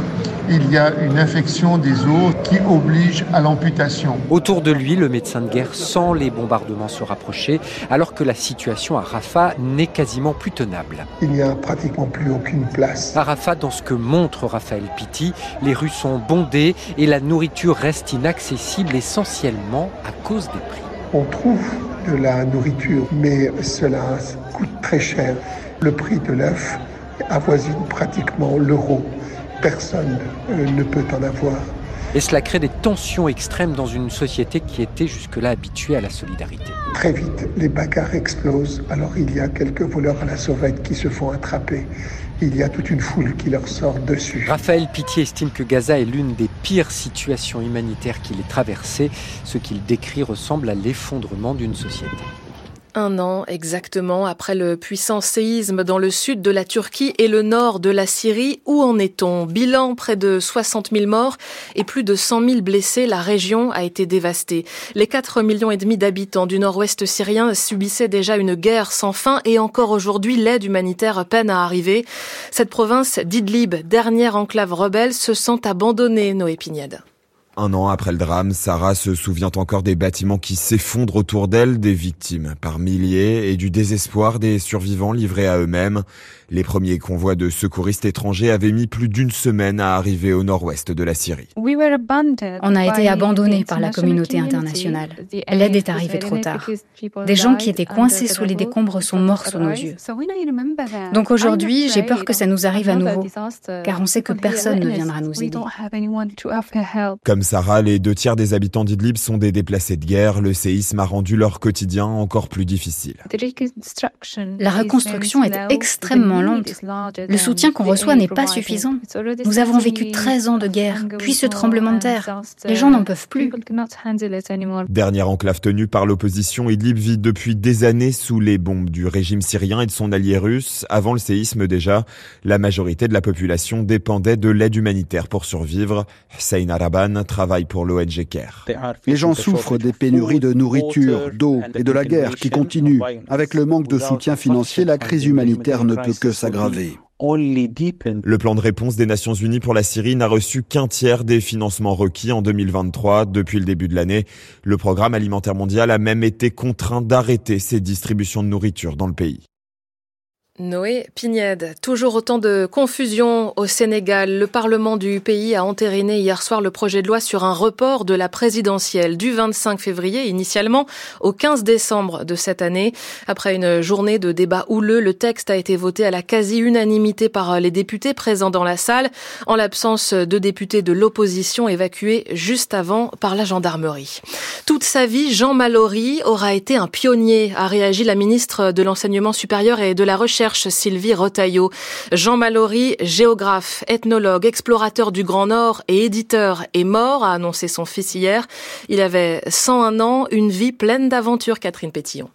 il y a une infection des os qui oblige à l'amputation. Autour de lui, le médecin de guerre sent les bombardements se rapprocher, alors que la situation à Rafah n'est quasiment plus tenable. Il n'y a pratiquement plus aucune place. À Rafah, dans ce que montre Raphaël Pitti, les rues sont bondées et la nourriture reste inaccessible essentiellement à cause des prix. On trouve de la nourriture, mais cela coûte très cher. Le prix de l'œuf avoisine pratiquement l'euro. Personne euh, ne peut en avoir. Et cela crée des tensions extrêmes dans une société qui était jusque-là habituée à la solidarité. Très vite, les bagarres explosent. Alors il y a quelques voleurs à la sauvette qui se font attraper. Il y a toute une foule qui leur sort dessus. Raphaël Pitié estime que Gaza est l'une des pires situations humanitaires qu'il ait traversées. Ce qu'il décrit ressemble à l'effondrement d'une société. Un an exactement après le puissant séisme dans le sud de la Turquie et le nord de la Syrie, où en est-on? Bilan près de 60 000 morts et plus de 100 000 blessés, la région a été dévastée. Les 4 millions et demi d'habitants du nord-ouest syrien subissaient déjà une guerre sans fin et encore aujourd'hui l'aide humanitaire peine à arriver. Cette province d'Idlib, dernière enclave rebelle, se sent abandonnée, Noé Pignède. Un an après le drame, Sarah se souvient encore des bâtiments qui s'effondrent autour d'elle, des victimes par milliers et du désespoir des survivants livrés à eux-mêmes. Les premiers convois de secouristes étrangers avaient mis plus d'une semaine à arriver au nord-ouest de la Syrie. On a été abandonnés par la communauté internationale. L'aide est arrivée trop tard. Des gens qui étaient coincés sous les décombres sont morts sous nos yeux. Donc aujourd'hui, j'ai peur que ça nous arrive à nouveau, car on sait que personne ne viendra nous aider. Comme Sarah, les deux tiers des habitants d'Idlib sont des déplacés de guerre. Le séisme a rendu leur quotidien encore plus difficile. La reconstruction est extrêmement lente. Le soutien qu'on reçoit n'est pas suffisant. Nous avons vécu 13 ans de guerre, puis ce tremblement de terre. Les gens n'en peuvent plus. Dernière enclave tenue par l'opposition, Idlib vit depuis des années sous les bombes du régime syrien et de son allié russe. Avant le séisme déjà, la majorité de la population dépendait de l'aide humanitaire pour survivre. Hussein Araban travaille pour l'ONG CARE. Les gens souffrent des pénuries de nourriture, d'eau et de la guerre qui continue. Avec le manque de soutien financier, la crise humanitaire ne peut que s'aggraver. Le plan de réponse des Nations Unies pour la Syrie n'a reçu qu'un tiers des financements requis en 2023. Depuis le début de l'année, le programme alimentaire mondial a même été contraint d'arrêter ses distributions de nourriture dans le pays. Noé Pignède, toujours autant de confusion au Sénégal. Le Parlement du pays a entériné hier soir le projet de loi sur un report de la présidentielle du 25 février initialement au 15 décembre de cette année. Après une journée de débat houleux, le texte a été voté à la quasi-unanimité par les députés présents dans la salle, en l'absence de députés de l'opposition évacués juste avant par la gendarmerie. Toute sa vie, Jean Mallory aura été un pionnier, a réagi la ministre de l'Enseignement supérieur et de la Recherche Sylvie Rotaillot. Jean Mallory, géographe, ethnologue, explorateur du Grand Nord et éditeur, est mort, a annoncé son fils hier. Il avait 101 ans, une vie pleine d'aventures, Catherine Pétillon.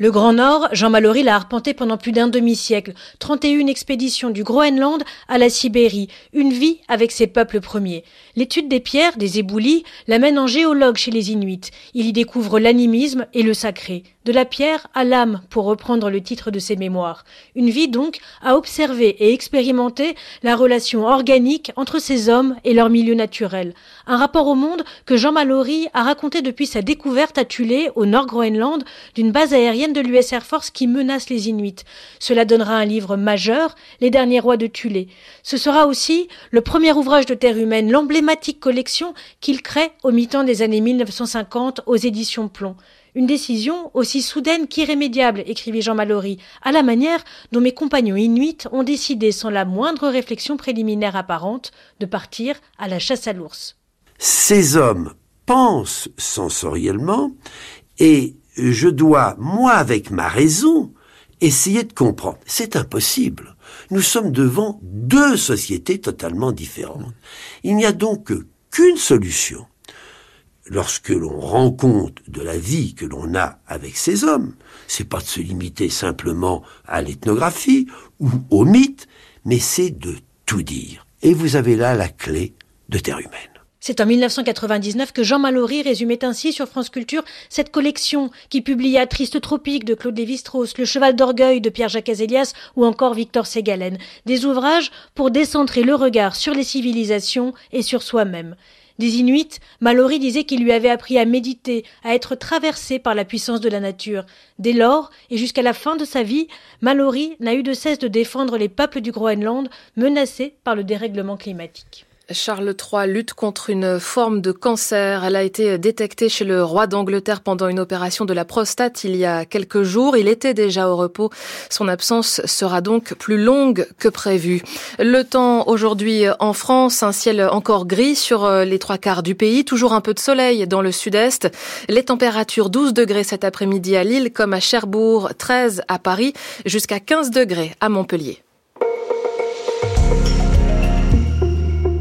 Le Grand Nord, Jean Mallory l'a arpenté pendant plus d'un demi-siècle. 31 expéditions du Groenland à la Sibérie. Une vie avec ses peuples premiers. L'étude des pierres, des éboulis, l'amène en géologue chez les Inuits. Il y découvre l'animisme et le sacré. De la pierre à l'âme, pour reprendre le titre de ses mémoires. Une vie donc à observer et expérimenter la relation organique entre ces hommes et leur milieu naturel. Un rapport au monde que Jean Mallory a raconté depuis sa découverte à Tulé, au Nord-Groenland, d'une base aérienne de l'US Air Force qui menace les Inuits. Cela donnera un livre majeur, Les derniers rois de Tulé. Ce sera aussi le premier ouvrage de terre humaine, l'emblématique collection qu'il crée au mi-temps des années 1950 aux éditions Plomb. Une décision aussi soudaine qu'irrémédiable, écrivit Jean Mallory, à la manière dont mes compagnons inuits ont décidé sans la moindre réflexion préliminaire apparente de partir à la chasse à l'ours. Ces hommes pensent sensoriellement et je dois, moi avec ma raison, essayer de comprendre. C'est impossible. Nous sommes devant deux sociétés totalement différentes. Il n'y a donc qu'une solution lorsque l'on rend compte de la vie que l'on a avec ces hommes, c'est pas de se limiter simplement à l'ethnographie ou au mythe, mais c'est de tout dire. Et vous avez là la clé de Terre humaine. C'est en 1999 que Jean Mallory résumait ainsi sur France Culture cette collection qui publia Triste Tropique de Claude Lévi-Strauss, Le Cheval d'Orgueil de Pierre-Jacques Azélias ou encore Victor Ségalen. Des ouvrages pour décentrer le regard sur les civilisations et sur soi-même. Des Inuits, Mallory disait qu'il lui avait appris à méditer, à être traversé par la puissance de la nature. Dès lors, et jusqu'à la fin de sa vie, Mallory n'a eu de cesse de défendre les peuples du Groenland menacés par le dérèglement climatique. Charles III lutte contre une forme de cancer. Elle a été détectée chez le roi d'Angleterre pendant une opération de la prostate il y a quelques jours. Il était déjà au repos. Son absence sera donc plus longue que prévu. Le temps aujourd'hui en France, un ciel encore gris sur les trois quarts du pays, toujours un peu de soleil dans le sud-est. Les températures 12 degrés cet après-midi à Lille comme à Cherbourg, 13 à Paris, jusqu'à 15 degrés à Montpellier.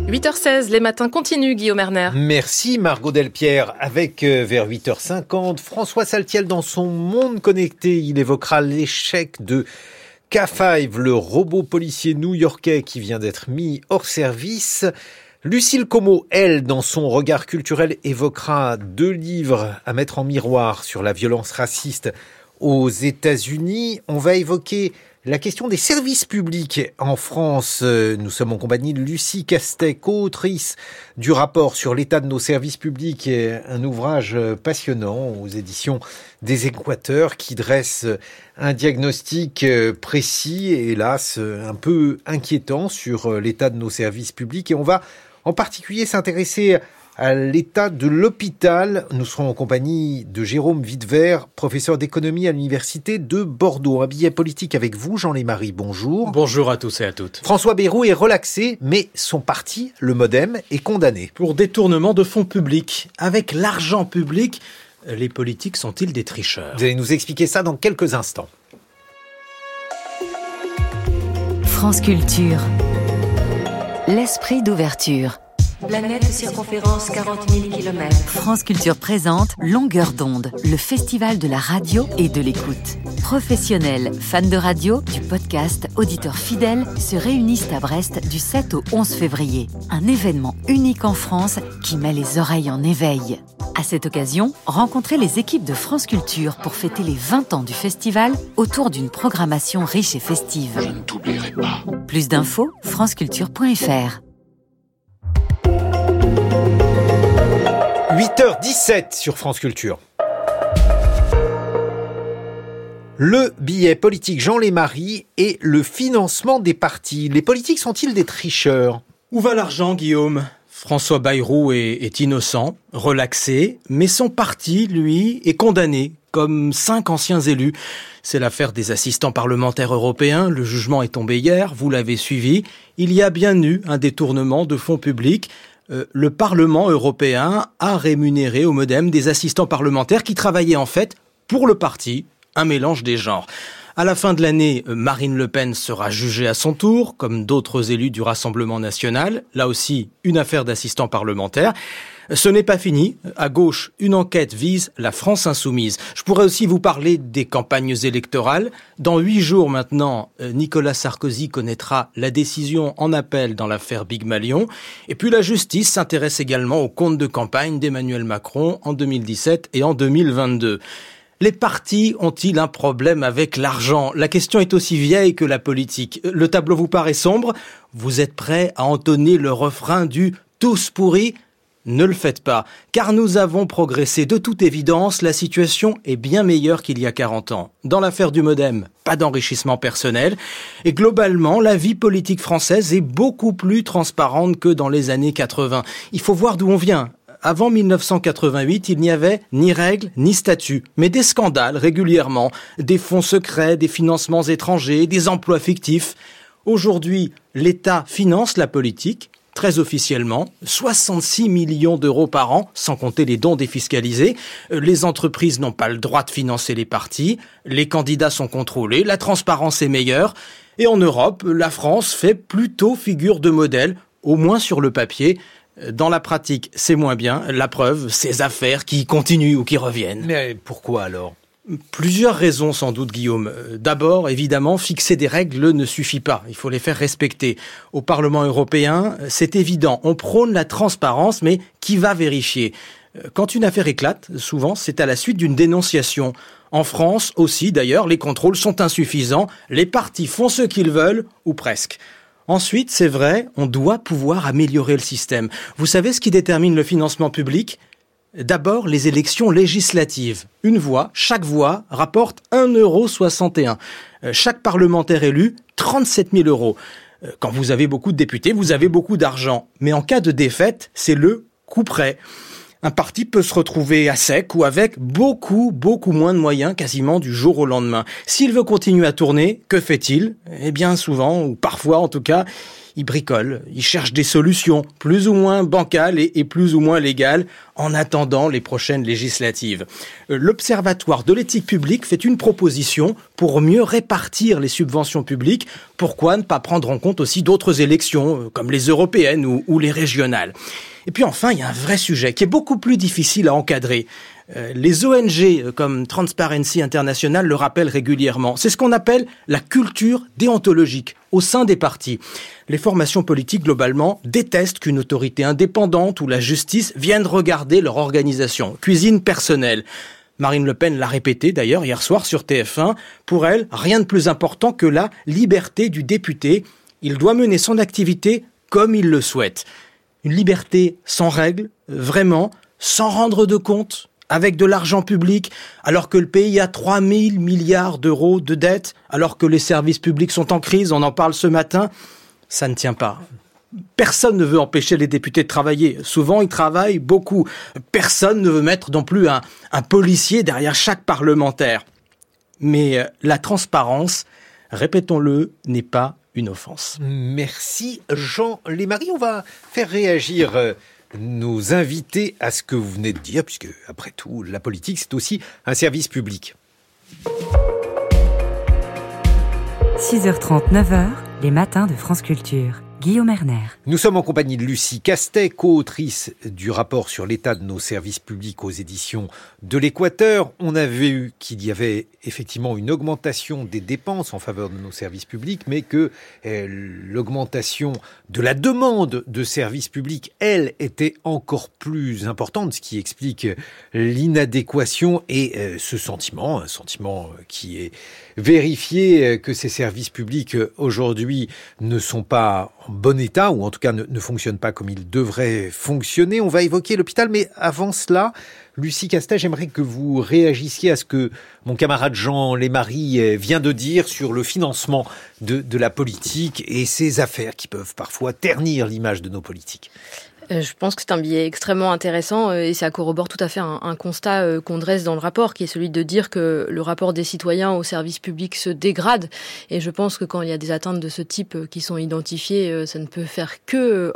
8h16, les matins continuent, Guillaume Erner. Merci Margot Delpierre. Avec euh, vers 8h50, François Saltiel dans son monde connecté, il évoquera l'échec de K5, le robot policier new-yorkais qui vient d'être mis hors service. Lucille Como, elle, dans son regard culturel, évoquera deux livres à mettre en miroir sur la violence raciste aux États-Unis. On va évoquer la question des services publics en France, euh, nous sommes en compagnie de Lucie Castet, co-autrice du rapport sur l'état de nos services publics, un ouvrage euh, passionnant aux éditions des Équateurs qui dresse un diagnostic euh, précis et hélas un peu inquiétant sur l'état de nos services publics. Et on va en particulier s'intéresser à l'état de l'hôpital. Nous serons en compagnie de Jérôme Videvert, professeur d'économie à l'université de Bordeaux. Un billet politique avec vous, Jean Lémarie. Bonjour. Bonjour à tous et à toutes. François Bayrou est relaxé, mais son parti, le Modem, est condamné. Pour détournement de fonds publics. Avec l'argent public, les politiques sont-ils des tricheurs? Vous allez nous expliquer ça dans quelques instants. France Culture. L'esprit d'ouverture. Planète circonférence 40 000 km. France Culture présente Longueur d'onde, le festival de la radio et de l'écoute. Professionnels, fans de radio, du podcast, auditeurs fidèles se réunissent à Brest du 7 au 11 février. Un événement unique en France qui met les oreilles en éveil. À cette occasion, rencontrez les équipes de France Culture pour fêter les 20 ans du festival autour d'une programmation riche et festive. Je ne t'oublierai pas. Plus d'infos, franceculture.fr. 8h17 sur France Culture. Le billet politique Jean Lémarie et le financement des partis. Les politiques sont-ils des tricheurs? Où va l'argent, Guillaume? François Bayrou est, est, innocent, relaxé, mais son parti, lui, est condamné, comme cinq anciens élus. C'est l'affaire des assistants parlementaires européens. Le jugement est tombé hier, vous l'avez suivi. Il y a bien eu un détournement de fonds publics. Euh, le Parlement européen a rémunéré au modem des assistants parlementaires qui travaillaient en fait pour le parti, un mélange des genres. À la fin de l'année, euh, Marine Le Pen sera jugée à son tour, comme d'autres élus du Rassemblement national, là aussi une affaire d'assistants parlementaires. Ce n'est pas fini. À gauche, une enquête vise la France insoumise. Je pourrais aussi vous parler des campagnes électorales. Dans huit jours maintenant, euh, Nicolas Sarkozy connaîtra la décision en appel dans l'affaire Big Malion. Et puis la justice s'intéresse également aux comptes de campagne d'Emmanuel Macron en 2017 et en 2022. Les partis ont-ils un problème avec l'argent? La question est aussi vieille que la politique. Le tableau vous paraît sombre Vous êtes prêt à entonner le refrain du tous pourris ne le faites pas, car nous avons progressé. De toute évidence, la situation est bien meilleure qu'il y a 40 ans. Dans l'affaire du modem, pas d'enrichissement personnel, et globalement, la vie politique française est beaucoup plus transparente que dans les années 80. Il faut voir d'où on vient. Avant 1988, il n'y avait ni règles ni statuts, mais des scandales régulièrement, des fonds secrets, des financements étrangers, des emplois fictifs. Aujourd'hui, l'État finance la politique, très officiellement, 66 millions d'euros par an, sans compter les dons défiscalisés. Euh, les entreprises n'ont pas le droit de financer les partis, les candidats sont contrôlés, la transparence est meilleure. Et en Europe, la France fait plutôt figure de modèle, au moins sur le papier. Euh, dans la pratique, c'est moins bien. La preuve, ces affaires qui continuent ou qui reviennent. Mais pourquoi alors? Plusieurs raisons sans doute, Guillaume. Euh, d'abord, évidemment, fixer des règles ne suffit pas. Il faut les faire respecter. Au Parlement européen, c'est évident. On prône la transparence, mais qui va vérifier? Euh, Quand une affaire éclate, souvent, c'est à la suite d'une dénonciation. En France aussi, d'ailleurs, les contrôles sont insuffisants. Les partis font ce qu'ils veulent, ou presque. Ensuite, c'est vrai, on doit pouvoir améliorer le système. Vous savez ce qui détermine le financement public? D'abord, les élections législatives. Une voix, chaque voix, rapporte 1,61€. Euh, chaque parlementaire élu, 37 000 euros. Euh, quand vous avez beaucoup de députés, vous avez beaucoup d'argent. Mais en cas de défaite, c'est le coup près. Un parti peut se retrouver à sec ou avec beaucoup, beaucoup moins de moyens quasiment du jour au lendemain. S'il veut continuer à tourner, que fait-il? Eh bien souvent, ou parfois en tout cas, il bricole, il cherche des solutions plus ou moins bancales et, plus ou moins légales en attendant les prochaines législatives. Euh, L'Observatoire de l'éthique publique fait une proposition pour mieux répartir les subventions publiques. Pourquoi ne pas prendre en compte aussi d'autres élections, euh, comme les européennes ou les régionales? Et puis enfin, il y a un vrai sujet qui est beaucoup plus difficile à encadrer. Euh, les ONG euh, comme Transparency International le rappellent régulièrement. C'est ce qu'on appelle la culture déontologique au sein des partis. Les formations politiques, globalement, détestent qu'une autorité indépendante ou la justice vienne regarder leur organisation. Cuisine personnelle. Marine Le Pen l'a répété d'ailleurs hier soir sur TF1. Pour elle, rien de plus important que la liberté du député. Il doit mener son activité comme il le souhaite. Une liberté sans règles, vraiment, sans rendre de compte, avec de l'argent public, alors que le pays a 3 000 milliards d'euros de dettes, alors que les services publics sont en crise, on en parle ce matin, ça ne tient pas. Personne ne veut empêcher les députés de travailler. Souvent, ils travaillent beaucoup. Personne ne veut mettre non plus un, un policier derrière chaque parlementaire. Mais euh, la transparence, répétons-le, n'est pas une offense. Merci Jean Lémarie. On va faire réagir euh, nous inviter à ce que vous venez de dire, puisque après tout, la politique, c'est aussi un service public. 6h30, 9h, les matins de France Culture. Guillaume Erner. Nous sommes en compagnie de Lucie Castet, co-autrice du rapport sur l'état de nos services publics aux éditions de l'Équateur. On a vu qu'il y avait effectivement une augmentation des dépenses en faveur de nos services publics, mais que euh, l'augmentation de la demande de services publics, elle, était encore plus importante, ce qui explique l'inadéquation et euh, ce sentiment, un sentiment qui est vérifié euh, que ces services publics aujourd'hui ne sont pas bon état, ou en tout cas ne, ne fonctionnent pas comme ils devraient fonctionner. On va évoquer l'hôpital, mais avant cela, Lucie Castet, j'aimerais que vous réagissiez à ce que mon camarade Jean Lémarie vient de dire sur le financement de, de la politique et ces affaires qui peuvent parfois ternir l'image de nos politiques. Euh, je pense que c'est un billet extrêmement intéressant euh, et ça corrobore tout à fait un, un constat euh, qu'on dresse dans le rapport, qui est celui de dire que le rapport des citoyens au service public se dégrade. Et je pense que quand il y a des atteintes de ce type qui sont identifiées, ça ne peut faire que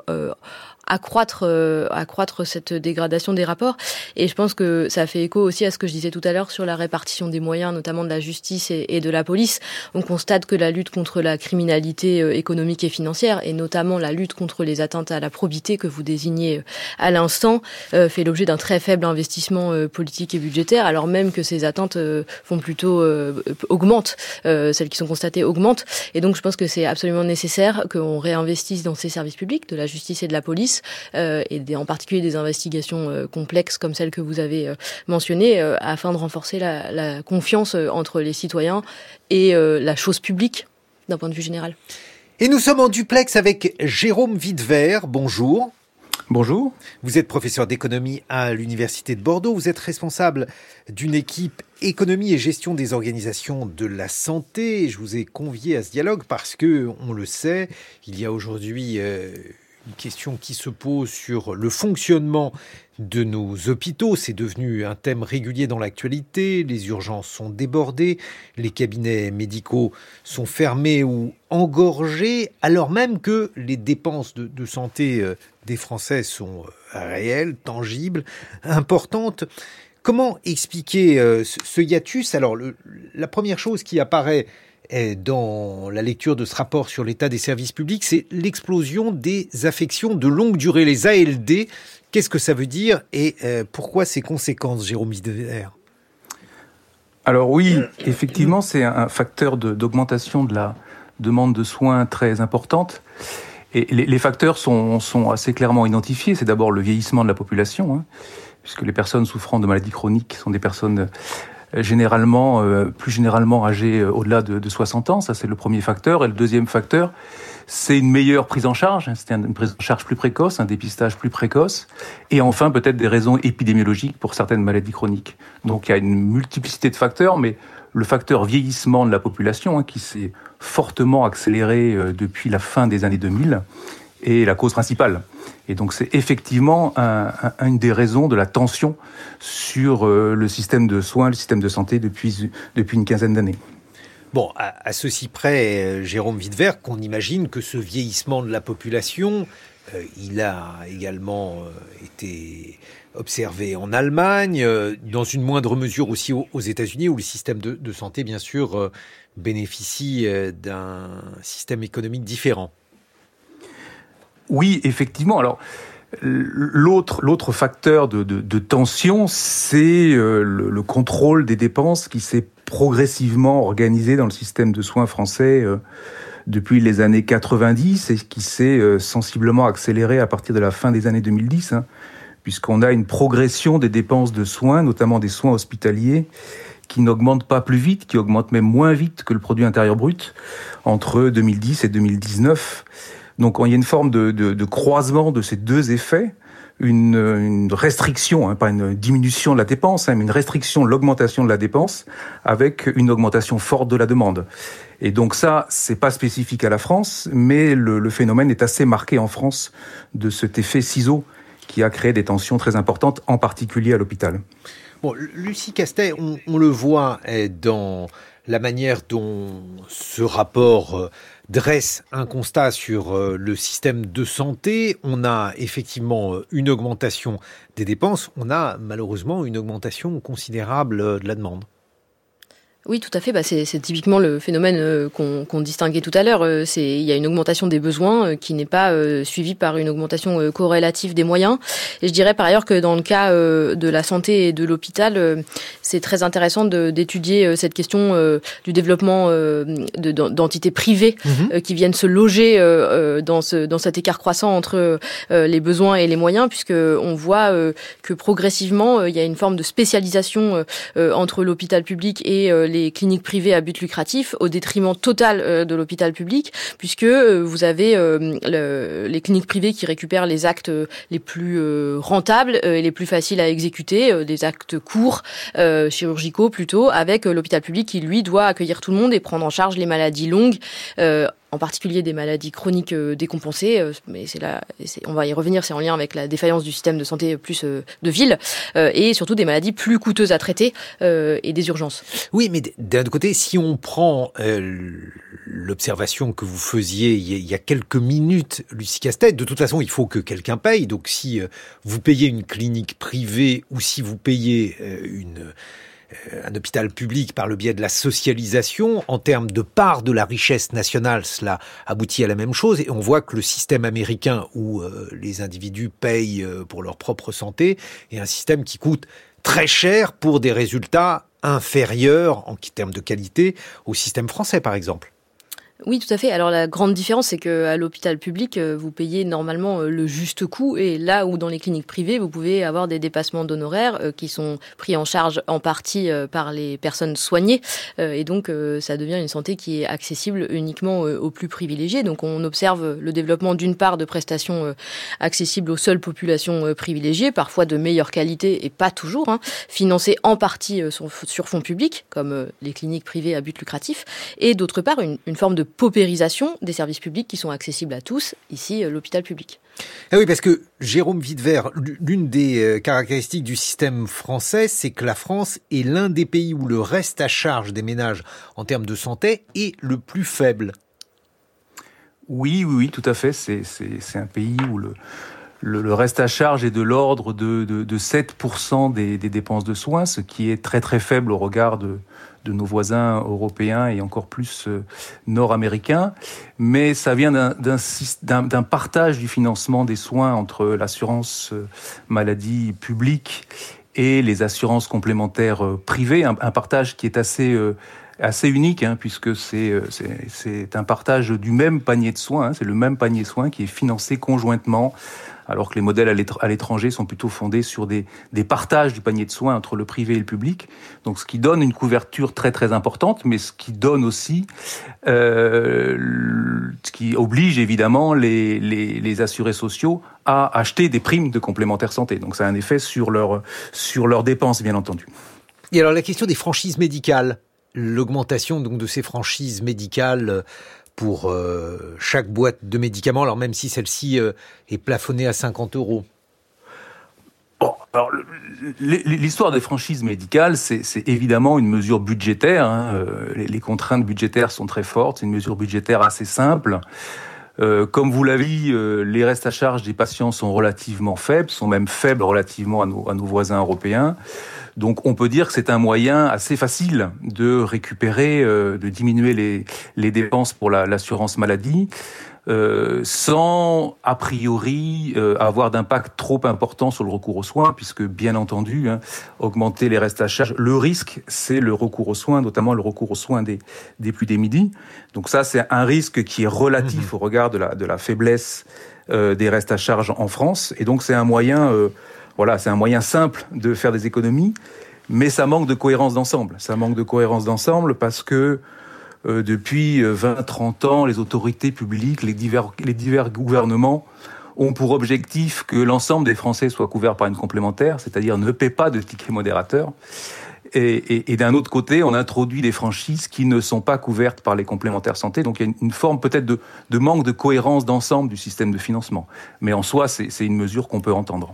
accroître euh, accroître cette dégradation des rapports. Et je pense que ça fait écho aussi à ce que je disais tout à l'heure sur la répartition des moyens notamment de la justice et, de la police. On constate que la lutte contre la criminalité euh, économique et financière et notamment la lutte contre les atteintes à la probité que vous désignez euh, à l'instant euh, fait l'objet d'un très faible investissement euh, politique et budgétaire alors même que ces atteintes font plutôt augmentent celles qui sont constatées augmentent. Et donc je pense que c'est absolument nécessaire qu'on réinvestisse dans ces services publics de la justice et de la police euh, et des, en particulier des investigations euh, complexes comme celles que vous avez euh, mentionnées, euh, afin de renforcer la, la confiance entre les citoyens et euh, la chose publique d'un point de vue général. Et nous sommes en duplex avec Jérôme Videvert. Bonjour. Bonjour. Vous êtes professeur d'économie à l'Université de Bordeaux. Vous êtes responsable d'une équipe économie et gestion des organisations de la santé. Je vous ai convié à ce dialogue parce que, on le sait, il y a aujourd'hui une question qui se pose sur le fonctionnement de nos hôpitaux. C'est devenu un thème régulier dans l'actualité. Les urgences sont débordées, les cabinets médicaux sont fermés ou engorgés, alors même que les dépenses de, santé euh, des Français sont euh, réelles, tangibles, importantes. Comment expliquer euh, ce hiatus? Alors, la première chose qui apparaît dans la lecture de ce rapport sur l'état des services publics, c'est l'explosion des affections de longue durée, les ALD. Qu'est-ce que ça veut dire et euh, pourquoi ces conséquences, Jérôme Hidever? Alors oui, effectivement, c'est un facteur d'augmentation de, la demande de soins très importante. Et les, facteurs sont, assez clairement identifiés. C'est d'abord le vieillissement de la population, hein, puisque les personnes souffrant de maladies chroniques sont des personnes généralement, euh, plus généralement âgées euh, au-delà de, de, 60 ans. Ça, c'est le premier facteur. Et le deuxième facteur, c'est une meilleure prise en charge, c'est une prise en charge plus précoce, un dépistage plus précoce, et enfin peut-être des raisons épidémiologiques pour certaines maladies chroniques. Donc il y a une multiplicité de facteurs, mais le facteur vieillissement de la population, hein, qui s'est fortement accéléré euh, depuis la fin des années 2000, est la cause principale. Et donc c'est effectivement une des raisons de la tension sur euh, le système de soins, le système de santé depuis, une quinzaine d'années. Bon, à, ceci près, euh, Jérôme Wittwer, qu'on imagine que ce vieillissement de la population, euh, il a également été observé en Allemagne, dans une moindre mesure aussi aux, États-Unis, où le système de, santé, bien sûr, bénéficie d'un système économique différent. Oui, effectivement. Alors, L'autre, facteur de, tension, c'est le, le, contrôle des dépenses qui s'est progressivement organisé dans le système de soins français euh, depuis les années 90 et qui s'est euh, sensiblement accéléré à partir de la fin des années 2010, hein, puisqu'on a une progression des dépenses de soins, notamment des soins hospitaliers, qui n'augmente pas plus vite, qui augmente même moins vite que le produit intérieur brut entre 2010 et 2019. Donc il y a une forme de, croisement de ces deux effets une, restriction, hein, pas une diminution de la dépense, hein, mais une restriction l'augmentation de la dépense avec une augmentation forte de la demande. Et donc ça, c'est pas spécifique à la France, mais le, le, phénomène est assez marqué en France de cet effet ciseau qui a créé des tensions très importantes, en particulier à l'hôpital. Bon, Lucie Castet, on, on le voit eh, dans la manière dont ce rapport euh, dresse un constat sur euh, le système de santé. On a effectivement euh, une augmentation des dépenses, on a malheureusement une augmentation considérable de la demande. Oui, tout à fait. Bah, c'est typiquement le phénomène euh, qu'on distinguait tout à l'heure. Euh, il y a une augmentation des besoins euh, qui n'est pas suivie par une augmentation corrélative des moyens. Et je dirais par ailleurs que dans le cas de la santé et de l'hôpital, c'est très intéressant d'étudier cette question du développement d'entités privées mhm. qui viennent se loger dans, ce, dans cet écart croissant entre les besoins et les moyens, puisque on voit que progressivement il y a une forme de spécialisation entre l'hôpital public et les cliniques privées à but lucratif au détriment total euh, de l'hôpital public, puisque euh, vous avez euh, les cliniques privées qui récupèrent les actes les plus rentables et les plus faciles à exécuter, des actes courts, chirurgicaux plutôt, avec l'hôpital public qui, lui, doit accueillir tout le monde et prendre en charge les maladies longues en particulier des maladies chroniques euh, décompensées, euh, mais c'est là, on va y revenir, c'est en lien avec la défaillance du système de santé plus euh, de ville, et surtout des maladies plus coûteuses à traiter et des urgences. Oui, mais d'un côté, si on prend l'observation que vous faisiez il y a quelques minutes, Lucie Castet, de toute façon, il faut que quelqu'un paye. Donc, si vous payez une clinique privée ou si vous payez une un hôpital public par le biais de la socialisation, en termes de part de la richesse nationale, cela aboutit à la même chose. Et on voit que le système américain où euh, les individus payent euh, pour leur propre santé est un système qui coûte très cher pour des résultats inférieurs en termes de qualité au système français, par exemple. Oui, tout à fait. Alors la grande différence, c'est que à l'hôpital public, euh, vous payez normalement euh, le juste coût, et là où dans les cliniques privées, vous pouvez avoir des dépassements d'honoraires euh, qui sont pris en charge en partie par les personnes soignées, et donc ça devient une santé qui est accessible uniquement aux plus privilégiés. Donc on observe le développement d'une part de prestations accessibles aux seules populations privilégiées, parfois de meilleure qualité et pas toujours, hein, financées en partie sur, fonds publics, comme les cliniques privées à but lucratif, et d'autre part une, une forme de paupérisation des services publics qui sont accessibles à tous, ici euh, l'hôpital public. Ah oui, parce que Jérôme Wittwer, l'une des euh, caractéristiques du système français, c'est que la France est l'un des pays où le reste à charge des ménages en termes de santé est le plus faible. Oui, oui, oui, tout à fait. C'est un pays où le, le, reste à charge est de l'ordre de, de, 7% des, des, dépenses de soins, ce qui est très très faible au regard de, de nos voisins européens et encore plus euh, nord-américains. Mais ça vient d'un partage du financement des soins entre l'assurance euh, maladie publique et les assurances complémentaires privées, un, partage qui est assez assez unique, hein, puisque c'est un partage du même panier de soins, hein, c'est le même panier de soins qui est financé conjointement alors que les modèles à l'étranger sont plutôt fondés sur des, partages du panier de soins entre le privé et le public. Donc, ce qui donne une couverture très très importante, mais ce qui donne aussi, euh, ce qui oblige évidemment les, assurés sociaux à acheter des primes de complémentaires santé. Donc, ça a un effet sur, sur leurs dépenses, bien entendu. Et alors, la question des franchises médicales, l'augmentation donc de ces franchises médicales pour euh, chaque boîte de médicaments, alors même si celle-ci euh, est plafonnée à 50 euros l'histoire des franchises médicales, c'est évidemment une mesure budgétaire. Hein. Euh, les, contraintes budgétaires sont très fortes. C'est une mesure budgétaire assez simple. Comme vous l'avez dit, les restes à charge des patients sont relativement faibles, sont même faibles relativement à nos, voisins européens. Donc on peut dire que c'est un moyen assez facile de récupérer, euh, de diminuer les, les dépenses pour l'assurance maladie. Euh, sans a priori euh, avoir d'impact trop important sur le recours aux soins, puisque bien entendu, hein, augmenter les restes à charge, le risque, c'est le recours aux soins, notamment le recours aux soins des, des plus démunis. Donc ça, c'est un risque qui est relatif mmh. au regard de la, de la faiblesse euh, des restes à charge en France, et donc c'est un moyen voilà, c'est un moyen simple de faire des économies, mais ça manque de cohérence d'ensemble. Ça manque de cohérence d'ensemble parce que euh, depuis 20-30 euh, ans, les autorités publiques, les divers, les divers gouvernements ont pour objectif que l'ensemble des Français soient couverts par une complémentaire, c'est-à-dire ne paient pas de tickets modérateurs. Et, d'un autre côté, on introduit des franchises qui ne sont pas couvertes par les complémentaires santé. Donc il y a une, forme peut-être de, de manque de cohérence d'ensemble du système de financement. Mais en soi, c'est une mesure qu'on peut entendre.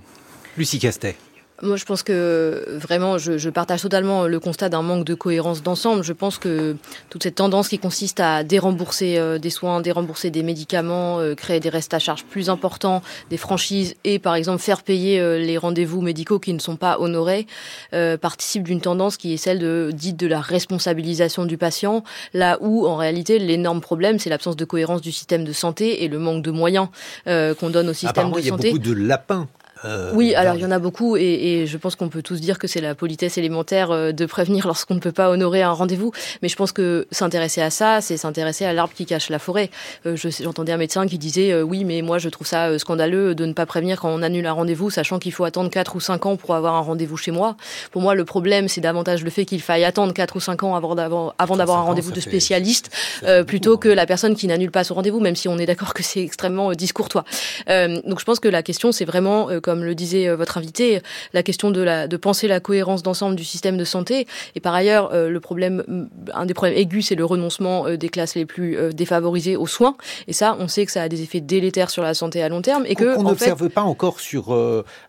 Lucie Castet. Moi, je pense que vraiment, je, partage totalement le constat d'un manque de cohérence d'ensemble. Je pense que toute cette tendance qui consiste à dérembourser euh, des soins, dérembourser des médicaments, euh, créer des restes à charge plus importants, des franchises et, par exemple, faire payer euh, les rendez-vous médicaux qui ne sont pas honorés, participe d'une tendance qui est celle de dite de la responsabilisation du patient, là où, en réalité, l'énorme problème, c'est l'absence de cohérence du système de santé et le manque de moyens qu'on donne au système de santé. Il y a beaucoup de lapins euh, oui, alors il y en a beaucoup et, je pense qu'on peut tous dire que c'est la politesse élémentaire euh, de prévenir lorsqu'on ne peut pas honorer un rendez-vous. Mais je pense que s'intéresser à ça, c'est s'intéresser à l'arbre qui cache la forêt. Euh, j'entendais un médecin qui disait oui, mais moi je trouve ça scandaleux de ne pas prévenir quand on annule un rendez-vous, sachant qu'il faut attendre 4 ou 5 ans pour avoir un rendez-vous chez moi. Pour moi, le problème, c'est davantage le fait qu'il faille attendre 4 ou 5 ans avant d'avoir avant d'avoir un rendez-vous de spécialiste, plutôt hein. que la personne qui n'annule pas son rendez-vous, même si on est d'accord que c'est extrêmement discourtois. donc je pense que la question, c'est vraiment comme le disait euh, votre invité, la question de, la, de penser la cohérence d'ensemble du système de santé. Et par ailleurs, euh, le problème, un des problèmes aigus, c'est le renoncement euh, des classes les plus défavorisées aux soins. Et ça, on sait que ça a des effets délétères sur la santé à long terme. Et que on n'observe pas encore sur.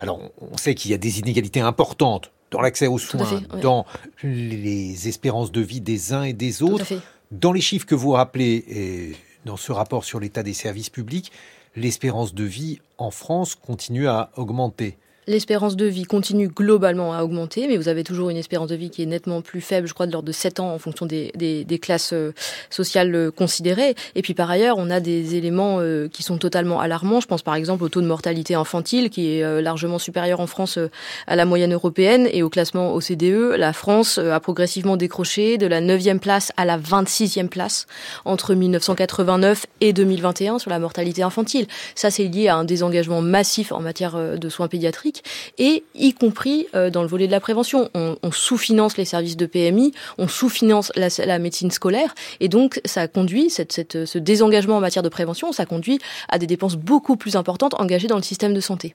alors, on sait qu'il y a des inégalités importantes dans l'accès aux soins, dans les espérances de vie des uns et des autres. Dans les chiffres que vous rappelez et dans ce rapport sur l'état des services publics, l'espérance de vie en France continue à augmenter. L'espérance de vie continue globalement à augmenter, mais vous avez toujours une espérance de vie qui est nettement plus faible, je crois, de l'ordre de 7 ans en fonction des, des, classes euh, sociales euh, considérées. Et puis par ailleurs, on a des éléments euh, qui sont totalement alarmants. Je pense par exemple au taux de mortalité infantile qui est largement supérieur en France à la moyenne européenne et au classement OCDE. La France a progressivement décroché de la 9e place à la 26e place entre 1989 et 2021 sur la mortalité infantile. Ça, c'est lié à un désengagement massif en matière de soins pédiatriques et y compris euh, dans le volet de la prévention. On, sous-finance les services de PMI, on sous-finance la, médecine scolaire, et donc ça conduit, cette, ce désengagement en matière de prévention, ça conduit à des dépenses beaucoup plus importantes engagées dans le système de santé.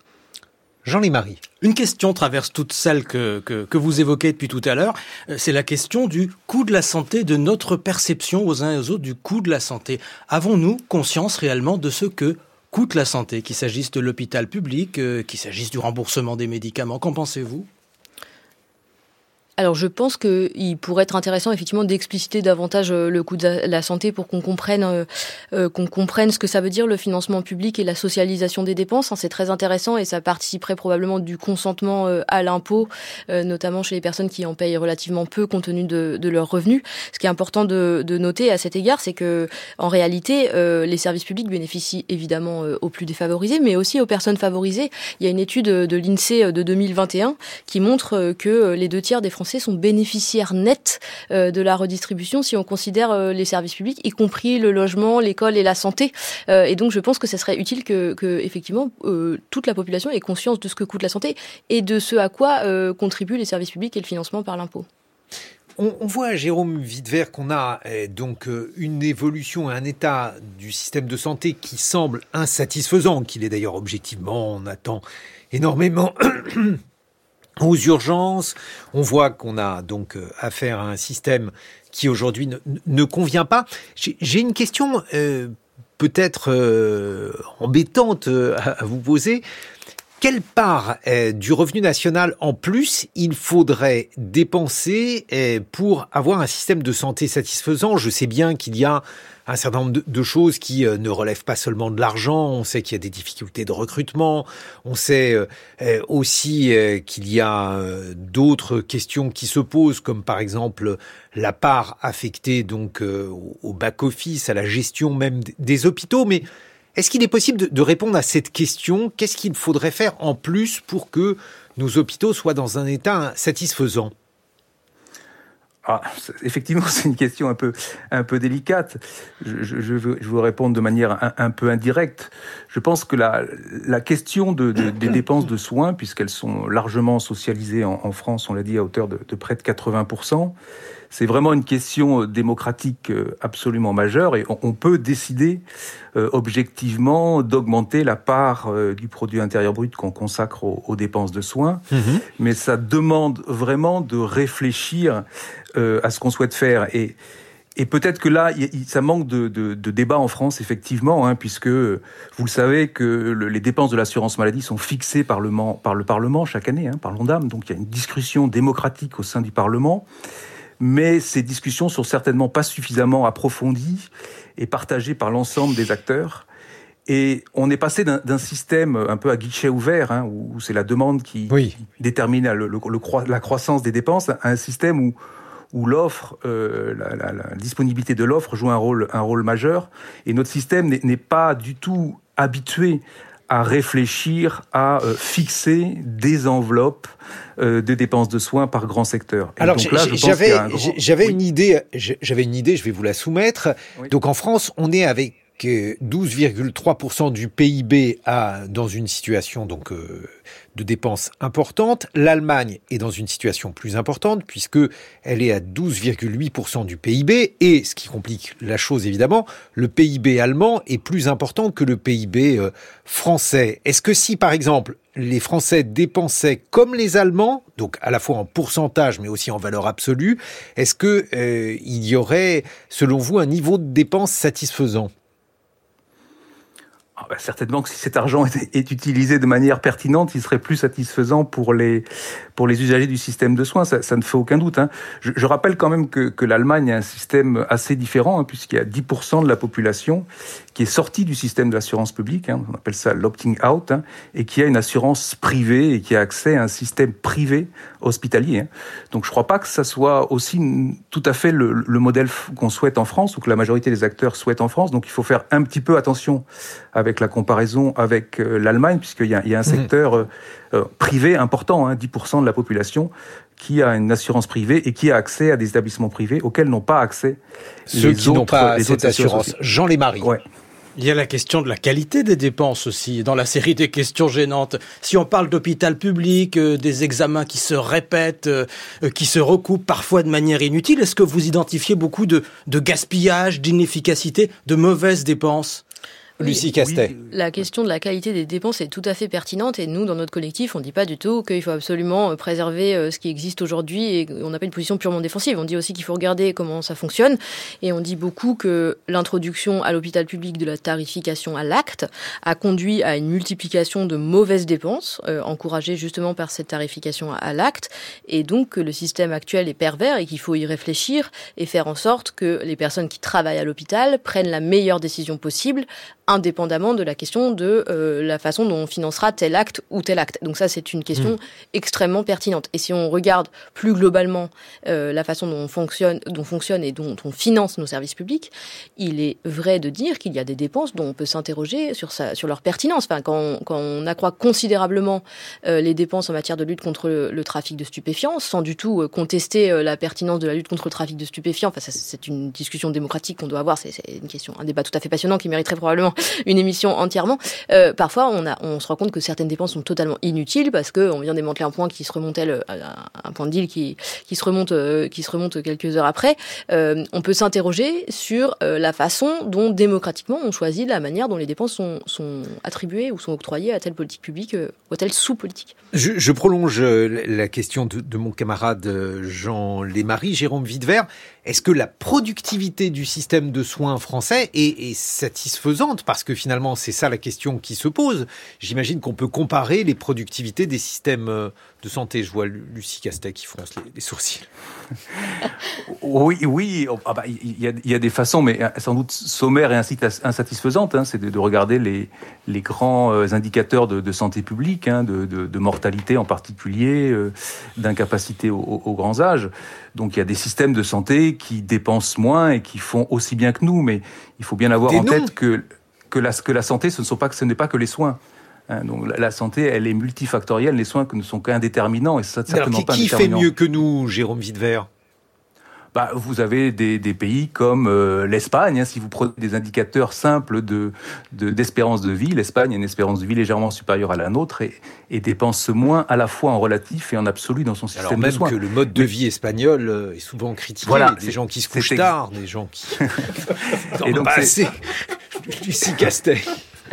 Jean-Ly Marie. Une question traverse toutes celles que, que, que, vous évoquez depuis tout à l'heure. Euh, c'est la question du coût de la santé, de notre perception aux uns et aux autres du coût de la santé. Avons-nous conscience réellement de ce que coûte la santé, qu'il s'agisse de l'hôpital public, euh, qu'il s'agisse du remboursement des médicaments. Qu'en pensez-vous? Alors je pense qu'il pourrait être intéressant effectivement d'expliciter davantage euh, le coût de la santé pour qu'on comprenne euh, euh, qu'on comprenne ce que ça veut dire le financement public et la socialisation des dépenses. Hein, c'est très intéressant et ça participerait probablement du consentement à l'impôt, notamment chez les personnes qui en payent relativement peu compte tenu de, de leurs revenus. Ce qui est important de, de noter à cet égard, c'est que en réalité, les services publics bénéficient évidemment aux plus défavorisés, mais aussi aux personnes favorisées. Il y a une étude de l'INSEE de 2021 qui montre que les deux tiers des Français sont bénéficiaires nets euh, de la redistribution si on considère euh, les services publics, y compris le logement, l'école et la santé. Euh, et donc je pense que ce serait utile que, effectivement toute la population ait conscience de ce que coûte la santé et de ce à quoi contribuent les services publics et le financement par l'impôt. On, voit, Jérôme Videvert, qu'on a donc une évolution et un état du système de santé qui semble insatisfaisant, qu'il est d'ailleurs objectivement, on attend énormément aux urgences. On voit qu'on a donc euh, affaire à un système qui aujourd'hui ne, convient pas. J'ai une question euh, peut-être euh, embêtante à, vous poser. Quelle part du revenu national en plus il faudrait dépenser pour avoir un système de santé satisfaisant? Je sais bien qu'il y a un certain nombre de, choses qui euh, ne relèvent pas seulement de l'argent. On sait qu'il y a des difficultés de recrutement. On sait euh, euh, aussi qu'il y a d'autres questions qui se posent, comme par exemple la part affectée donc au back-office, à la gestion même des hôpitaux. Mais est-ce qu'il est possible de répondre à cette question? Qu'est-ce qu'il faudrait faire en plus pour que nos hôpitaux soient dans un état satisfaisant? Ah, effectivement, c'est une question un peu, délicate. Je, veux, répondre de manière un, peu indirecte. Je pense que la, question de, de, des dépenses de soins, puisqu'elles sont largement socialisées en, en France, on l'a dit, à hauteur de, de près de 80%, c'est vraiment une question euh, démocratique euh, absolument majeure et on, peut décider euh, objectivement d'augmenter la part du produit intérieur brut qu'on consacre aux, dépenses de soins. Mhm. Mais ça demande vraiment de réfléchir à ce qu'on souhaite faire et et peut-être que là, ça manque de, de, de, débat en France, effectivement, hein, puisque vous le savez que les dépenses de l'assurance maladie sont fixées par le, par le Parlement chaque année, hein, par l'ONDAM. Donc il y a une discussion démocratique au sein du Parlement mais ces discussions sont certainement pas suffisamment approfondies et partagées par l'ensemble des acteurs. Et on est passé d'un système un peu à guichet ouvert, hein, où, c'est la demande qui, détermine le, la croissance des dépenses, à un système où, où l'offre, euh, la, la, disponibilité de l'offre joue un rôle, un rôle majeur. Et notre système n'est pas du tout habitué à réfléchir à euh, fixer des enveloppes euh, de dépenses de soins par grand secteur. Alors j'avais j'avais une idée, j'avais une idée, je vais vous la soumettre. Donc en France, on est avec 12,3% du PIB à, dans une situation donc euh, de dépenses importantes. L'Allemagne est dans une situation plus importante puisque elle est à 12,8% du PIB et ce qui complique la chose évidemment, le PIB allemand est plus important que le PIB euh, français. Est-ce que si par exemple les Français dépensaient comme les Allemands, donc à la fois en pourcentage mais aussi en valeur absolue, est-ce que euh, il y aurait selon vous un niveau de dépenses satisfaisant? Bah, certainement que si cet argent est, utilisé de manière pertinente, il serait plus satisfaisant pour les, pour les usagers du système de soins. Ça, ne fait aucun doute. Hein. Je, je, rappelle quand même que, que l'Allemagne a un système assez différent, hein, puisqu'il y a 10% de la population qui est sortie du système de l'assurance publique, hein, on appelle ça l'opting out, hein, et qui a une assurance privée et qui a accès à un système privé hospitalier. Hein. Donc je ne crois pas que ça soit aussi tout à fait le, le modèle qu'on souhaite en France ou que la majorité des acteurs souhaitent en France. Donc il faut faire un petit peu attention avec la comparaison avec euh, l'Allemagne, puisqu'il y, y, a un mmh. secteur euh, euh, privé important, hein, 10% de la population, qui a une assurance privée et qui a accès à des établissements privés auxquels n'ont pas accès ceux qui n'ont pas cette assurance. Jean Lémarie. Ouais. Il y a la question de la qualité des dépenses aussi, dans la série des questions gênantes. Si on parle d'hôpital public, des examens qui se répètent, qui se recoupent parfois de manière inutile, est-ce que vous identifiez beaucoup de, de gaspillage, d'inefficacité, de mauvaises dépenses? Lucie Castet. La question de la qualité des dépenses est tout à fait pertinente et nous, dans notre collectif, on ne dit pas du tout qu'il faut absolument euh, préserver euh, ce qui existe aujourd'hui et on n'a pas une position purement défensive. On dit aussi qu'il faut regarder comment ça fonctionne et on dit beaucoup que l'introduction à l'hôpital public de la tarification à l'acte a conduit à une multiplication de mauvaises dépenses, euh, encouragées justement par cette tarification à l'acte et donc que le système actuel est pervers et qu'il faut y réfléchir et faire en sorte que les personnes qui travaillent à l'hôpital prennent la meilleure décision possible indépendamment de la question de euh, la façon dont on financera tel acte ou tel acte. Donc ça, c'est une question mmh. extrêmement pertinente. Et si on regarde plus globalement euh, la façon dont on fonctionne, dont fonctionne et dont on finance nos services publics, il est vrai de dire qu'il y a des dépenses dont on peut s'interroger sur, sur leur pertinence. Enfin, quand, on, quand on accroît considérablement euh, les dépenses en matière de lutte contre le, trafic de stupéfiants, sans du tout contester la pertinence de la lutte contre le trafic de stupéfiants, enfin, c'est une discussion démocratique qu'on doit avoir, c'est une question, un débat tout à fait passionnant qui mériterait probablement une émission entièrement. Euh, parfois, on, se rend compte que certaines dépenses sont totalement inutiles parce qu'on vient démanteler un point qui se remontait, le, un point de deal qui, qui, se remonte, euh, qui se remonte quelques heures après. Euh, on peut s'interroger sur euh, la façon dont démocratiquement on choisit la manière dont les dépenses sont, attribuées ou sont octroyées à telle politique publique euh, ou à telle sous-politique. Je, prolonge la question de, mon camarade Jean Lémarie, Jérôme Videvert. Est-ce que la productivité du système de soins français est satisfaisante? Parce que finalement, c'est ça la question qui se pose. J'imagine qu'on peut comparer les productivités des systèmes euh, de santé. Je vois Lucie Castet qui fronce les, sourcils. oui, oui. Oh, ah bah, il y, a, y, a, des façons, mais euh, sans doute sommaires et insatisfaisantes. Hein, c'est de, de, regarder les, les grands euh, indicateurs de, de, santé publique, hein, de, de, mortalité en particulier, d'incapacité aux, aux grands âges. Donc il y a des systèmes de santé qui dépensent moins et qui font aussi bien que nous, mais il faut bien avoir en tête que que la, que la santé, ce ne sont pas ce n'est pas que les soins. Hein, donc la santé, elle est multifactorielle. Les soins ne sont qu'indéterminants et ça certainement Alors, qui, qui fait mieux que nous, Jérôme Videvert? Bah, vous avez des, des pays comme euh, l'Espagne. Hein, si vous prenez des indicateurs simples de d'espérance de, vie, l'Espagne a une espérance de vie légèrement supérieure à la nôtre et, et, dépense moins à la fois en relatif et en absolu dans son système Alors même de soins. que le mode de vie espagnol euh, est souvent critiqué. Voilà, des gens qui se couchent tard, des gens qui... et donc, c'est... Lucie Castet.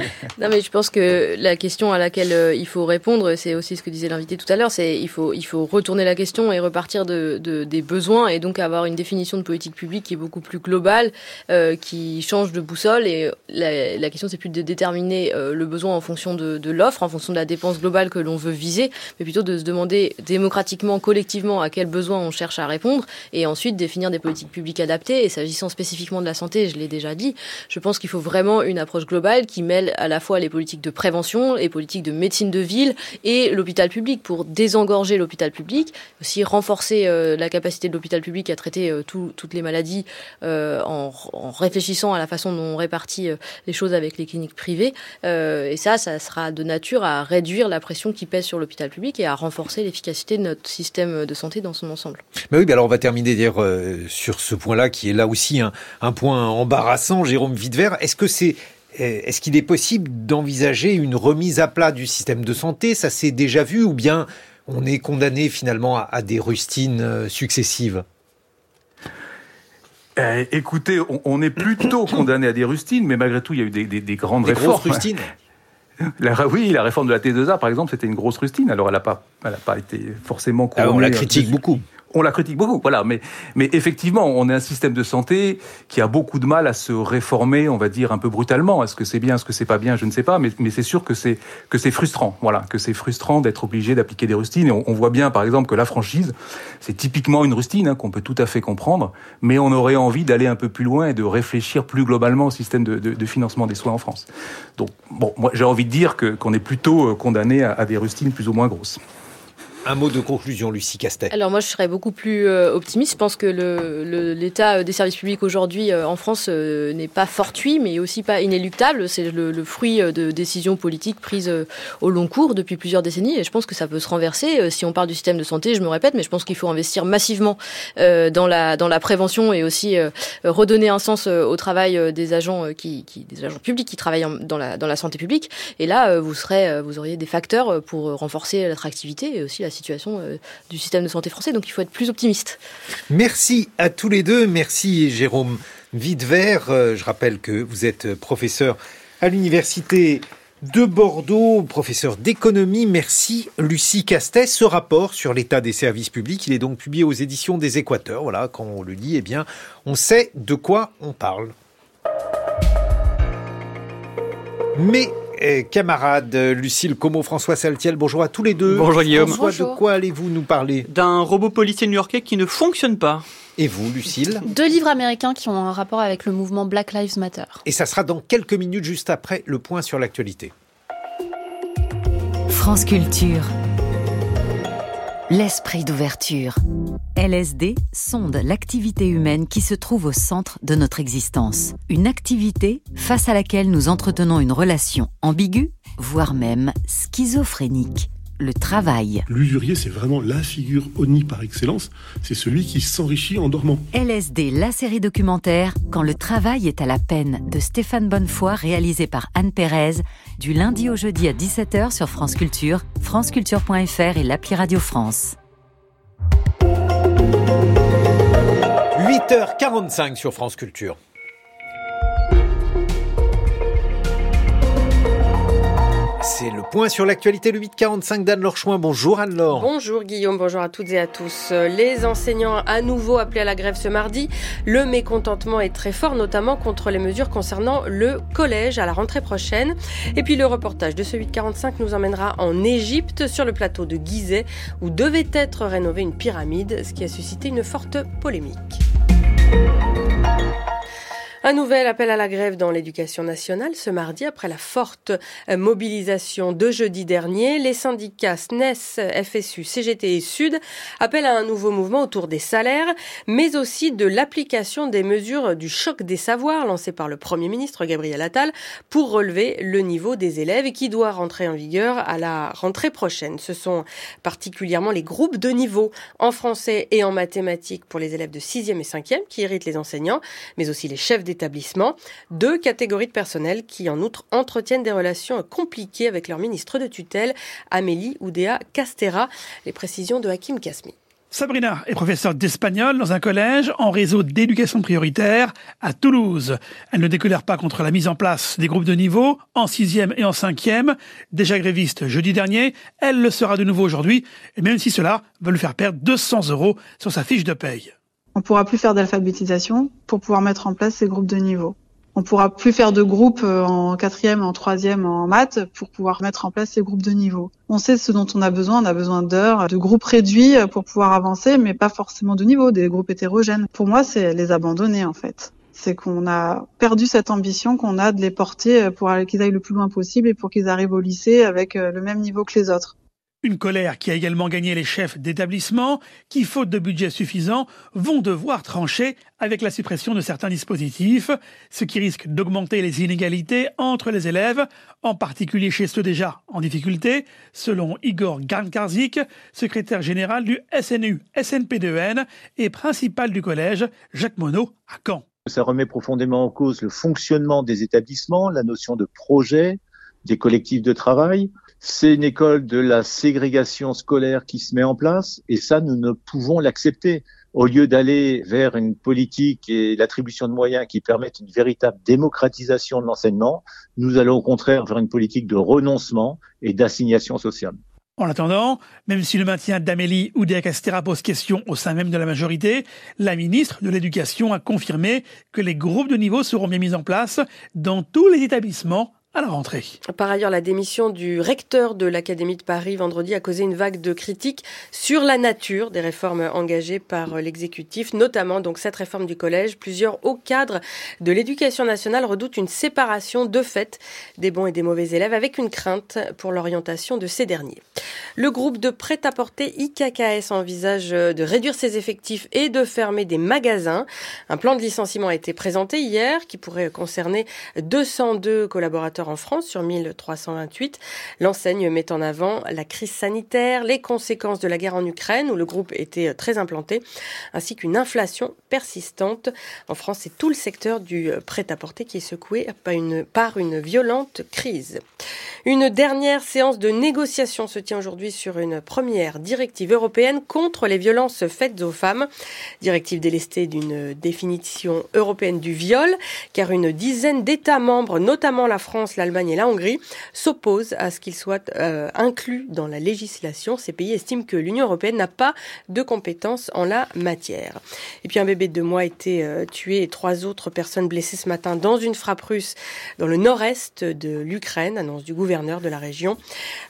non, mais je pense que la question à laquelle euh, il faut répondre, c'est aussi ce que disait l'invité tout à l'heure, c'est il faut, il faut retourner la question et repartir de, de, des besoins et donc avoir une définition de politique publique qui est beaucoup plus globale, euh, qui change de boussole. Et la, question, c'est plus de déterminer euh, le besoin en fonction de, de l'offre, en fonction de la dépense globale que l'on veut viser, mais plutôt de se demander démocratiquement, collectivement, à quels besoins on cherche à répondre et ensuite définir des politiques publiques adaptées. Et s'agissant spécifiquement de la santé, je l'ai déjà dit, je pense qu'il faut vraiment une approche globale qui mêle à la fois les politiques de prévention, les politiques de médecine de ville et l'hôpital public pour désengorger l'hôpital public, aussi renforcer euh, la capacité de l'hôpital public à traiter euh, tout, toutes les maladies euh, en, réfléchissant à la façon dont on répartit les choses avec les cliniques privées. Et ça, ça sera de nature à réduire la pression qui pèse sur l'hôpital public et à renforcer l'efficacité de notre système de santé dans son ensemble. Mais oui, alors on va terminer d'ailleurs sur ce point-là qui est là aussi un, point embarrassant, Jérôme Videvert. Est-ce que c'est est-ce qu'il est possible d'envisager une remise à plat du système de santé? Ça s'est déjà vu ou bien on est condamné finalement à, des rustines euh, successives? Eh, écoutez, on, est plutôt condamné à des rustines, mais malgré tout, il y a eu des, des, des grandes des réformes. Grosses rustines? La, oui, la réforme de la T2A, par exemple, c'était une grosse rustine. Alors, elle n'a pas, elle a pas été forcément couronnée. Ah, on la critique beaucoup on la critique beaucoup, voilà. Mais, mais effectivement, on est un système de santé qui a beaucoup de mal à se réformer, on va dire un peu brutalement. Est-ce que c'est bien, est-ce que c'est pas bien, je ne sais pas. Mais, mais c'est sûr que c'est que c'est frustrant, voilà, que c'est frustrant d'être obligé d'appliquer des rustines. Et on, voit bien, par exemple, que la franchise, c'est typiquement une rustine hein, qu'on peut tout à fait comprendre. Mais on aurait envie d'aller un peu plus loin et de réfléchir plus globalement au système de, de, de financement des soins en France. Donc, bon, moi, j'ai envie de dire que qu'on est plutôt euh, condamné à, à des rustines plus ou moins grosses. Un mot de conclusion, Lucie Castet. Alors moi, je serais beaucoup plus euh, optimiste. Je pense que l'état le, des services publics aujourd'hui euh, en France euh, n'est pas fortuit, mais aussi pas inéluctable. C'est le, le, fruit de décisions politiques prises au long cours depuis plusieurs décennies. Et je pense que ça peut se renverser. Si on parle du système de santé, je me répète, mais je pense qu'il faut investir massivement dans la dans la prévention et aussi redonner un sens au travail des agents qui, qui, des agents publics qui travaillent dans la dans la santé publique. Et là, vous serez vous auriez des facteurs pour renforcer l'attractivité et aussi la situation euh, du système de santé français. Donc il faut être plus optimiste. Merci à tous les deux. Merci Jérôme Videvert. Euh, je rappelle que vous êtes professeur à l'université de Bordeaux, professeur d'économie. Merci Lucie Castet. Ce rapport sur l'état des services publics, il est donc publié aux éditions des Équateurs. Voilà, quand on le lit, eh bien, on sait de quoi on parle. Mais camarades Lucille Como, François Saltiel, bonjour à tous les deux. Bonjour Guillaume. François, de quoi allez-vous nous parler? D'un robot policier new-yorkais qui ne fonctionne pas. Et vous, Lucille? Deux livres américains qui ont un rapport avec le mouvement Black Lives Matter. Et ça sera dans quelques minutes, juste après le point sur l'actualité. France Culture. L'esprit d'ouverture. LSD sonde l'activité humaine qui se trouve au centre de notre existence. Une activité face à laquelle nous entretenons une relation ambiguë, voire même schizophrénique le travail. L'usurier, c'est vraiment la figure ONI par excellence. C'est celui qui s'enrichit en dormant. LSD, la série documentaire Quand le travail est à la peine de Stéphane Bonnefoy, réalisé par Anne Pérez, du lundi au jeudi à 17h sur France Culture, franceculture.fr et l'appli Radio France. 8h45 sur France Culture. C'est le point sur l'actualité, le 845 d'Anne-Laure Chouin. Bonjour Anne-Laure. Bonjour Guillaume, bonjour à toutes et à tous. Les enseignants à nouveau appelés à la grève ce mardi. Le mécontentement est très fort, notamment contre les mesures concernant le collège à la rentrée prochaine. Et puis le reportage de ce 845 nous emmènera en Égypte, sur le plateau de Gizeh, où devait être rénovée une pyramide, ce qui a suscité une forte polémique. Un nouvel appel à la grève dans l'éducation nationale ce mardi après la forte euh, mobilisation de jeudi dernier. Les syndicats SNES, FSU, CGT et Sud appellent à un nouveau mouvement autour des salaires, mais aussi de l'application des mesures du choc des savoirs lancé par le Premier ministre Gabriel Attal pour relever le niveau des élèves et qui doit rentrer en vigueur à la rentrée prochaine. Ce sont particulièrement les groupes de niveau en français et en mathématiques pour les élèves de 6e et 5e qui irritent les enseignants, mais aussi les chefs deux catégories de personnel qui en outre entretiennent des relations compliquées avec leur ministre de tutelle, Amélie Oudéa Castera. Les précisions de Hakim Kasmi. Sabrina est professeure d'espagnol dans un collège en réseau d'éducation prioritaire à Toulouse. Elle ne décolère pas contre la mise en place des groupes de niveau en sixième et en cinquième. Déjà gréviste jeudi dernier, elle le sera de nouveau aujourd'hui, même si cela veut lui faire perdre 200 euros sur sa fiche de paye. On pourra plus faire d'alphabétisation pour pouvoir mettre en place ces groupes de niveau. On pourra plus faire de groupes euh, en quatrième, en troisième, en maths pour pouvoir mettre en place ces groupes de niveau. On sait ce dont on a besoin. On a besoin d'heures, de groupes réduits pour pouvoir avancer, mais pas forcément de niveau, des groupes hétérogènes. Pour moi, c'est les abandonner en fait. C'est qu'on a perdu cette ambition qu'on a de les porter pour qu'ils aillent le plus loin possible et pour qu'ils arrivent au lycée avec euh, le même niveau que les autres. Une colère qui a également gagné les chefs d'établissement qui, faute de budget suffisant, vont devoir trancher avec la suppression de certains dispositifs, ce qui risque d'augmenter les inégalités entre les élèves, en particulier chez ceux déjà en difficulté, selon Igor Garnkarzik, secrétaire général du SNU SNP2N et principal du collège Jacques Monod à Caen. Ça remet profondément en cause le fonctionnement des établissements, la notion de projet, des collectifs de travail. C'est une école de la ségrégation scolaire qui se met en place et ça, nous ne pouvons l'accepter. Au lieu d'aller vers une politique et l'attribution de moyens qui permettent une véritable démocratisation de l'enseignement, nous allons au contraire vers une politique de renoncement et d'assignation sociale. En attendant, même si le maintien d'Amélie Oudéa-Castera pose question au sein même de la majorité, la ministre de l'Éducation a confirmé que les groupes de niveau seront bien mis en place dans tous les établissements à la rentrée. Par ailleurs, la démission du recteur de l'Académie de Paris vendredi a causé une vague de critiques sur la nature des réformes engagées par l'exécutif, notamment donc cette réforme du collège. Plusieurs hauts cadres de l'éducation nationale redoutent une séparation de fait des bons et des mauvais élèves avec une crainte pour l'orientation de ces derniers. Le groupe de prêt-à-porter IKKS envisage de réduire ses effectifs et de fermer des magasins. Un plan de licenciement a été présenté hier qui pourrait concerner 202 collaborateurs en France sur 1328. L'enseigne met en avant la crise sanitaire, les conséquences de la guerre en Ukraine où le groupe était très implanté, ainsi qu'une inflation persistante. En France, c'est tout le secteur du prêt-à-porter qui est secoué par une, par une violente crise. Une dernière séance de négociation se tient aujourd'hui aujourd'hui sur une première directive européenne contre les violences faites aux femmes. Directive délestée d'une définition européenne du viol, car une dizaine d'États membres, notamment la France, l'Allemagne et la Hongrie, s'opposent à ce qu'il soit euh, inclus dans la législation. Ces pays estiment que l'Union européenne n'a pas de compétences en la matière. Et puis un bébé de deux mois a été euh, tué et trois autres personnes blessées ce matin dans une frappe russe dans le nord-est de l'Ukraine, annonce du gouverneur de la région.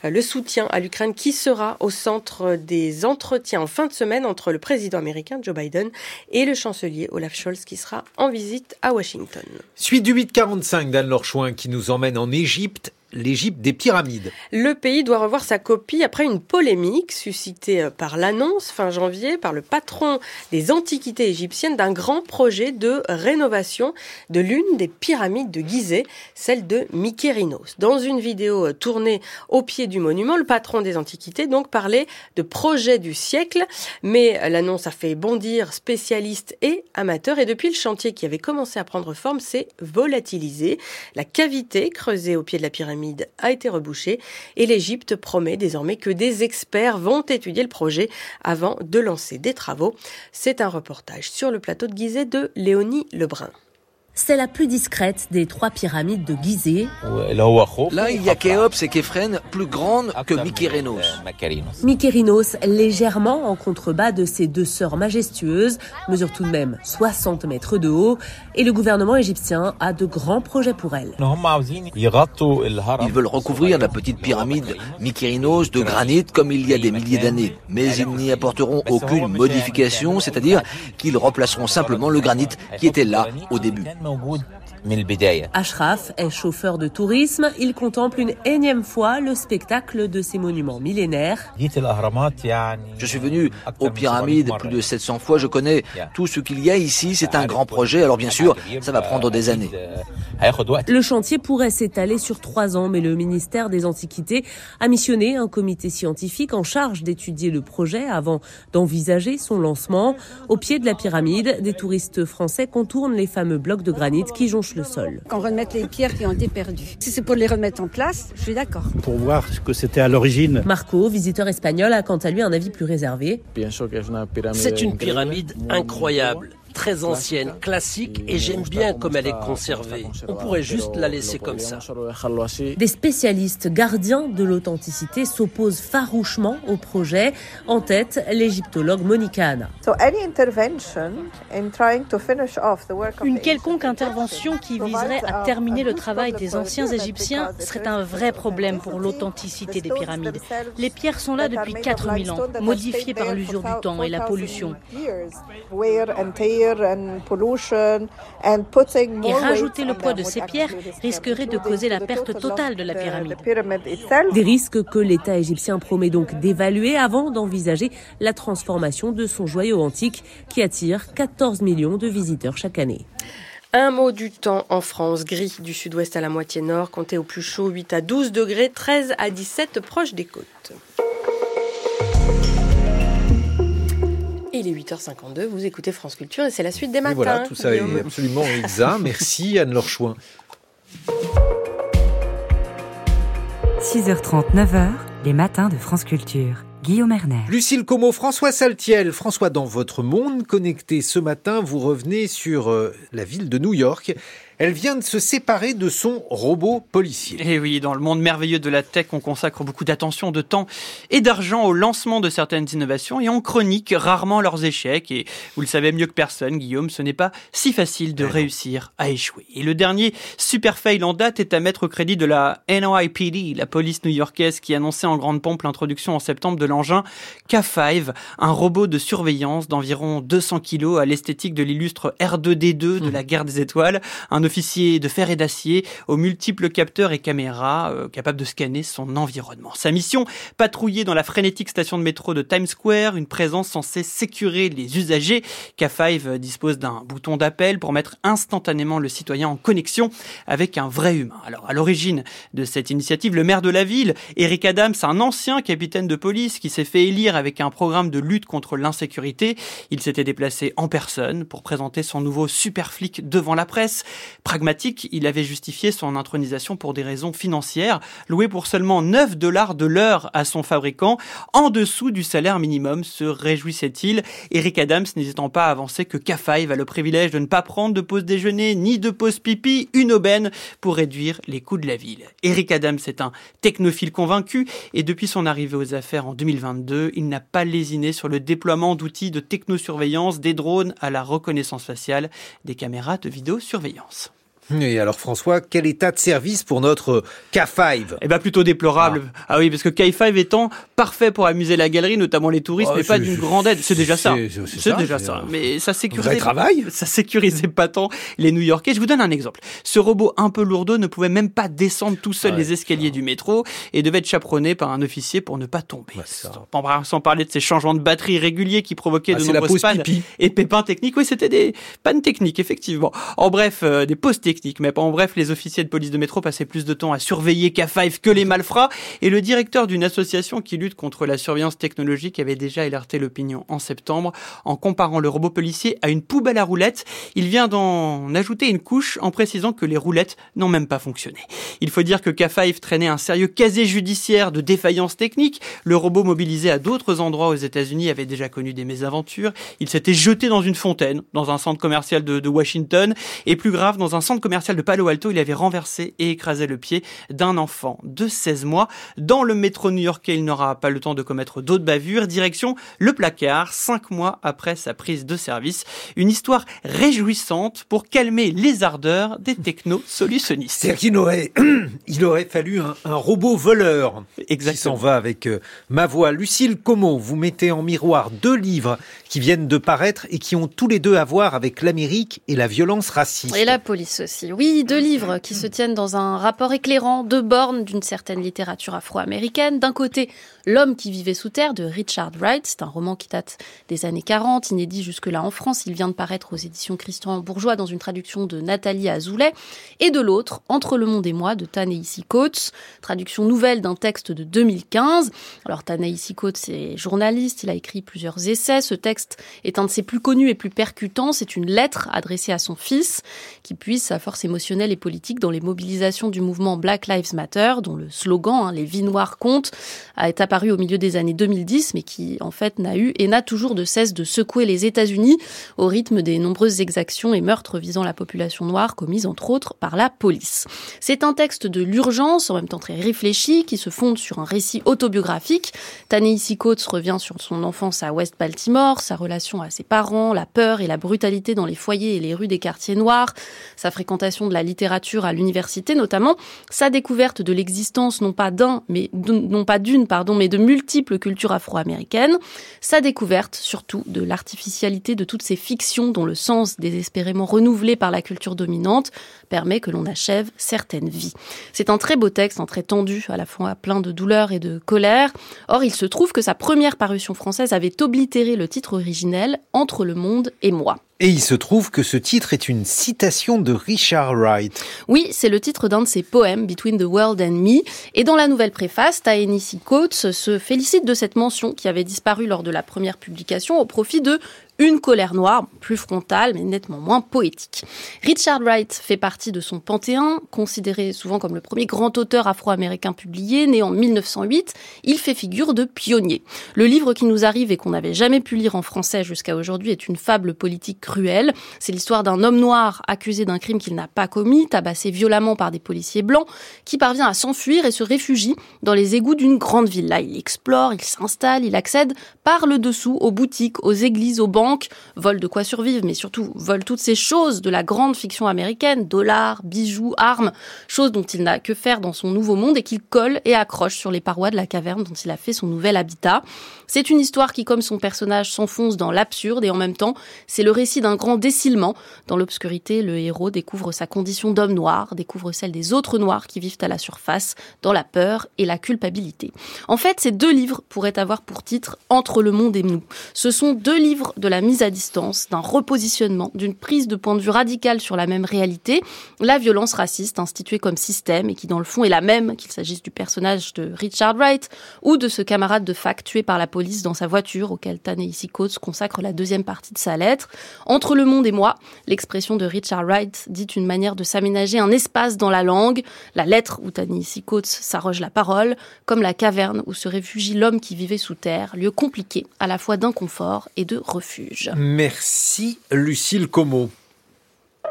Euh, le soutien à l'Ukraine qui sera au centre des entretiens en fin de semaine entre le président américain Joe Biden et le chancelier Olaf Scholz qui sera en visite à Washington. Suite du 845 d'Anne Lorchouin qui nous emmène Égypte l'Égypte des pyramides. Le pays doit revoir sa copie après une polémique suscitée euh, par l'annonce fin janvier par le patron des antiquités égyptiennes d'un grand projet de rénovation de l'une des pyramides de Gizeh, celle de Mykérinos. Dans une vidéo euh, tournée au pied du monument, le patron des antiquités donc parlait de projet du siècle, mais l'annonce a fait bondir spécialistes et amateurs et depuis le chantier qui avait commencé à prendre forme s'est volatilisé. La cavité creusée au pied de la pyramide a été rebouché et l'Égypte promet désormais que des experts vont étudier le projet avant de lancer des travaux. C'est un reportage sur le plateau de Gizeh de Léonie Lebrun. C'est la plus discrète des trois pyramides de Gizeh. Là, il y a Khéops et Képhren, plus grandes que Mykérinos. Mykérinos, légèrement en contrebas de ses deux sœurs majestueuses, mesure tout de même 60 mètres de haut, et le gouvernement égyptien a de grands projets pour elle. Ils veulent recouvrir la petite pyramide Mykérinos de granit comme il y a des milliers d'années, mais ils n'y apporteront aucune modification, c'est-à-dire qu'ils remplaceront simplement le granit qui était là au début. no good. Ashraf est chauffeur de tourisme. Il contemple une énième fois le spectacle de ces monuments millénaires. Je suis venu aux pyramides plus de 700 fois. Je connais tout ce qu'il y a ici. C'est un grand projet. Alors bien sûr, ça va prendre des années. Le chantier pourrait s'étaler sur trois ans, mais le ministère des Antiquités a missionné un comité scientifique en charge d'étudier le projet avant d'envisager son lancement. Au pied de la pyramide, des touristes français contournent les fameux blocs de granit qui jonchent le sol. Qu'on remette les pierres qui ont été perdues. Si c'est pour les remettre en place, je suis d'accord. Pour voir ce que c'était à l'origine. Marco, visiteur espagnol, a quant à lui un avis plus réservé. C'est une pyramide incroyable très ancienne, classique, et j'aime bien comme elle est conservée. On pourrait juste la laisser comme ça. Des spécialistes gardiens de l'authenticité s'opposent farouchement au projet. En tête, l'égyptologue Monica Anna. Une quelconque intervention qui viserait à terminer le travail des anciens Égyptiens serait un vrai problème pour l'authenticité des pyramides. Les pierres sont là depuis 4000 ans, modifiées par l'usure du temps et la pollution. Et rajouter le poids de ces pierres risquerait de causer la perte totale de la pyramide. Des risques que l'État égyptien promet donc d'évaluer avant d'envisager la transformation de son joyau antique qui attire 14 millions de visiteurs chaque année. Un mot du temps en France, gris du sud-ouest à la moitié nord, comptez au plus chaud 8 à 12 degrés, 13 à 17 proches des côtes. Il est 8h52, vous écoutez France Culture et c'est la suite des matins. voilà, tout ça est absolument exact. Merci Anne-Laure 6h30, 9h, les matins de France Culture. Guillaume Erner. Lucille Como, François Saltiel. François, dans votre monde connecté ce matin, vous revenez sur euh, la ville de New York elle vient de se séparer de son robot policier. Et eh oui, dans le monde merveilleux de la tech, on consacre beaucoup d'attention, de temps et d'argent au lancement de certaines innovations et on chronique rarement leurs échecs. Et vous le savez mieux que personne, Guillaume, ce n'est pas si facile de réussir à échouer. Et le dernier super fail en date est à mettre au crédit de la NYPD, la police new-yorkaise qui annonçait en grande pompe l'introduction en septembre de l'engin K5, un robot de surveillance d'environ 200 kilos à l'esthétique de l'illustre R2D2 de la guerre des étoiles, un officier de fer et d'acier aux multiples capteurs et caméras euh, capables de scanner son environnement. Sa mission, patrouiller dans la frénétique station de métro de Times Square, une présence censée sécurer les usagers. K5 dispose d'un bouton d'appel pour mettre instantanément le citoyen en connexion avec un vrai humain. Alors, à l'origine de cette initiative, le maire de la ville, Eric Adams, un ancien capitaine de police qui s'est fait élire avec un programme de lutte contre l'insécurité. Il s'était déplacé en personne pour présenter son nouveau super flic devant la presse. Pragmatique. Il avait justifié son intronisation pour des raisons financières, loué pour seulement 9 dollars de l'heure à son fabricant, en dessous du salaire minimum, se réjouissait-il. Eric Adams n'hésitant pas à avancer que K5 a le privilège de ne pas prendre de pause déjeuner ni de pause pipi, une aubaine pour réduire les coûts de la ville. Eric Adams est un technophile convaincu et depuis son arrivée aux affaires en 2022, il n'a pas lésiné sur le déploiement d'outils de technosurveillance, des drones à la reconnaissance faciale, des caméras de vidéosurveillance. Et alors François, quel état de service pour notre K5 Eh bien plutôt déplorable. Ah. ah. oui, parce que K5 étant parfait pour amuser la galerie, notamment les touristes, oh, mais pas d'une grande aide. C'est déjà ça. C'est déjà ça. Mais ça sécurisait, travail. ça sécurisait pas tant les New-Yorkais. Je vous donne un exemple. Ce robot un peu lourdeau ne pouvait même pas descendre tout seul les escaliers du métro et devait être chaperonné par un officier pour ne pas tomber. sans, parler de ces changements de batterie réguliers qui provoquaient ah, de nombreuses pannes et pépins techniques. Oui, c'était des pannes techniques, effectivement. En bref, euh, des pauses techniques mais en bref, les officiers de police de métro passaient plus de temps à surveiller K5 que les malfrats, et le directeur d'une association qui lutte contre la surveillance technologique avait déjà alerté l'opinion en septembre en comparant le robot policier à une poubelle à roulettes. Il vient d'en ajouter une couche en précisant que les roulettes n'ont même pas fonctionné. Il faut dire que K5 traînait un sérieux casier judiciaire de défaillance technique. Le robot mobilisé à d'autres endroits aux États-Unis avait déjà connu des mésaventures. Il s'était jeté dans une fontaine, dans un centre commercial de, de Washington, et plus grave, dans un centre commercial de Palo Alto, il avait renversé et écrasé le pied d'un enfant de 16 mois. Dans le métro new-yorkais, il n'aura pas le temps de commettre d'autres bavures. Direction le placard, cinq mois après sa prise de service. Une histoire réjouissante pour calmer les ardeurs des techno-solutionnistes. C'est-à-dire qu'il aurait, il aurait fallu un, robot voleur Exactement. qui s'en va avec euh, ma voix. Lucille Como, vous mettez en miroir deux livres qui viennent de paraître et qui ont tous les deux à voir avec l'Amérique et la violence raciste. Et la police aussi. Oui, deux livres qui se tiennent dans un rapport éclairant, deux bornes d'une certaine littérature afro-américaine. D'un côté, L'homme qui vivait sous terre de Richard Wright, c'est un roman qui date des années 40, inédit jusque-là en France. Il vient de paraître aux éditions Christian Bourgeois dans une traduction de Nathalie Azoulay. Et de l'autre, Entre le monde et moi de Tanaïsi Coates, traduction nouvelle d'un texte de 2015. Alors Tanaïsi Coates est journaliste, il a écrit plusieurs essais. Ce texte est un de ses plus connus et plus percutants. C'est une lettre adressée à son fils qui puise sa force émotionnelle et politique dans les mobilisations du mouvement Black Lives Matter, dont le slogan hein, Les vies noires comptent été apparu au milieu des années 2010, mais qui en fait n'a eu et n'a toujours de cesse de secouer les États-Unis au rythme des nombreuses exactions et meurtres visant la population noire commises entre autres par la police. C'est un texte de l'urgence, en même temps très réfléchi, qui se fonde sur un récit autobiographique. Tanei Coates revient sur son enfance à West Baltimore, sa relation à ses parents, la peur et la brutalité dans les foyers et les rues des quartiers noirs, sa fréquentation de la littérature à l'université notamment, sa découverte de l'existence non pas d'un, non pas d'une, pardon, mais de multiples cultures afro-américaines, sa découverte surtout de l'artificialité de toutes ces fictions dont le sens désespérément renouvelé par la culture dominante permet que l'on achève certaines vies. C'est un très beau texte, un très tendu, à la fois plein de douleur et de colère. Or, il se trouve que sa première parution française avait oblitéré le titre originel Entre le monde et moi. Et il se trouve que ce titre est une citation de Richard Wright. Oui, c'est le titre d'un de ses poèmes, Between the World and Me. Et dans la nouvelle préface, Taenisi Coates se félicite de cette mention qui avait disparu lors de la première publication au profit de une colère noire, plus frontale, mais nettement moins poétique. Richard Wright fait partie de son panthéon, considéré souvent comme le premier grand auteur afro-américain publié, né en 1908. Il fait figure de pionnier. Le livre qui nous arrive et qu'on n'avait jamais pu lire en français jusqu'à aujourd'hui est une fable politique cruelle. C'est l'histoire d'un homme noir accusé d'un crime qu'il n'a pas commis, tabassé violemment par des policiers blancs, qui parvient à s'enfuir et se réfugie dans les égouts d'une grande ville. Là, il explore, il s'installe, il accède par le dessous aux boutiques, aux églises, aux banques, vole de quoi survivre, mais surtout vole toutes ces choses de la grande fiction américaine, dollars, bijoux, armes, choses dont il n'a que faire dans son nouveau monde et qu'il colle et accroche sur les parois de la caverne dont il a fait son nouvel habitat. C'est une histoire qui, comme son personnage, s'enfonce dans l'absurde et en même temps, c'est le récit d'un grand décilement. Dans l'obscurité, le héros découvre sa condition d'homme noir, découvre celle des autres noirs qui vivent à la surface, dans la peur et la culpabilité. En fait, ces deux livres pourraient avoir pour titre Entre le monde et nous. Ce sont deux livres de la mise à distance, d'un repositionnement, d'une prise de point de vue radicale sur la même réalité, la violence raciste instituée comme système et qui dans le fond est la même qu'il s'agisse du personnage de Richard Wright ou de ce camarade de fac tué par la police dans sa voiture auquel ta Coates consacre la deuxième partie de sa lettre. Entre le monde et moi, l'expression de Richard Wright dit une manière de s'aménager un espace dans la langue, la lettre où Tennessee Coates s'arroge la parole, comme la caverne où se réfugie l'homme qui vivait sous terre, lieu compliqué à la fois d'inconfort et de Merci Lucille Como.